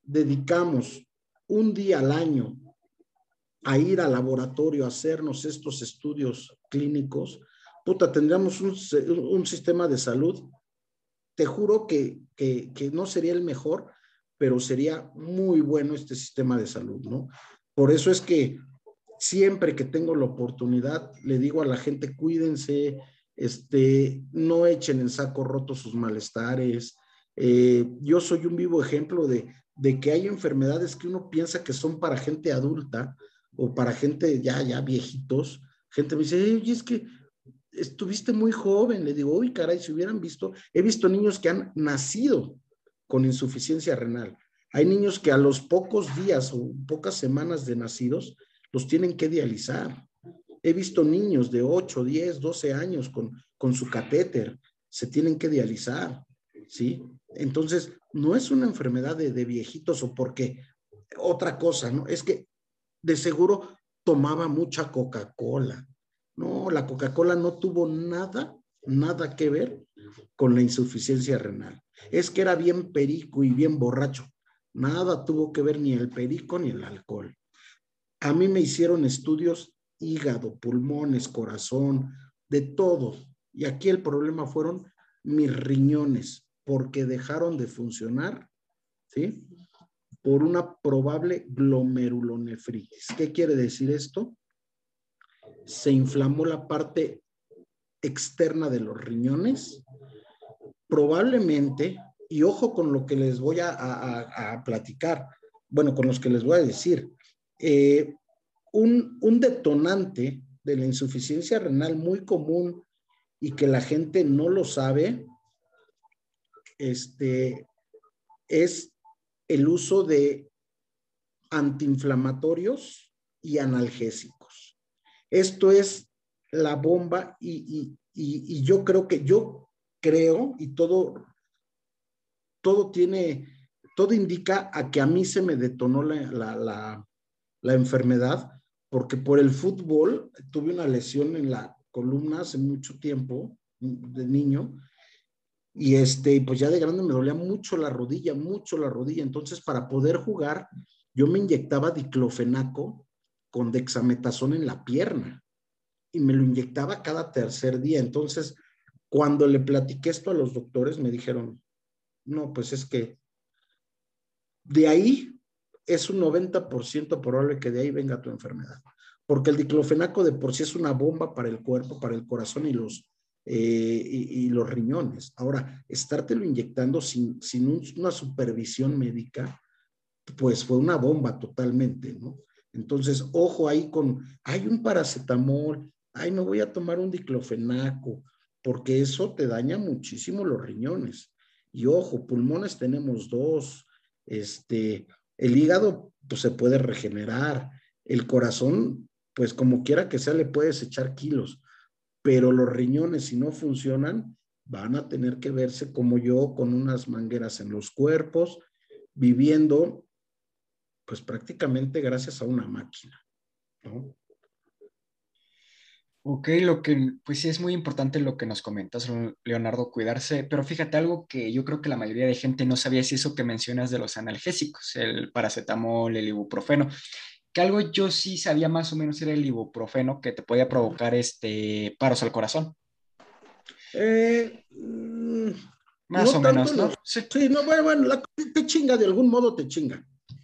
dedicamos un día al año a ir al laboratorio a hacernos estos estudios clínicos, puta, tendríamos un, un sistema de salud, te juro que, que, no sería el mejor, pero sería muy bueno este sistema de salud, ¿no? Por eso es que siempre que tengo la oportunidad, le digo a la gente, cuídense, este, no echen en saco roto sus malestares. Eh, yo soy un vivo ejemplo de, de que hay enfermedades que uno piensa que son para gente adulta o para gente ya, ya viejitos. Gente me dice, oye, es que estuviste muy joven. Le digo, uy, caray, si hubieran visto, he visto niños que han nacido con insuficiencia renal. Hay niños que a los pocos días o pocas semanas de nacidos los tienen que dializar. He visto niños de 8, 10, 12 años con, con su catéter, se tienen que dializar, ¿sí? Entonces, no es una enfermedad de, de viejitos o porque otra cosa, ¿no? Es que de seguro tomaba mucha Coca-Cola, no, la Coca-Cola no tuvo nada, nada que ver con la insuficiencia renal. Es que era bien perico y bien borracho. Nada tuvo que ver ni el perico ni el alcohol. A mí me hicieron estudios hígado, pulmones, corazón, de todo. Y aquí el problema fueron mis riñones, porque dejaron de funcionar, ¿sí? Por una probable glomerulonefritis. ¿Qué quiere decir esto? Se inflamó la parte externa de los riñones, probablemente, y ojo con lo que les voy a, platicar, bueno, con los que les voy a decir, eh, un, un detonante de la insuficiencia renal muy común y que la gente no lo sabe, este, es el uso de antiinflamatorios y analgésicos. Esto es la bomba y, yo creo que yo creo y todo, todo tiene, todo indica a que a mí se me detonó la, la enfermedad porque por el fútbol tuve una lesión en la columna hace mucho tiempo, de niño, y este, pues ya de grande me dolía mucho la rodilla, mucho la rodilla. Entonces, para poder jugar, yo me inyectaba diclofenaco con dexametasona en la pierna y me lo inyectaba cada tercer día. Entonces, cuando le platiqué esto a los doctores, me dijeron, no, pues es que de ahí es un 90% probable que de ahí venga tu enfermedad, porque el diclofenaco de por sí es una bomba para el cuerpo, para el corazón y los, eh, y, los riñones. Ahora, estártelo inyectando sin, sin una supervisión médica, pues fue una bomba totalmente, ¿no? Entonces, ojo ahí con, hay un paracetamol, ay, no voy a tomar un diclofenaco, porque eso te daña muchísimo los riñones. Y ojo, pulmones tenemos dos, este, el hígado pues se puede regenerar, el corazón, pues como quiera que sea, le puedes echar kilos, pero los riñones si no funcionan, van a tener que verse como yo con unas mangueras en los cuerpos, viviendo pues prácticamente gracias a una máquina, ¿no? Ok, lo que, pues sí es muy importante lo que nos comentas, Leonardo, cuidarse, pero fíjate algo que yo creo que la mayoría de gente no sabía es eso que mencionas de los analgésicos, el paracetamol, el ibuprofeno, que algo yo sí sabía más o menos era el ibuprofeno que te podía provocar este paros al corazón. Eh, más o menos, ¿no? Sí. no, bueno, bueno, te chinga, de algún modo te chinga.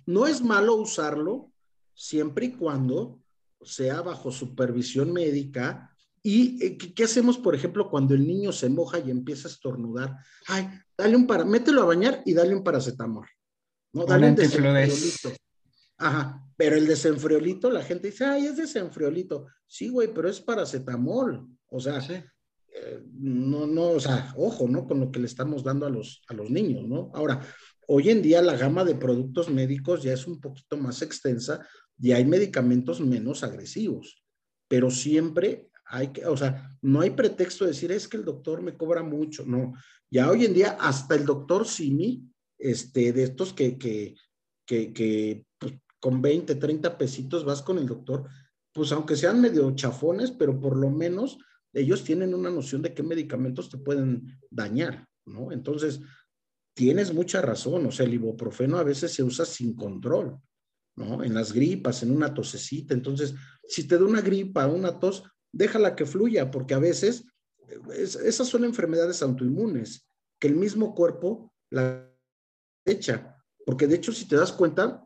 No es malo usarlo siempre y cuando sea bajo supervisión médica ¿Y eh, ¿qué, hacemos, por ejemplo, cuando el niño se moja y empieza a estornudar? Ay, dale un para, mételo a bañar y dale un paracetamol. ¿no? Dale un, desenfriolito. Ajá, pero el desenfriolito, la gente dice, ay, es desenfriolito. Sí, güey, pero es paracetamol. O sea, eh, no, no, o sea, ojo, ¿no? Con lo que le estamos dando a los, a los niños, ¿no? Ahora, hoy en día la gama de productos médicos ya es un poquito más extensa y hay medicamentos menos agresivos, pero siempre hay que, o sea, no hay pretexto de decir es que el doctor me cobra mucho, no. Ya hoy en día hasta el doctor Simi, este, de estos que, que, que, pues, con 20, 30 pesitos vas con el doctor, pues aunque sean medio chafones, pero por lo menos ellos tienen una noción de qué medicamentos te pueden dañar, ¿no? Entonces, tienes mucha razón, o sea, el ibuprofeno a veces se usa sin control, ¿no? En las gripas, en una tosecita, entonces, si te da una gripa, una tos, déjala que fluya, porque a veces esas son enfermedades autoinmunes, que el mismo cuerpo la echa, porque de hecho, si te das cuenta,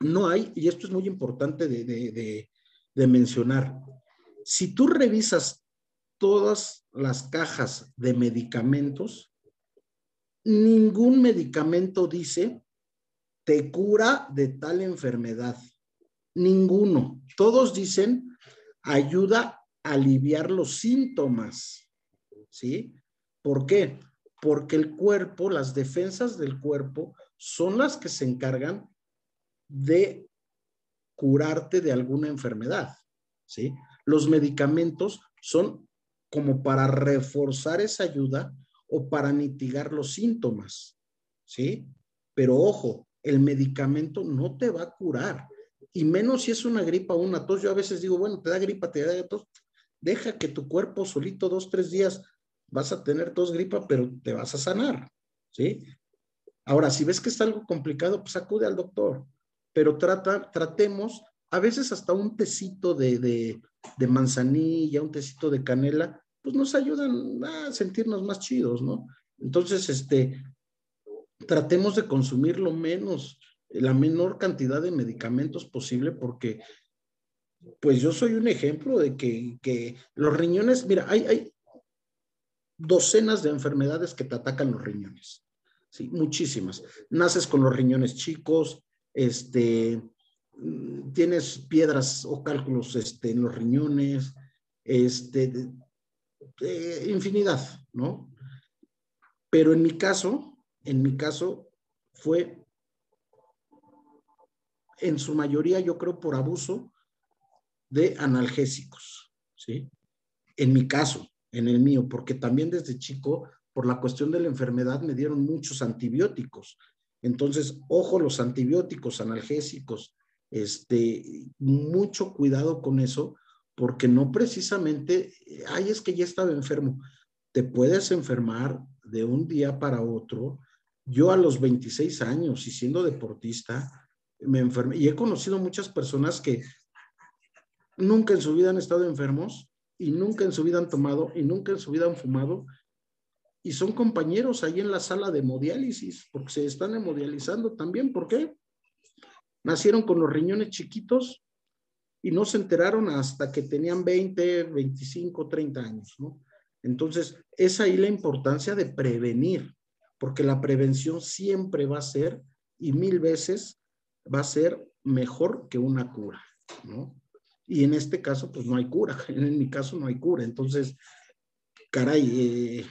no hay, y esto es muy importante de mencionar, si tú revisas todas las cajas de medicamentos, ningún medicamento dice te cura de tal enfermedad. Ninguno. Todos dicen ayuda a aliviar los síntomas. ¿Sí? ¿Por qué? Porque el cuerpo, las defensas del cuerpo son las que se encargan de curarte de alguna enfermedad. ¿Sí? Los medicamentos son como para reforzar esa ayuda o para mitigar los síntomas, ¿sí? Pero ojo, el medicamento no te va a curar, y menos si es una gripa o una tos. Yo a veces digo, bueno, te da gripa, te da tos, deja que tu cuerpo solito dos, tres días vas a tener tos, gripa, pero te vas a sanar, ¿sí? Ahora, si ves que está algo complicado, pues acude al doctor, pero trata, tratemos, a veces hasta un tecito de, de, de manzanilla, un tecito de canela, pues nos ayudan a sentirnos más chidos, ¿no? Entonces, este, tratemos de consumir lo menos, la menor cantidad de medicamentos posible porque, pues yo soy un ejemplo de que, que los riñones, mira, hay, hay docenas de enfermedades que te atacan los riñones, ¿sí? Muchísimas. Naces con los riñones chicos, este, tienes piedras o cálculos este, en los riñones, este, eh, infinidad, ¿no? Pero en mi caso, en mi caso fue en su mayoría, yo creo, por abuso de analgésicos, ¿sí? En mi caso, en el mío, porque también desde chico, por la cuestión de la enfermedad, me dieron muchos antibióticos. Entonces, ojo, los antibióticos, analgésicos, este, mucho cuidado con eso, porque no precisamente, ay, es que ya estaba enfermo. Te puedes enfermar de un día para otro. Yo a los 26 años y siendo deportista, me enfermé y he conocido muchas personas que nunca en su vida han estado enfermos y nunca en su vida han tomado y nunca en su vida han fumado y son compañeros ahí en la sala de hemodiálisis porque se están hemodializando también. ¿Por qué? Nacieron con los riñones chiquitos y no se enteraron hasta que tenían 20, 25, 30 años, ¿no? Entonces, es ahí la importancia de prevenir, porque la prevención siempre va a ser, y mil veces va a ser mejor que una cura, ¿no? Y en este caso, pues no hay cura, en mi caso no hay cura, entonces, caray, eh,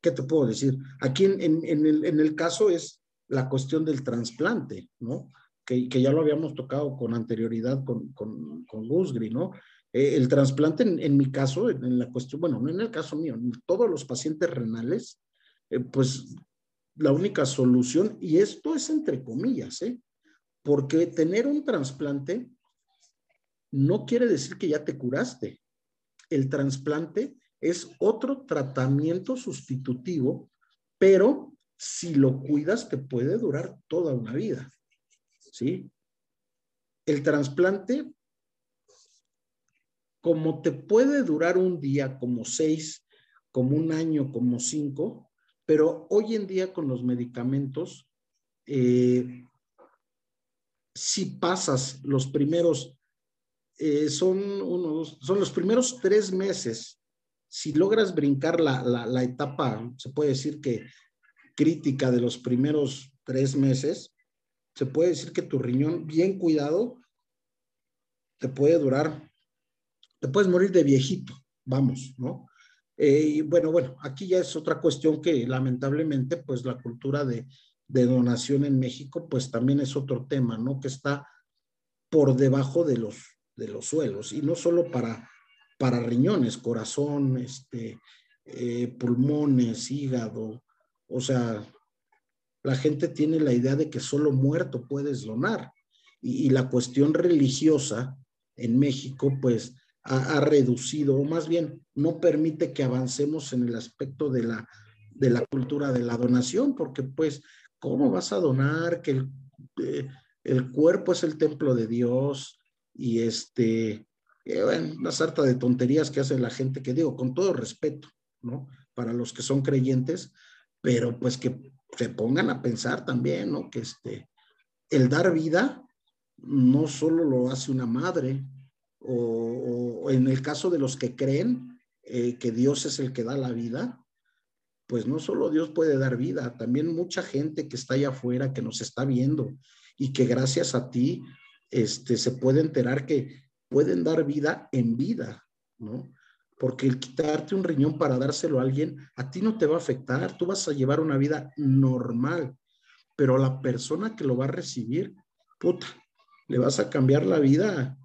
¿qué te puedo decir? Aquí en, en, el, en el caso es la cuestión del trasplante, ¿no? Que, ya lo habíamos tocado con anterioridad con, con, ¿no? Eh, el trasplante, en, mi caso, en, la cuestión, bueno, no en el caso mío, en todos los pacientes renales, eh, pues la única solución, y esto es entre comillas, ¿eh? Porque tener un trasplante no quiere decir que ya te curaste. El trasplante es otro tratamiento sustitutivo, pero si lo cuidas te puede durar toda una vida. ¿Sí? El trasplante, como te puede durar un día, como seis, como un año, como cinco, pero hoy en día con los medicamentos, eh, si pasas los primeros eh, son, unos, son los primeros tres meses. Si logras brincar la, la, etapa, se puede decir que crítica de los primeros tres meses, se puede decir que tu riñón bien cuidado te puede durar, te puedes morir de viejito, vamos, ¿no? Eh, y bueno, bueno, aquí ya es otra cuestión que lamentablemente, pues la cultura de, donación en México, pues también es otro tema, ¿no? Que está por debajo de los, de los suelos y no solo para, para riñones, corazón, este, eh, pulmones, hígado, o sea, la gente tiene la idea de que solo muerto puedes donar y, la cuestión religiosa en México, pues ha, reducido, o más bien no permite que avancemos en el aspecto de la, de la cultura de la donación, porque pues ¿Cómo vas a donar? Que el, eh, el cuerpo es el templo de Dios y este, eh, bueno, una sarta de tonterías que hace la gente, que digo, con todo respeto, ¿no? Para los que son creyentes, pero pues que se pongan a pensar también, ¿no? Que este, el dar vida no solo lo hace una madre, o, en el caso de los que creen eh, que Dios es el que da la vida, pues no solo Dios puede dar vida, también mucha gente que está allá afuera, que nos está viendo y que gracias a ti este, se puede enterar que pueden dar vida en vida, ¿no? Porque el quitarte un riñón para dárselo a alguien, a ti no te va a afectar, tú vas a llevar una vida normal, pero la persona que lo va a recibir, puta, le vas a cambiar la vida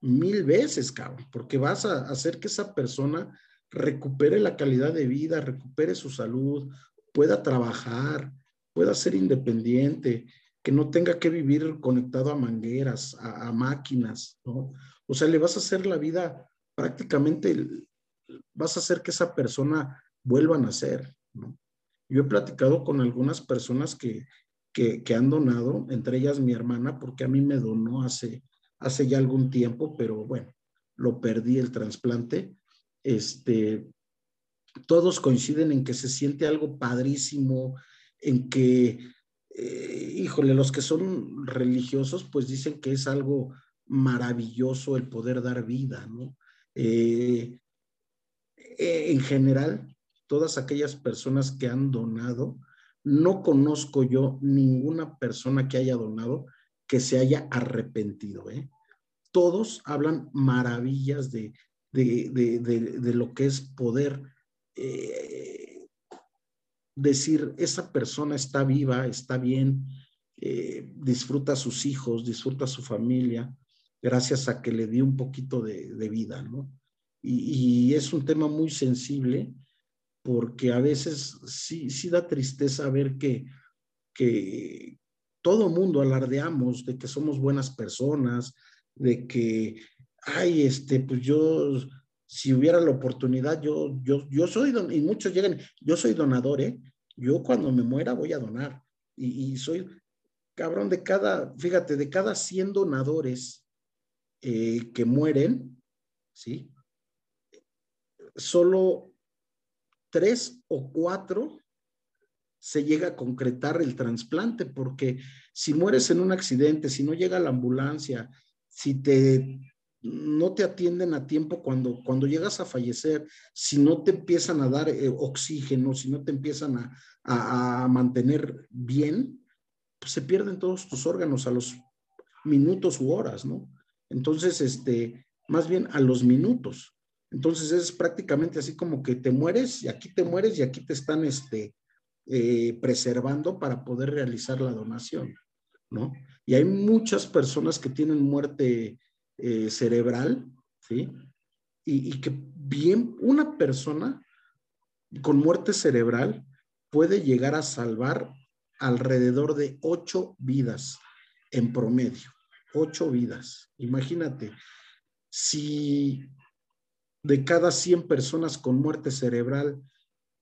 mil veces, cabrón, porque vas a hacer que esa persona recupere la calidad de vida, recupere su salud, pueda trabajar, pueda ser independiente, que no tenga que vivir conectado a mangueras, a, máquinas, ¿no? O sea, le vas a hacer la vida prácticamente, vas a hacer que esa persona vuelva a nacer, ¿no? Yo he platicado con algunas personas que, que, han donado, entre ellas mi hermana, porque a mí me donó hace, hace ya algún tiempo, pero bueno, lo perdí el trasplante este, todos coinciden en que se siente algo padrísimo, en que, eh, híjole, los que son religiosos pues dicen que es algo maravilloso el poder dar vida, ¿no? Eh, en general, todas aquellas personas que han donado, no conozco yo ninguna persona que haya donado que se haya arrepentido, ¿eh? Todos hablan maravillas de, de, lo que es poder eh, decir, esa persona está viva, está bien, eh, disfruta a sus hijos, disfruta su familia, gracias a que le dio un poquito de, vida, ¿no? Y, es un tema muy sensible porque a veces sí, da tristeza ver que, que todo mundo alardeamos de que somos buenas personas, de que ay, este, pues yo, si hubiera la oportunidad, yo, yo, yo soy, y muchos llegan, yo soy donador, ¿eh? Yo cuando me muera voy a donar. Y, soy, cabrón, de cada, fíjate, de cada 100 donadores eh, que mueren, ¿sí? Solo tres o cuatro se llega a concretar el trasplante, porque si mueres en un accidente, si no llega la ambulancia, si te no te atienden a tiempo cuando, cuando llegas a fallecer, si no te empiezan a dar eh, oxígeno, si no te empiezan a, mantener bien, pues se pierden todos tus órganos a los minutos u horas, ¿no? Entonces, este, más bien a los minutos. Entonces es prácticamente así como que te mueres y aquí te mueres y aquí te están este, eh, preservando para poder realizar la donación, ¿no? Y hay muchas personas que tienen muerte eh, cerebral, ¿sí? Y, que bien una persona con muerte cerebral puede llegar a salvar alrededor de ocho vidas en promedio, ocho vidas. Imagínate, si de cada 100 personas con muerte cerebral,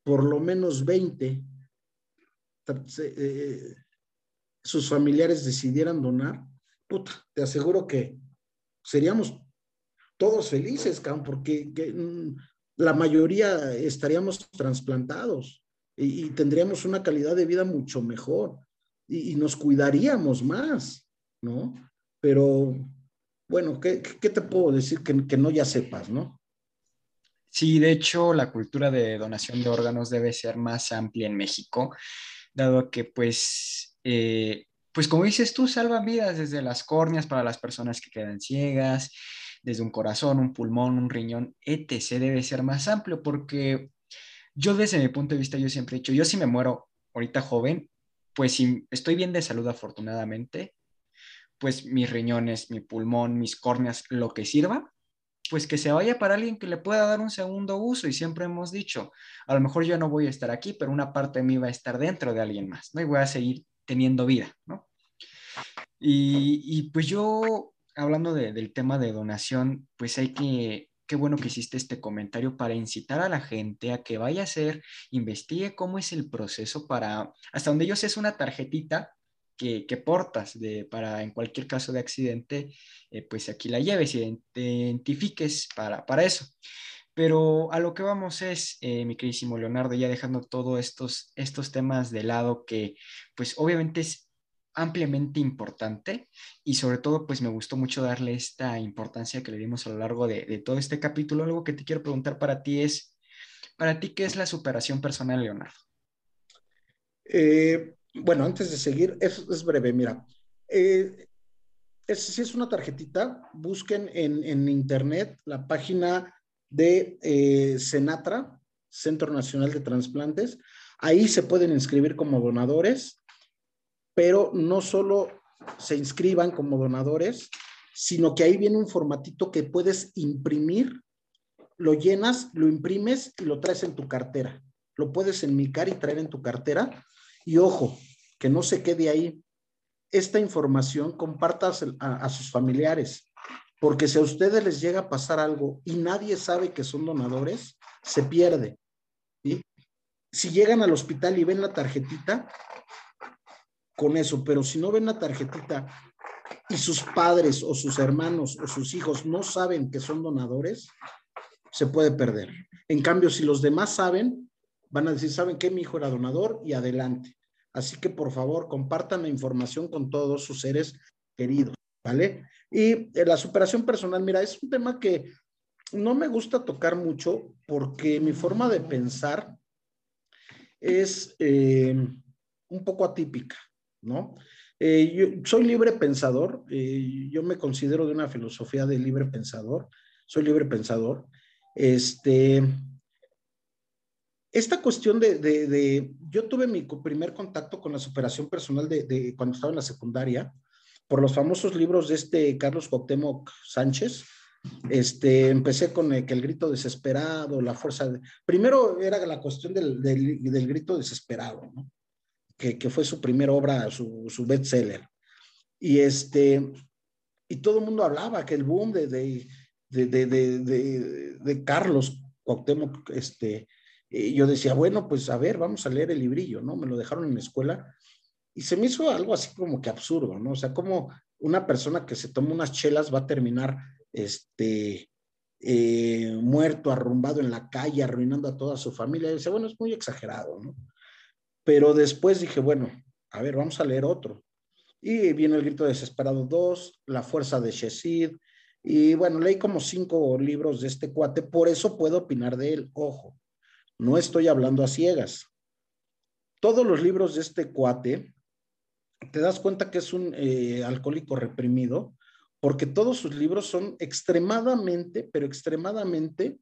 por lo menos 20 eh, sus familiares decidieran donar, puta, te aseguro que seríamos todos felices, porque mm, la mayoría estaríamos trasplantados y, tendríamos una calidad de vida mucho mejor y, nos cuidaríamos más, ¿no? Pero bueno, ¿qué, qué te puedo decir que, que no ya sepas, no? Sí, de hecho, la cultura de donación de órganos debe ser más amplia en México, dado que, pues, eh, pues como dices tú, salvan vidas desde las córneas para las personas que quedan ciegas, desde un corazón, un pulmón, un riñón, etc. Debe ser más amplio porque yo desde mi punto de vista, yo siempre he dicho, yo si me muero ahorita joven, pues si estoy bien de salud afortunadamente, pues mis riñones, mi pulmón, mis córneas, lo que sirva, pues que se vaya para alguien que le pueda dar un segundo uso. Y siempre hemos dicho, a lo mejor yo no voy a estar aquí, pero una parte de mí va a estar dentro de alguien más, ¿no? Y voy a seguir teniendo vida, ¿no? Y, pues yo, hablando del tema de donación, pues hay que, qué bueno que hiciste este comentario para incitar a la gente a que vaya a hacer, investigue cómo es el proceso para, hasta donde yo sé, es una tarjetita que, portas de, para en cualquier caso de accidente, eh, pues aquí la lleves y identifiques para, para eso. Pero a lo que vamos es, eh, mi queridísimo Leonardo, ya dejando todos estos, estos temas de lado que pues obviamente es ampliamente importante y sobre todo pues me gustó mucho darle esta importancia que le dimos a lo largo de, de todo este capítulo. Algo que te quiero preguntar para ti es, para ti, ¿qué es la superación personal, Leonardo? Eh, bueno, antes de seguir, es, breve, mira. Eh, si es una tarjetita, busquen en, internet la página de eh, Senatra, Centro Nacional de Transplantes. Ahí se pueden inscribir como donadores, pero no solo se inscriban como donadores, sino que ahí viene un formatito que puedes imprimir, lo llenas, lo imprimes y lo traes en tu cartera. Lo puedes enmicar y traer en tu cartera y ojo, que no se quede ahí. Esta información compartas a, sus familiares, porque si a ustedes les llega a pasar algo y nadie sabe que son donadores, se pierde. Si llegan al hospital y ven la tarjetita, con eso, pero si no ven la tarjetita y sus padres o sus hermanos o sus hijos no saben que son donadores, se puede perder. En cambio, si los demás saben, van a decir, ¿saben qué? Mi hijo era donador y adelante. Así que por favor, compartan la información con todos sus seres queridos, ¿vale? Y eh, la superación personal, mira, es un tema que no me gusta tocar mucho porque mi forma de pensar es eh, un poco atípica, ¿no? Eh, yo soy libre pensador, yo me considero de una filosofía de libre pensador, soy libre pensador. Este, esta cuestión de, yo tuve mi primer contacto con la superación personal de, cuando estaba en la secundaria por los famosos libros de este Carlos Cuauhtémoc Sánchez. Este, empecé con el, que el grito desesperado, la fuerza de... Primero era la cuestión del, del, grito desesperado, ¿no? que, que, fue su primera obra, su, su bestseller. Y, este, y todo el mundo hablaba que el boom de, de, de, de Carlos Cuauhtémoc, este, y yo decía, bueno, pues a ver, vamos a leer el librillo, ¿no? Me lo dejaron en la escuela y se me hizo algo así como que absurdo, ¿no? O sea, como una persona que se toma unas chelas va a terminar, este, eh, muerto, arrumbado en la calle, arruinando a toda su familia. Y dice, bueno, es muy exagerado, ¿no? Pero después dije, bueno, a ver, vamos a leer otro. Y viene el grito desesperado 2, La fuerza de Shesid. Y bueno, leí como cinco libros de este cuate, por eso puedo opinar de él, ojo. No estoy hablando a ciegas. Todos los libros de este cuate, te das cuenta que es un eh, alcohólico reprimido, porque todos sus libros son extremadamente, pero extremadamente,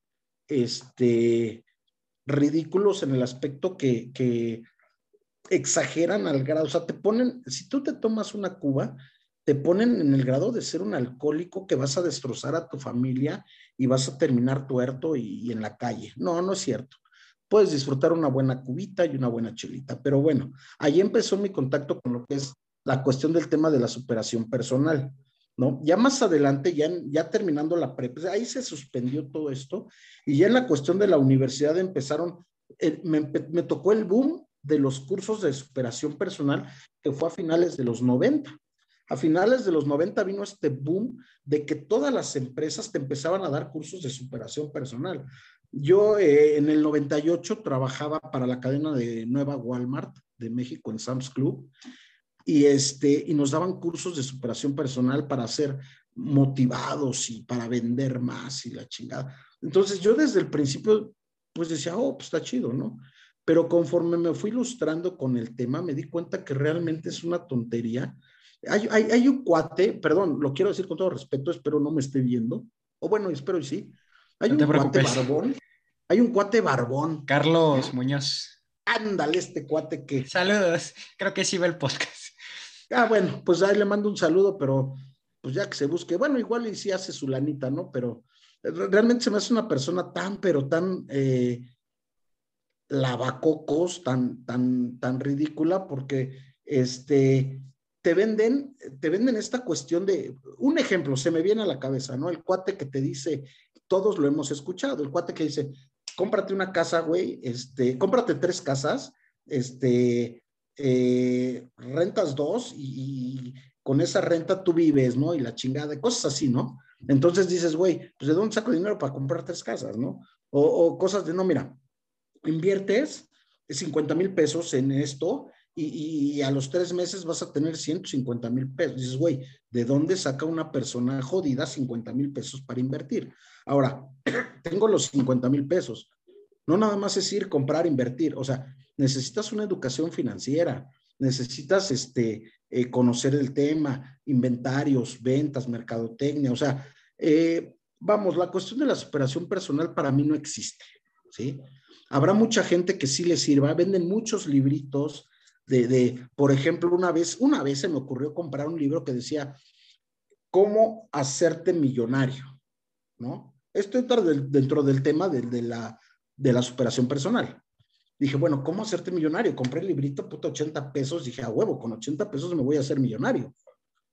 este, ridículos en el aspecto que, que exageran al grado, o sea, te ponen, si tú te tomas una cuba, te ponen en el grado de ser un alcohólico que vas a destrozar a tu familia y vas a terminar tuerto y en la calle. No, no es cierto puedes disfrutar una buena cubita y una buena chelita. Pero bueno, ahí empezó mi contacto con lo que es la cuestión del tema de la superación personal, ¿no? Ya más adelante, ya, ya terminando la prepa, ahí se suspendió todo esto y ya en la cuestión de la universidad empezaron, eh, me, me tocó el boom de los cursos de superación personal que fue a finales de los 90. A finales de los 90 vino este boom de que todas las empresas te empezaban a dar cursos de superación personal. Yo eh, en el 98 trabajaba para la cadena de Nueva Walmart de México en Sam's Club y, este, y nos daban cursos de superación personal para hacer motivados y para vender más y la chingada. Entonces yo desde el principio pues decía, oh, pues está chido, ¿no? Pero conforme me fui ilustrando con el tema, me di cuenta que realmente es una tontería. Hay, hay, hay un cuate, perdón, lo quiero decir con todo respeto, espero no me esté viendo, o bueno, espero y sí. Hay un cuate barbón, hay un cuate barbón. Carlos Muñoz. Ándale, este cuate que. Saludos, creo que sí ve el podcast. Ah, bueno, pues ahí le mando un saludo, pero pues ya que se busque, bueno, igual y sí hace su lanita, ¿no? Pero realmente se me hace una persona tan, pero tan eh, lavacocos, tan, tan, tan ridícula, porque este, te venden, te venden esta cuestión de, un ejemplo, se me viene a la cabeza, ¿no? El cuate que te dice, todos lo hemos escuchado, el cuate que dice, cómprate una casa, güey, este, cómprate tres casas, este, eh, rentas dos y, con esa renta tú vives, ¿no? Y la chingada, cosas así, ¿no? Entonces dices, güey, pues ¿de dónde saco dinero para comprar tres casas, no? O, cosas de, no, mira, inviertes 50 mil pesos en esto y, a los tres meses vas a tener 150 mil pesos. Dices, güey, ¿de dónde saca una persona jodida 50 mil pesos para invertir? Ahora, tengo los 50 mil pesos. No nada más es ir, comprar, invertir. O sea, necesitas una educación financiera, necesitas este, eh, conocer el tema, inventarios, ventas, mercadotecnia. O sea, eh, vamos, la cuestión de la superación personal para mí no existe. ¿sí? Habrá mucha gente que sí le sirva, venden muchos libritos de, de, por ejemplo, una vez, una vez se me ocurrió comprar un libro que decía, ¿Cómo hacerte millonario? ¿No? Esto entra dentro del tema de, la, de la superación personal. Dije, bueno, ¿cómo hacerte millonario? Compré el librito, puto, 80 pesos. Dije, a huevo, con 80 pesos me voy a hacer millonario,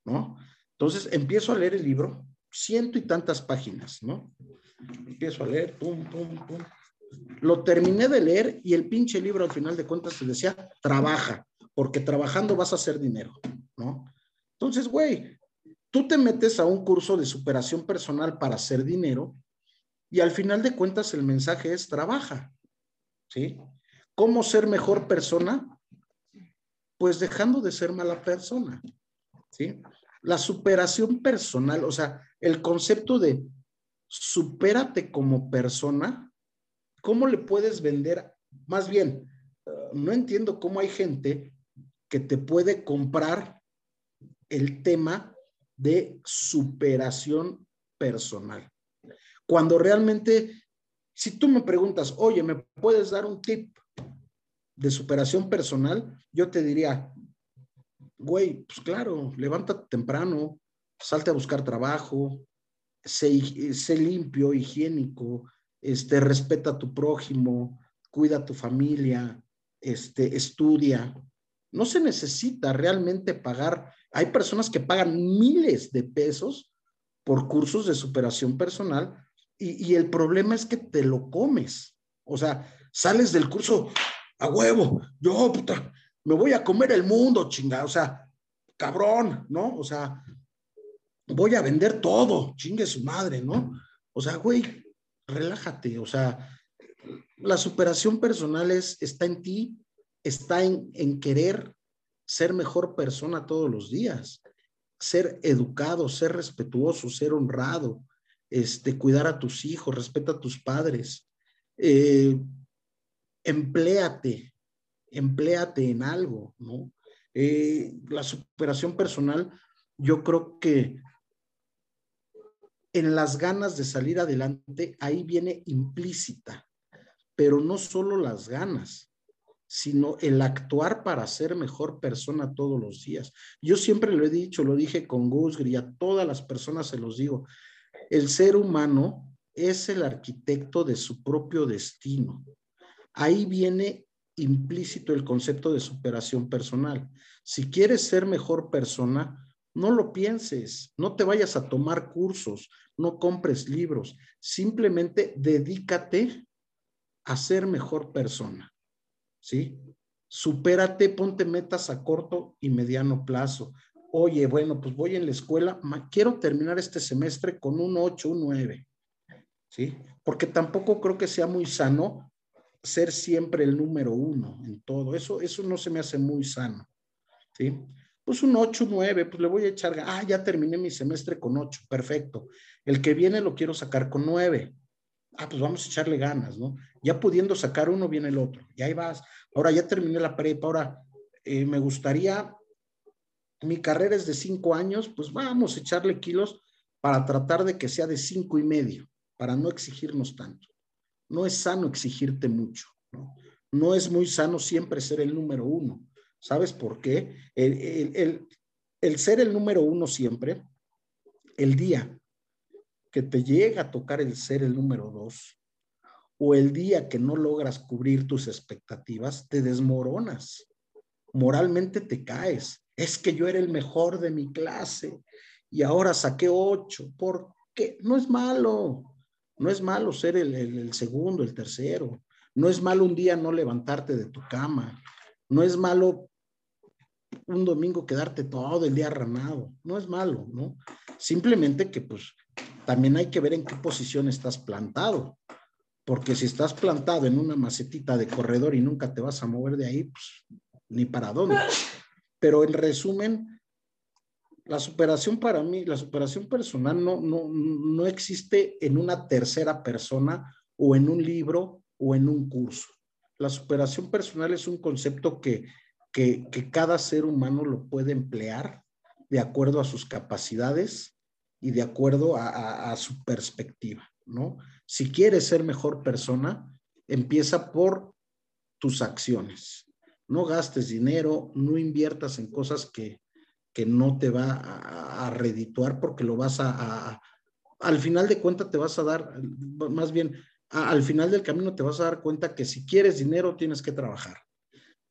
¿no? Entonces empiezo a leer el libro, ciento y tantas páginas, ¿no? Empiezo a leer, pum, pum, pum. Lo terminé de leer y el pinche libro al final de cuentas te decía, trabaja, porque trabajando vas a hacer dinero, ¿no? Entonces, güey, tú te metes a un curso de superación personal para hacer dinero y al final de cuentas el mensaje es trabaja, ¿sí? ¿Cómo ser mejor persona? Pues dejando de ser mala persona, ¿sí? La superación personal, o sea, el concepto de supérate como persona, ¿cómo le puedes vender? Más bien, eh, no entiendo cómo hay gente que te puede comprar el tema de superación personal. Cuando realmente, si tú me preguntas, oye, ¿me puedes dar un tip de superación personal? Yo te diría, güey, pues claro, levántate temprano, salte a buscar trabajo, sé, limpio, higiénico, este, respeta a tu prójimo, cuida a tu familia, este, estudia. No se necesita realmente pagar. Hay personas que pagan miles de pesos por cursos de superación personal y, y el problema es que te lo comes. O sea, sales del curso a huevo, yo puta, me voy a comer el mundo, chingada. O sea, cabrón, ¿no? O sea, voy a vender todo, chingue su madre, ¿no? O sea, güey, relájate, o sea, la superación personal es, está en ti, está en, en querer ser mejor persona todos los días, ser educado, ser respetuoso, ser honrado, este, cuidar a tus hijos, respeta a tus padres, eh, empléate, empléate en algo, ¿no? Eh, la superación personal, yo creo que en las ganas de salir adelante, ahí viene implícita, pero no solo las ganas, sino el actuar para ser mejor persona todos los días. Yo siempre lo he dicho, lo dije con Gusgri, y a todas las personas se los digo, el ser humano es el arquitecto de su propio destino. Ahí viene implícito el concepto de superación personal. Si quieres ser mejor persona, no lo pienses, no te vayas a tomar cursos, no compres libros, simplemente dedícate a ser mejor persona. ¿Sí? Supérate, ponte metas a corto y mediano plazo oye, bueno, pues voy en la escuela, quiero terminar este semestre con un 8, un 9, ¿sí? Porque tampoco creo que sea muy sano ser siempre el número uno en todo. Eso, eso no se me hace muy sano, ¿sí? Pues un 8, 9, pues le voy a echar, ah, ya terminé mi semestre con 8, perfecto. El que viene lo quiero sacar con 9. Ah, pues vamos a echarle ganas, ¿no? Ya pudiendo sacar uno, viene el otro. Y ahí vas. Ahora ya terminé la prepa, ahora eh, me gustaría, mi carrera es de 5 años, pues vamos a echarle kilos para tratar de que sea de 5 y medio, para no exigirnos tanto. No es sano exigirte mucho, ¿no? No es muy sano siempre ser el número uno ¿Sabes por qué? El, ser el número uno siempre, el día que te llega a tocar el ser el número dos, o el día que no logras cubrir tus expectativas, te desmoronas. Moralmente te caes. Es que yo era el mejor de mi clase y ahora saqué ocho. ¿Por qué? No es malo. No es malo ser el segundo, el tercero. No es malo un día no levantarte de tu cama. No es malo un domingo quedarte todo el día ranado. No es malo, ¿no? Simplemente que pues también hay que ver en qué posición estás plantado. Porque si estás plantado en una macetita de corredor y nunca te vas a mover de ahí, pues ni para dónde. Pero en resumen, la superación para mí, la superación personal no, no, no existe en una tercera persona o en un libro o en un curso. La superación personal es un concepto que que, cada ser humano lo puede emplear de acuerdo a sus capacidades y de acuerdo a, su perspectiva, ¿no? Si quieres ser mejor persona, empieza por tus acciones. No gastes dinero, no inviertas en cosas que, que no te va a, redituar porque lo vas a, al final de cuentas te vas a dar, más bien, al final del camino te vas a dar cuenta que si quieres dinero tienes que trabajar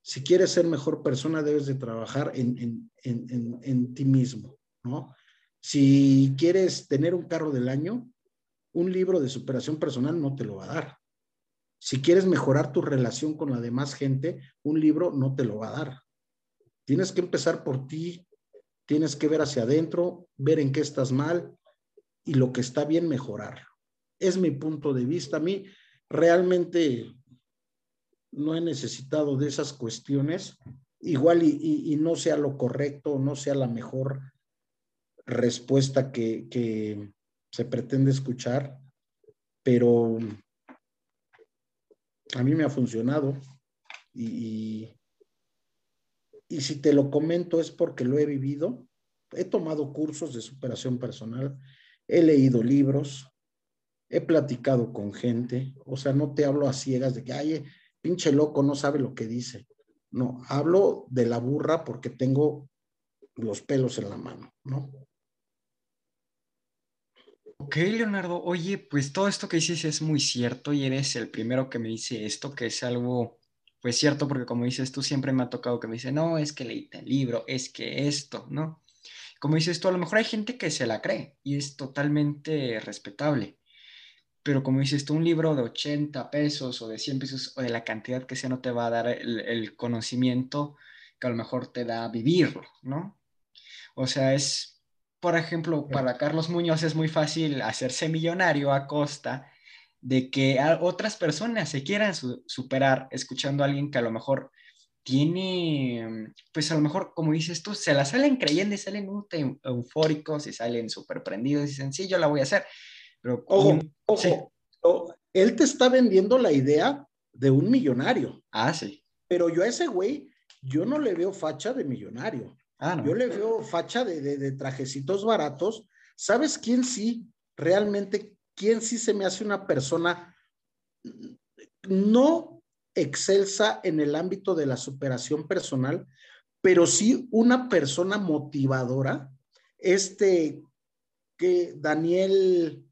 si quieres ser mejor persona, debes de trabajar en, en, ti mismo, ¿no? Si quieres tener un carro del año, un libro de superación personal no te lo va a dar. Si quieres mejorar tu relación con la demás gente, un libro no te lo va a dar. Tienes que empezar por ti, tienes que ver hacia adentro, ver en qué estás mal y lo que está bien mejorar. Es mi punto de vista. A mí realmente no he necesitado de esas cuestiones, igual y, no sea lo correcto, no sea la mejor respuesta que, se pretende escuchar, pero a mí me ha funcionado y, y si te lo comento es porque lo he vivido. He tomado cursos de superación personal, he leído libros, he platicado con gente, o sea, no te hablo a ciegas de que, ay, pinche loco, no sabe lo que dice. No, hablo de la burra porque tengo los pelos en la mano, ¿no? Ok, Leonardo, oye, pues todo esto que dices es muy cierto y eres el primero que me dice esto, que es algo, pues cierto, porque como dices tú, siempre me ha tocado que me dice, no, es que leíste el libro, es que esto, ¿no? Como dices tú, a lo mejor hay gente que se la cree y es totalmente respetable pero como dices tú, un libro de 80 pesos o de 100 pesos o de la cantidad que sea no te va a dar el, conocimiento que a lo mejor te da vivirlo, ¿no? O sea, es, por ejemplo, para Carlos Muñoz es muy fácil hacerse millonario a costa de que otras personas se quieran superar escuchando a alguien que a lo mejor tiene, pues a lo mejor, como dices tú, se la salen creyendo y salen eufóricos y salen súper prendidos y dicen, sí, yo la voy a hacer pero, ojo, ojo, él te está vendiendo la idea de un millonario. Ah, sí. Pero yo a ese güey, yo no le veo facha de millonario. Ah, no. Yo le veo facha de, de, trajecitos baratos. ¿Sabes quién sí? Realmente, quién sí se me hace una persona no excelsa en el ámbito de la superación personal, pero sí una persona motivadora. Este que Daniel,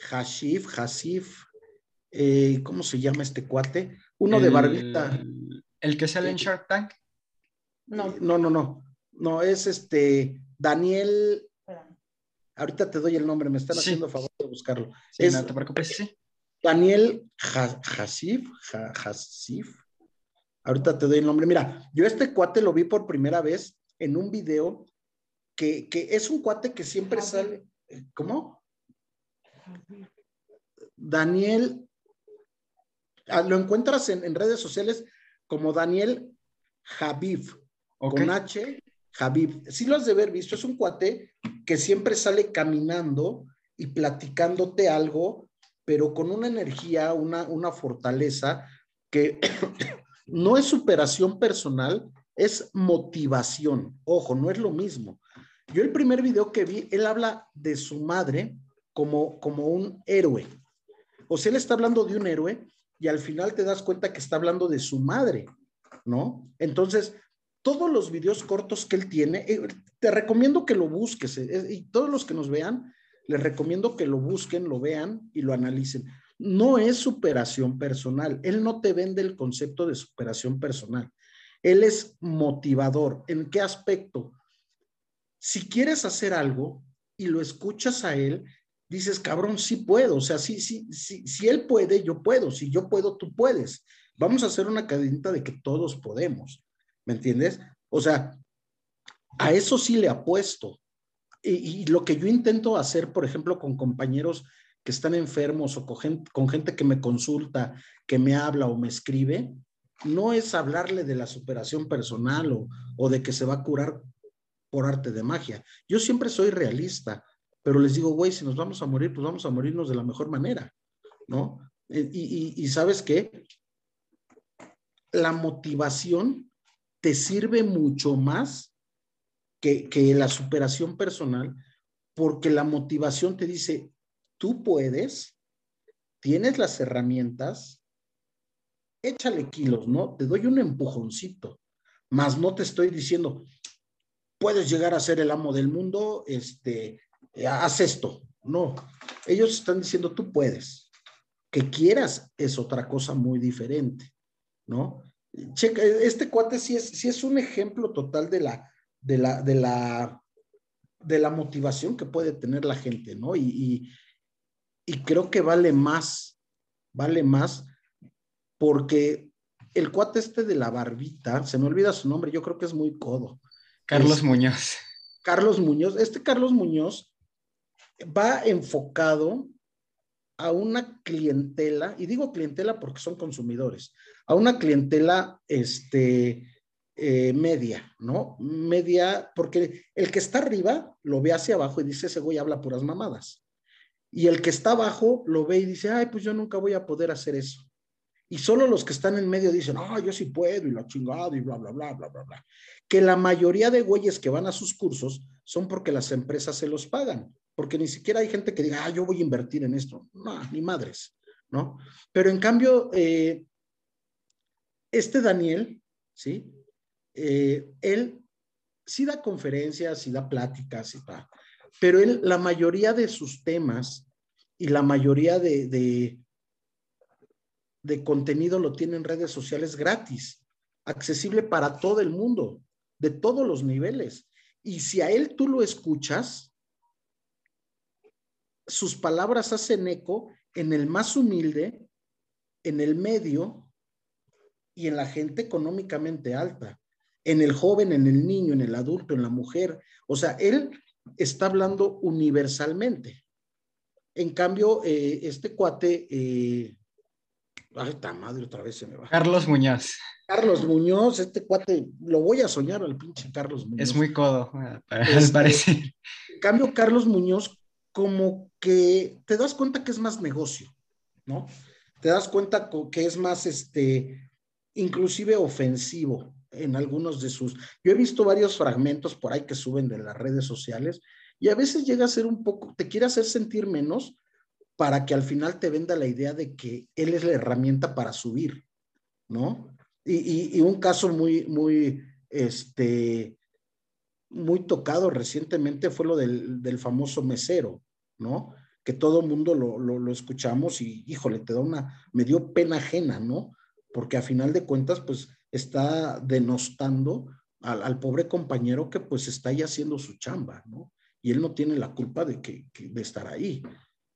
Hashif, Hasif, eh, ¿cómo se llama este cuate? Uno de barbita. ¿El que sale en eh, Shark Tank? No. No, no, no. No, es este Daniel. Ahorita te doy el nombre, me están haciendo favor de buscarlo. Sí, no te preocupes, sí. Daniel Hasif, Hasif. Ahorita te doy el nombre. Mira, yo este cuate lo vi por primera vez en un video que, que es un cuate que siempre sale. ¿Cómo? Daniel, ah, lo encuentras en, redes sociales como Daniel Javif, con H Javib, sí lo has de haber visto, es un cuate que siempre sale caminando y platicándote algo, pero con una energía, una, una fortaleza que no es superación personal, es motivación. Ojo, no es lo mismo. Yo el primer video que vi, él habla de su madre como, como un héroe. O sea, él está hablando de un héroe y al final te das cuenta que está hablando de su madre, ¿no? Entonces, todos los videos cortos que él tiene, eh, te recomiendo que lo busques eh, y todos los que nos vean, les recomiendo que lo busquen, lo vean y lo analicen. No es superación personal. Él no te vende el concepto de superación personal. Él es motivador. ¿En qué aspecto? Si quieres hacer algo y lo escuchas a él, dices, cabrón, sí puedo. O sea, sí, sí, sí, si él puede, yo puedo. Si yo puedo, tú puedes. Vamos a hacer una cadenita de que todos podemos. ¿Me entiendes? O sea, a eso sí le apuesto. Y, lo que yo intento hacer, por ejemplo, con compañeros que están enfermos o con gente, con gente que me consulta, que me habla o me escribe, no es hablarle de la superación personal o, o de que se va a curar por arte de magia. Yo siempre soy realista, pero les digo, güey, si nos vamos a morir, pues vamos a morirnos de la mejor manera, ¿no? Y, y, sabes qué? La motivación te sirve mucho más que, que la superación personal, porque la motivación te dice, tú puedes, tienes las herramientas, échale kilos, ¿no? Te doy un empujoncito, más no te estoy diciendo, puedes llegar a ser el amo del mundo, este, haz esto. No, ellos están diciendo, tú puedes. Que quieras es otra cosa muy diferente, ¿no? Checa, este cuate sí es, sí es un ejemplo total de la, de la, de la, de la motivación que puede tener la gente, ¿no? Y, y, y creo que vale más, vale más, porque el cuate este de la barbita, se me olvida su nombre, yo creo que es muy codo. Carlos Es- Muñoz. Carlos Muñoz, este Carlos Muñoz va enfocado a una clientela, y digo clientela porque son consumidores, a una clientela este, eh, media, ¿no? Media, porque el que está arriba lo ve hacia abajo y dice, ese güey habla puras mamadas. Y el que está abajo lo ve y dice, ay, pues yo nunca voy a poder hacer eso. Y solo los que están en medio dicen, ah, yo sí puedo y la chingada y bla, bla, bla, bla, bla, bla. Que la mayoría de güeyes que van a sus cursos son porque las empresas se los pagan, porque ni siquiera hay gente que diga, ah, yo voy a invertir en esto. No, ni madres, ¿no? Pero en cambio, eh, este Daniel, ¿sí? Eh, él sí da conferencias, sí da pláticas, y pa, pero él, la mayoría de sus temas y la mayoría de, de, de contenido lo tiene en redes sociales gratis, accesible para todo el mundo, de todos los niveles. Y si a él tú lo escuchas, sus palabras hacen eco en el más humilde, en el medio y en la gente económicamente alta, en el joven, en el niño, en el adulto, en la mujer. O sea, él está hablando universalmente. En cambio, eh, este cuate, eh, ay, ta madre, otra vez se me va. Carlos Muñoz. Carlos Muñoz, este cuate, lo voy a soñar al pinche Carlos Muñoz. Es muy codo, al Este, parecer. En cambio, Carlos Muñoz, como que te das cuenta que es más negocio, ¿no? Te das cuenta que es más, este, inclusive ofensivo en algunos de sus. Yo he visto varios fragmentos por ahí que suben de las redes sociales y a veces llega a ser un poco, te quiere hacer sentir menos para que al final te venda la idea de que él es la herramienta para subir, ¿no? Y- y un caso muy, muy, este, muy tocado recientemente fue lo del, del famoso mesero, ¿no? Que todo mundo lo, lo, escuchamos y, híjole, te da una, me dio pena ajena, ¿no? Porque a final de cuentas, pues está denostando al, al pobre compañero que pues está ahí haciendo su chamba, ¿no? Y él no tiene la culpa de, que, que- de estar ahí.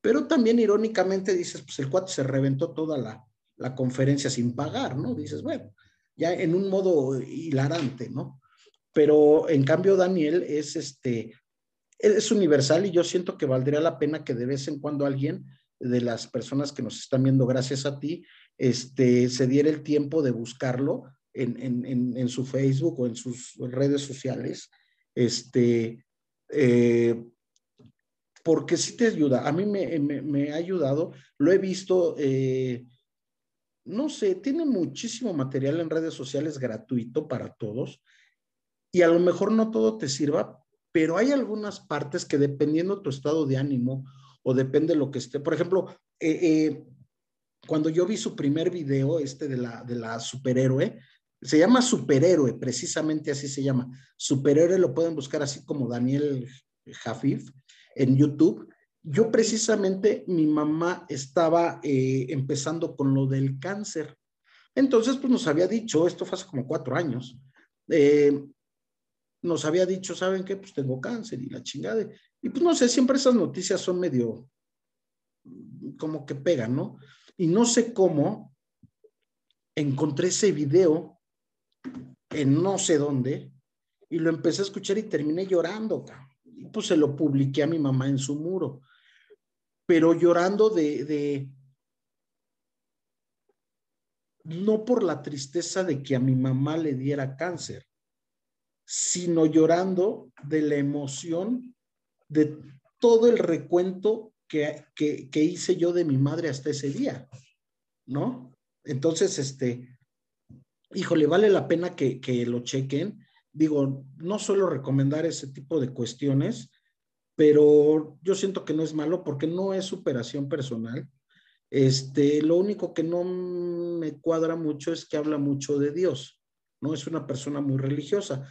Pero también irónicamente dices, pues el cuate se reventó toda la, la conferencia sin pagar, ¿no? Dices, bueno, ya en un modo hilarante, ¿no? Pero en cambio Daniel es este, él es universal y yo siento que valdría la pena que de vez en cuando alguien de las personas que nos están viendo gracias a ti, este, se diera el tiempo de buscarlo en, en su Facebook o en sus redes sociales Este, eh, porque sí te ayuda. A mí me, ha ayudado. Lo he visto, eh, no sé, tiene muchísimo material en redes sociales gratuito para todos. Y a lo mejor no todo te sirva, pero hay algunas partes que dependiendo tu estado de ánimo o depende de lo que esté. Por ejemplo, eh, eh, cuando yo vi su primer video, este de la, de la superhéroe, se llama superhéroe, precisamente así se llama. Superhéroe lo pueden buscar así como Daniel Jafif en YouTube. Yo precisamente, mi mamá estaba eh, empezando con lo del cáncer. Entonces, pues nos había dicho, esto fue hace como cuatro años, nos había dicho, ¿saben qué? Pues tengo cáncer y la chingada. Y pues no sé, siempre esas noticias son medio como que pegan, ¿no? Y no sé cómo encontré ese video en no sé dónde y lo empecé a escuchar y terminé llorando. Y pues se lo publiqué a mi mamá en su muro. Pero llorando de, de no por la tristeza de que a mi mamá le diera cáncer, sino llorando de la emoción de todo el recuento que, que, hice yo de mi madre hasta ese día, ¿no? Entonces, este, híjole, vale la pena que, que lo chequen. Digo, no suelo recomendar ese tipo de cuestiones, pero yo siento que no es malo porque no es superación personal. Este, lo único que no me cuadra mucho es que habla mucho de Dios, no es una persona muy religiosa,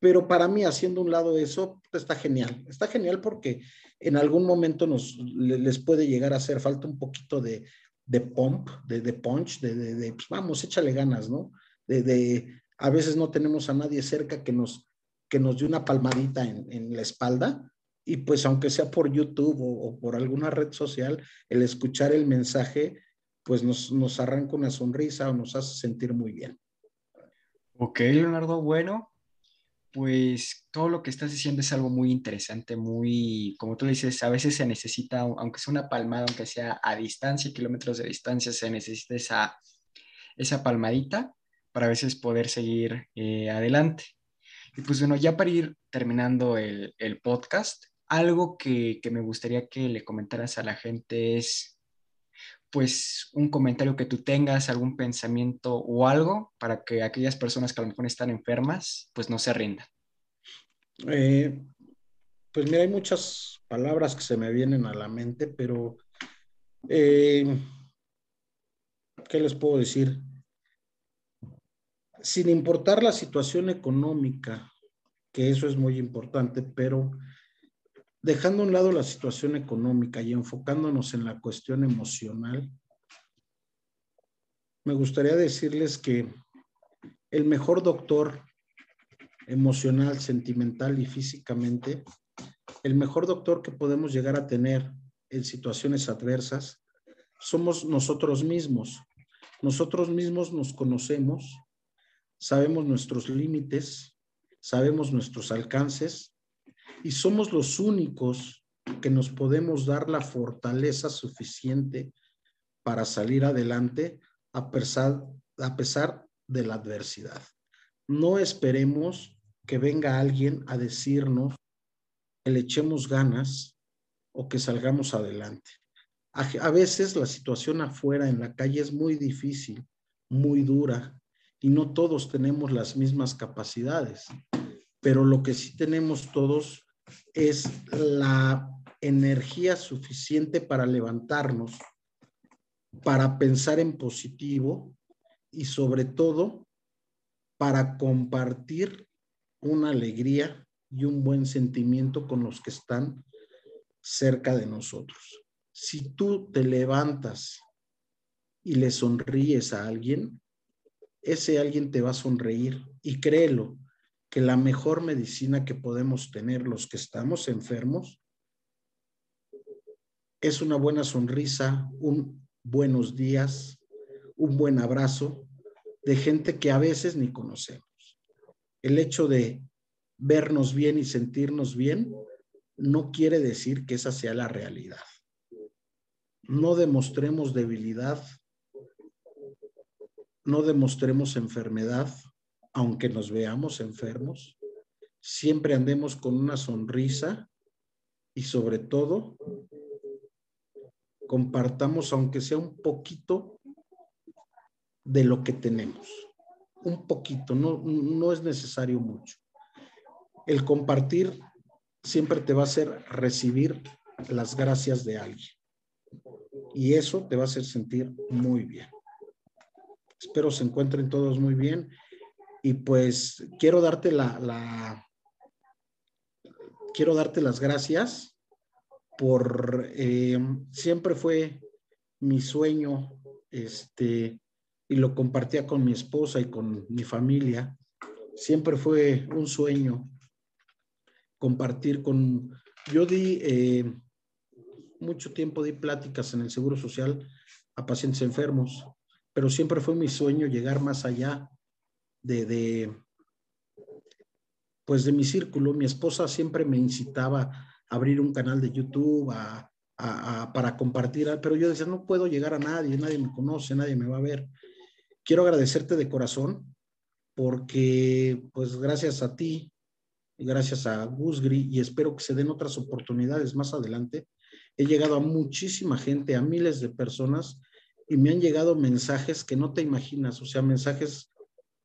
pero para mí, haciendo un lado eso, está genial. Está genial porque en algún momento nos, les puede llegar a hacer falta un poquito de, de pump, de, de punch, de, de, pues vamos, échale ganas, ¿no? De, a veces no tenemos a nadie cerca que nos, que nos dé una palmadita en, en la espalda. Y pues aunque sea por YouTube o, o, por alguna red social, el escuchar el mensaje, pues nos, nos arranca una sonrisa o nos hace sentir muy bien. Ok, Leonardo, bueno, pues todo lo que estás diciendo es algo muy interesante, muy, como tú dices, a veces se necesita, aunque sea una palmada, aunque sea a distancia, kilómetros de distancia, se necesita esa, esa palmadita para a veces poder seguir eh, adelante. Y pues bueno, ya para ir terminando el, el podcast, algo que, que me gustaría que le comentaras a la gente es, pues un comentario que tú tengas, algún pensamiento o algo para que aquellas personas que a lo mejor están enfermas, pues no se rindan. Eh, pues mira, hay muchas palabras que se me vienen a la mente, pero eh, ¿qué les puedo decir? Sin importar la situación económica, que eso es muy importante, pero dejando a un lado la situación económica y enfocándonos en la cuestión emocional, me gustaría decirles que el mejor doctor emocional, sentimental y físicamente, el mejor doctor que podemos llegar a tener en situaciones adversas, somos nosotros mismos. Nosotros mismos nos conocemos, sabemos nuestros límites, sabemos nuestros alcances y somos los únicos que nos podemos dar la fortaleza suficiente para salir adelante a pesar, a pesar de la adversidad. No esperemos que venga alguien a decirnos que le echemos ganas o que salgamos adelante. A, a veces la situación afuera en la calle es muy difícil, muy dura, y no todos tenemos las mismas capacidades, pero lo que sí tenemos todos es la energía suficiente para levantarnos, para pensar en positivo y sobre todo para compartir una alegría y un buen sentimiento con los que están cerca de nosotros. Si tú te levantas y le sonríes a alguien, ese alguien te va a sonreír y créelo, que la mejor medicina que podemos tener los que estamos enfermos es una buena sonrisa, un buenos días, un buen abrazo de gente que a veces ni conocemos. El hecho de vernos bien y sentirnos bien no quiere decir que esa sea la realidad. No demostremos debilidad, no demostremos enfermedad, aunque nos veamos enfermos, siempre andemos con una sonrisa y sobre todo compartamos, aunque sea un poquito, de lo que tenemos. Un poquito, no, no es necesario mucho. El compartir siempre te va a hacer recibir las gracias de alguien. Y eso te va a hacer sentir muy bien. Espero se encuentren todos muy bien. Y pues quiero darte la, quiero darte las gracias por eh, siempre fue mi sueño, este, y lo compartía con mi esposa y con mi familia. Siempre fue un sueño compartir con. Yo di eh, mucho tiempo, di pláticas en el Seguro Social a pacientes enfermos, pero siempre fue mi sueño llegar más allá de, de pues de mi círculo. Mi esposa siempre me incitaba abrir un canal de YouTube, para compartir, pero yo decía, no puedo llegar a nadie, nadie me conoce, nadie me va a ver. Quiero agradecerte de corazón porque pues gracias a ti, gracias a Gusgri y espero que se den otras oportunidades más adelante, he llegado a muchísima gente, a miles de personas y me han llegado mensajes que no te imaginas, o sea, mensajes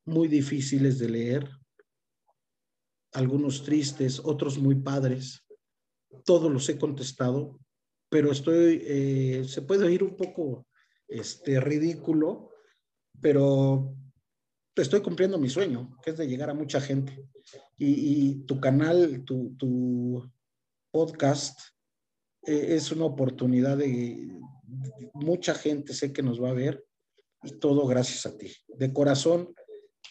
muy difíciles de leer, algunos tristes, otros muy padres, todos los he contestado, pero estoy, eh, se puede oír un poco este, ridículo, pero estoy cumpliendo mi sueño, que es de llegar a mucha gente. Y, tu canal, tu, podcast, eh, es una oportunidad de, mucha gente, sé que nos va a ver, y todo gracias a ti. De corazón,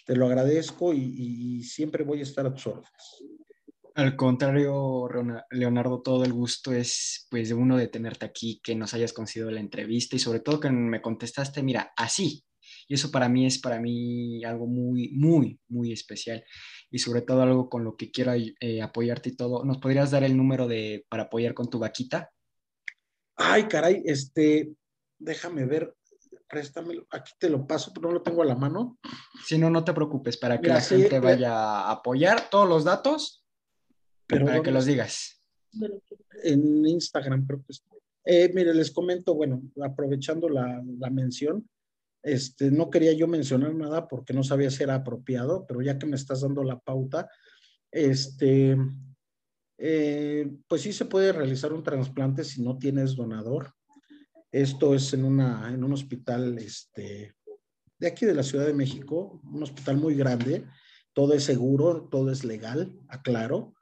te lo agradezco y, y siempre voy a estar a tus órdenes. Al contrario, Leonardo, todo el gusto es pues de uno de tenerte aquí, que nos hayas concedido la entrevista y sobre todo que me contestaste, mira, así. Y eso para mí es para mí algo muy, muy, muy especial y sobre todo algo con lo que quiero eh, apoyarte y todo. ¿Nos podrías dar el número de para apoyar con tu vaquita? Ay, caray, este, déjame ver, préstamelo, aquí te lo paso, pero no lo tengo a la mano. Si no, no te preocupes, para que la gente vaya a apoyar todos los datos pero Para que los digas. En Instagram, creo que eh, mire, les comento, bueno, aprovechando la, la, mención, este, no quería yo mencionar nada porque no sabía si era apropiado, pero ya que me estás dando la pauta, este, eh, pues sí se puede realizar un trasplante si no tienes donador. Esto es en, un hospital este, de aquí de la Ciudad de México, un hospital muy grande, todo es seguro, todo es legal, aclaro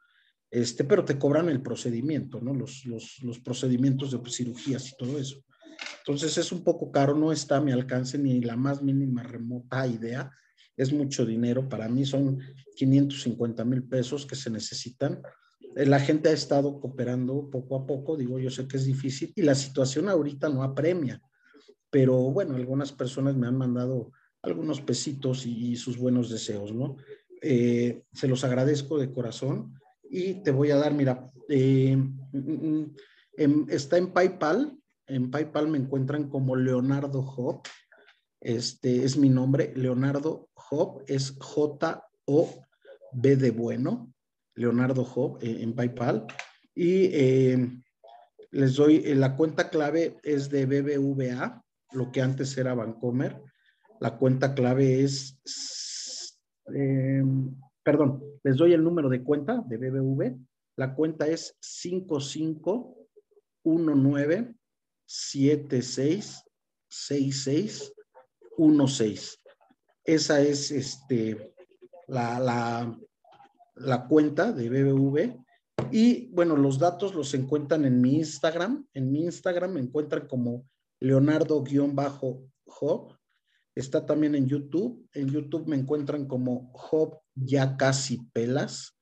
este, pero te cobran el procedimiento, ¿no? Los, los, procedimientos de cirugías y todo eso. Entonces es un poco caro, no está a mi alcance ni la más mínima remota idea. Es mucho dinero, para mí son 550 mil pesos que se necesitan. Eh, la gente ha estado cooperando poco a poco, digo, yo sé que es difícil y la situación ahorita no apremia, pero bueno, algunas personas me han mandado algunos pesitos y, sus buenos deseos, ¿no? Eh, se los agradezco de corazón y te voy a dar, mira, eh, mm, mm, está en PayPal, en PayPal me encuentran como Leonardo Job, este es mi nombre, Leonardo Job, es J-O-B de bueno, Leonardo Job eh, en PayPal, y eh, les doy, la cuenta clave es de BBVA, lo que antes era Bancomer, la cuenta clave es perdón, les doy el número de cuenta de BBV. La cuenta es 5519766616. Esa es este, la, la, la cuenta de BBV. Y bueno, los datos los encuentran en mi Instagram. En mi Instagram me encuentran como Leonardo-Job. Está también en YouTube. En YouTube me encuentran como Job ya casi pelas.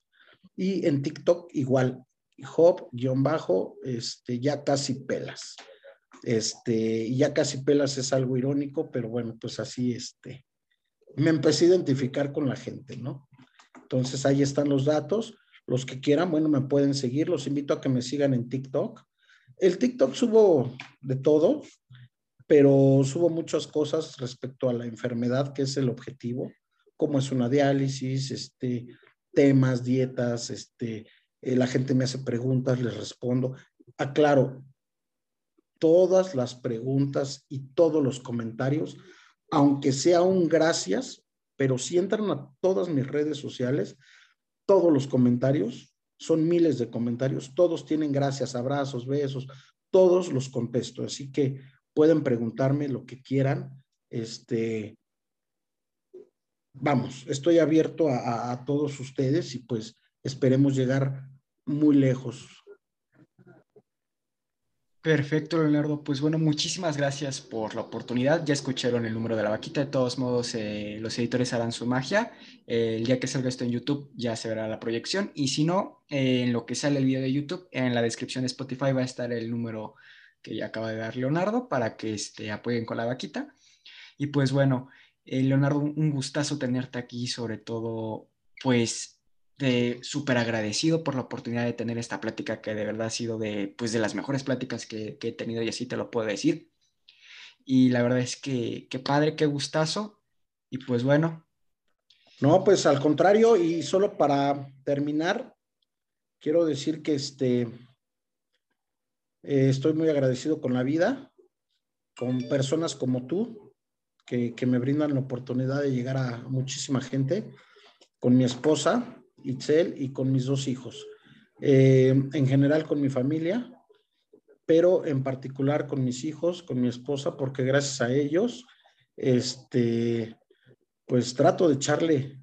Y en TikTok igual, Job guion bajo, este, ya casi pelas. Este, ya casi pelas es algo irónico, pero bueno, pues así, este, me empecé a identificar con la gente, ¿no? Entonces ahí están los datos. Los que quieran, bueno, me pueden seguir. Los invito a que me sigan en TikTok. El TikTok subo de todo, pero subo muchas cosas respecto a la enfermedad, que es el objetivo cómo es una diálisis, este, temas, dietas, este, eh, la gente me hace preguntas, les respondo. Aclaro, todas las preguntas y todos los comentarios, aunque sea un gracias, pero si entran a todas mis redes sociales, todos los comentarios, son miles de comentarios, todos tienen gracias, abrazos, besos, todos los contesto. Así que pueden preguntarme lo que quieran. Este, vamos, estoy abierto a, todos ustedes y pues esperemos llegar muy lejos. Perfecto, Leonardo. Pues bueno, muchísimas gracias por la oportunidad. Ya escucharon el número de la vaquita. De todos modos, eh, los editores harán su magia. el día que salga esto en YouTube ya se verá la proyección. Y si no, eh, en lo que sale el video de YouTube, en la descripción de Spotify va a estar el número que ya acaba de dar Leonardo para que este, apoyen con la vaquita. Y pues bueno, eh, Leonardo, un gustazo tenerte aquí, sobre todo, pues, súper agradecido por la oportunidad de tener esta plática que de verdad ha sido de, pues, de las mejores pláticas que, he tenido y así te lo puedo decir. Y la verdad es que qué padre, qué gustazo. Y pues bueno. No, pues al contrario, y solo para terminar, quiero decir que este, eh, estoy muy agradecido con la vida, con personas como tú, que, me brindan la oportunidad de llegar a muchísima gente, con mi esposa, Itzel, y con mis dos hijos. Eh, en general con mi familia, pero en particular con mis hijos, con mi esposa, porque gracias a ellos, este, pues trato de echarle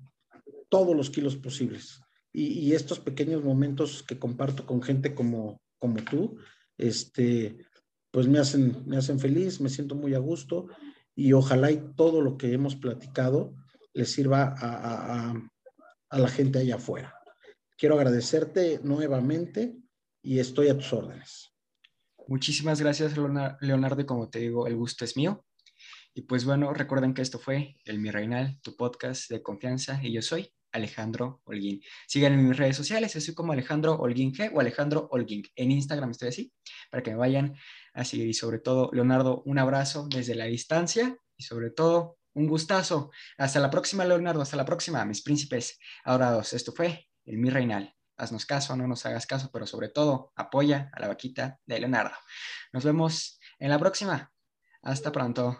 todos los kilos posibles. Y, estos pequeños momentos que comparto con gente como, como tú, este, pues me hacen, me hacen feliz, me siento muy a gusto y ojalá y todo lo que hemos platicado le sirva a, la gente allá afuera. Quiero agradecerte nuevamente y estoy a tus órdenes. Muchísimas gracias, Leonardo. como te digo, el gusto es mío. Y pues bueno, recuerden que esto fue El Mi Reinal, tu podcast de confianza, y yo soy Alejandro Holguín. Síganme en mis redes sociales, estoy como Alejandro Holguín G o Alejandro Holguín. En Instagram estoy así, para que me vayan a seguir. Y sobre todo, Leonardo, un abrazo desde la distancia y sobre todo, un gustazo. Hasta la próxima, Leonardo, hasta la próxima, mis príncipes adorados. Esto fue el Mi Reinal. Haznos caso, no nos hagas caso, pero sobre todo, apoya a la vaquita de Leonardo. Nos vemos en la próxima. Hasta pronto.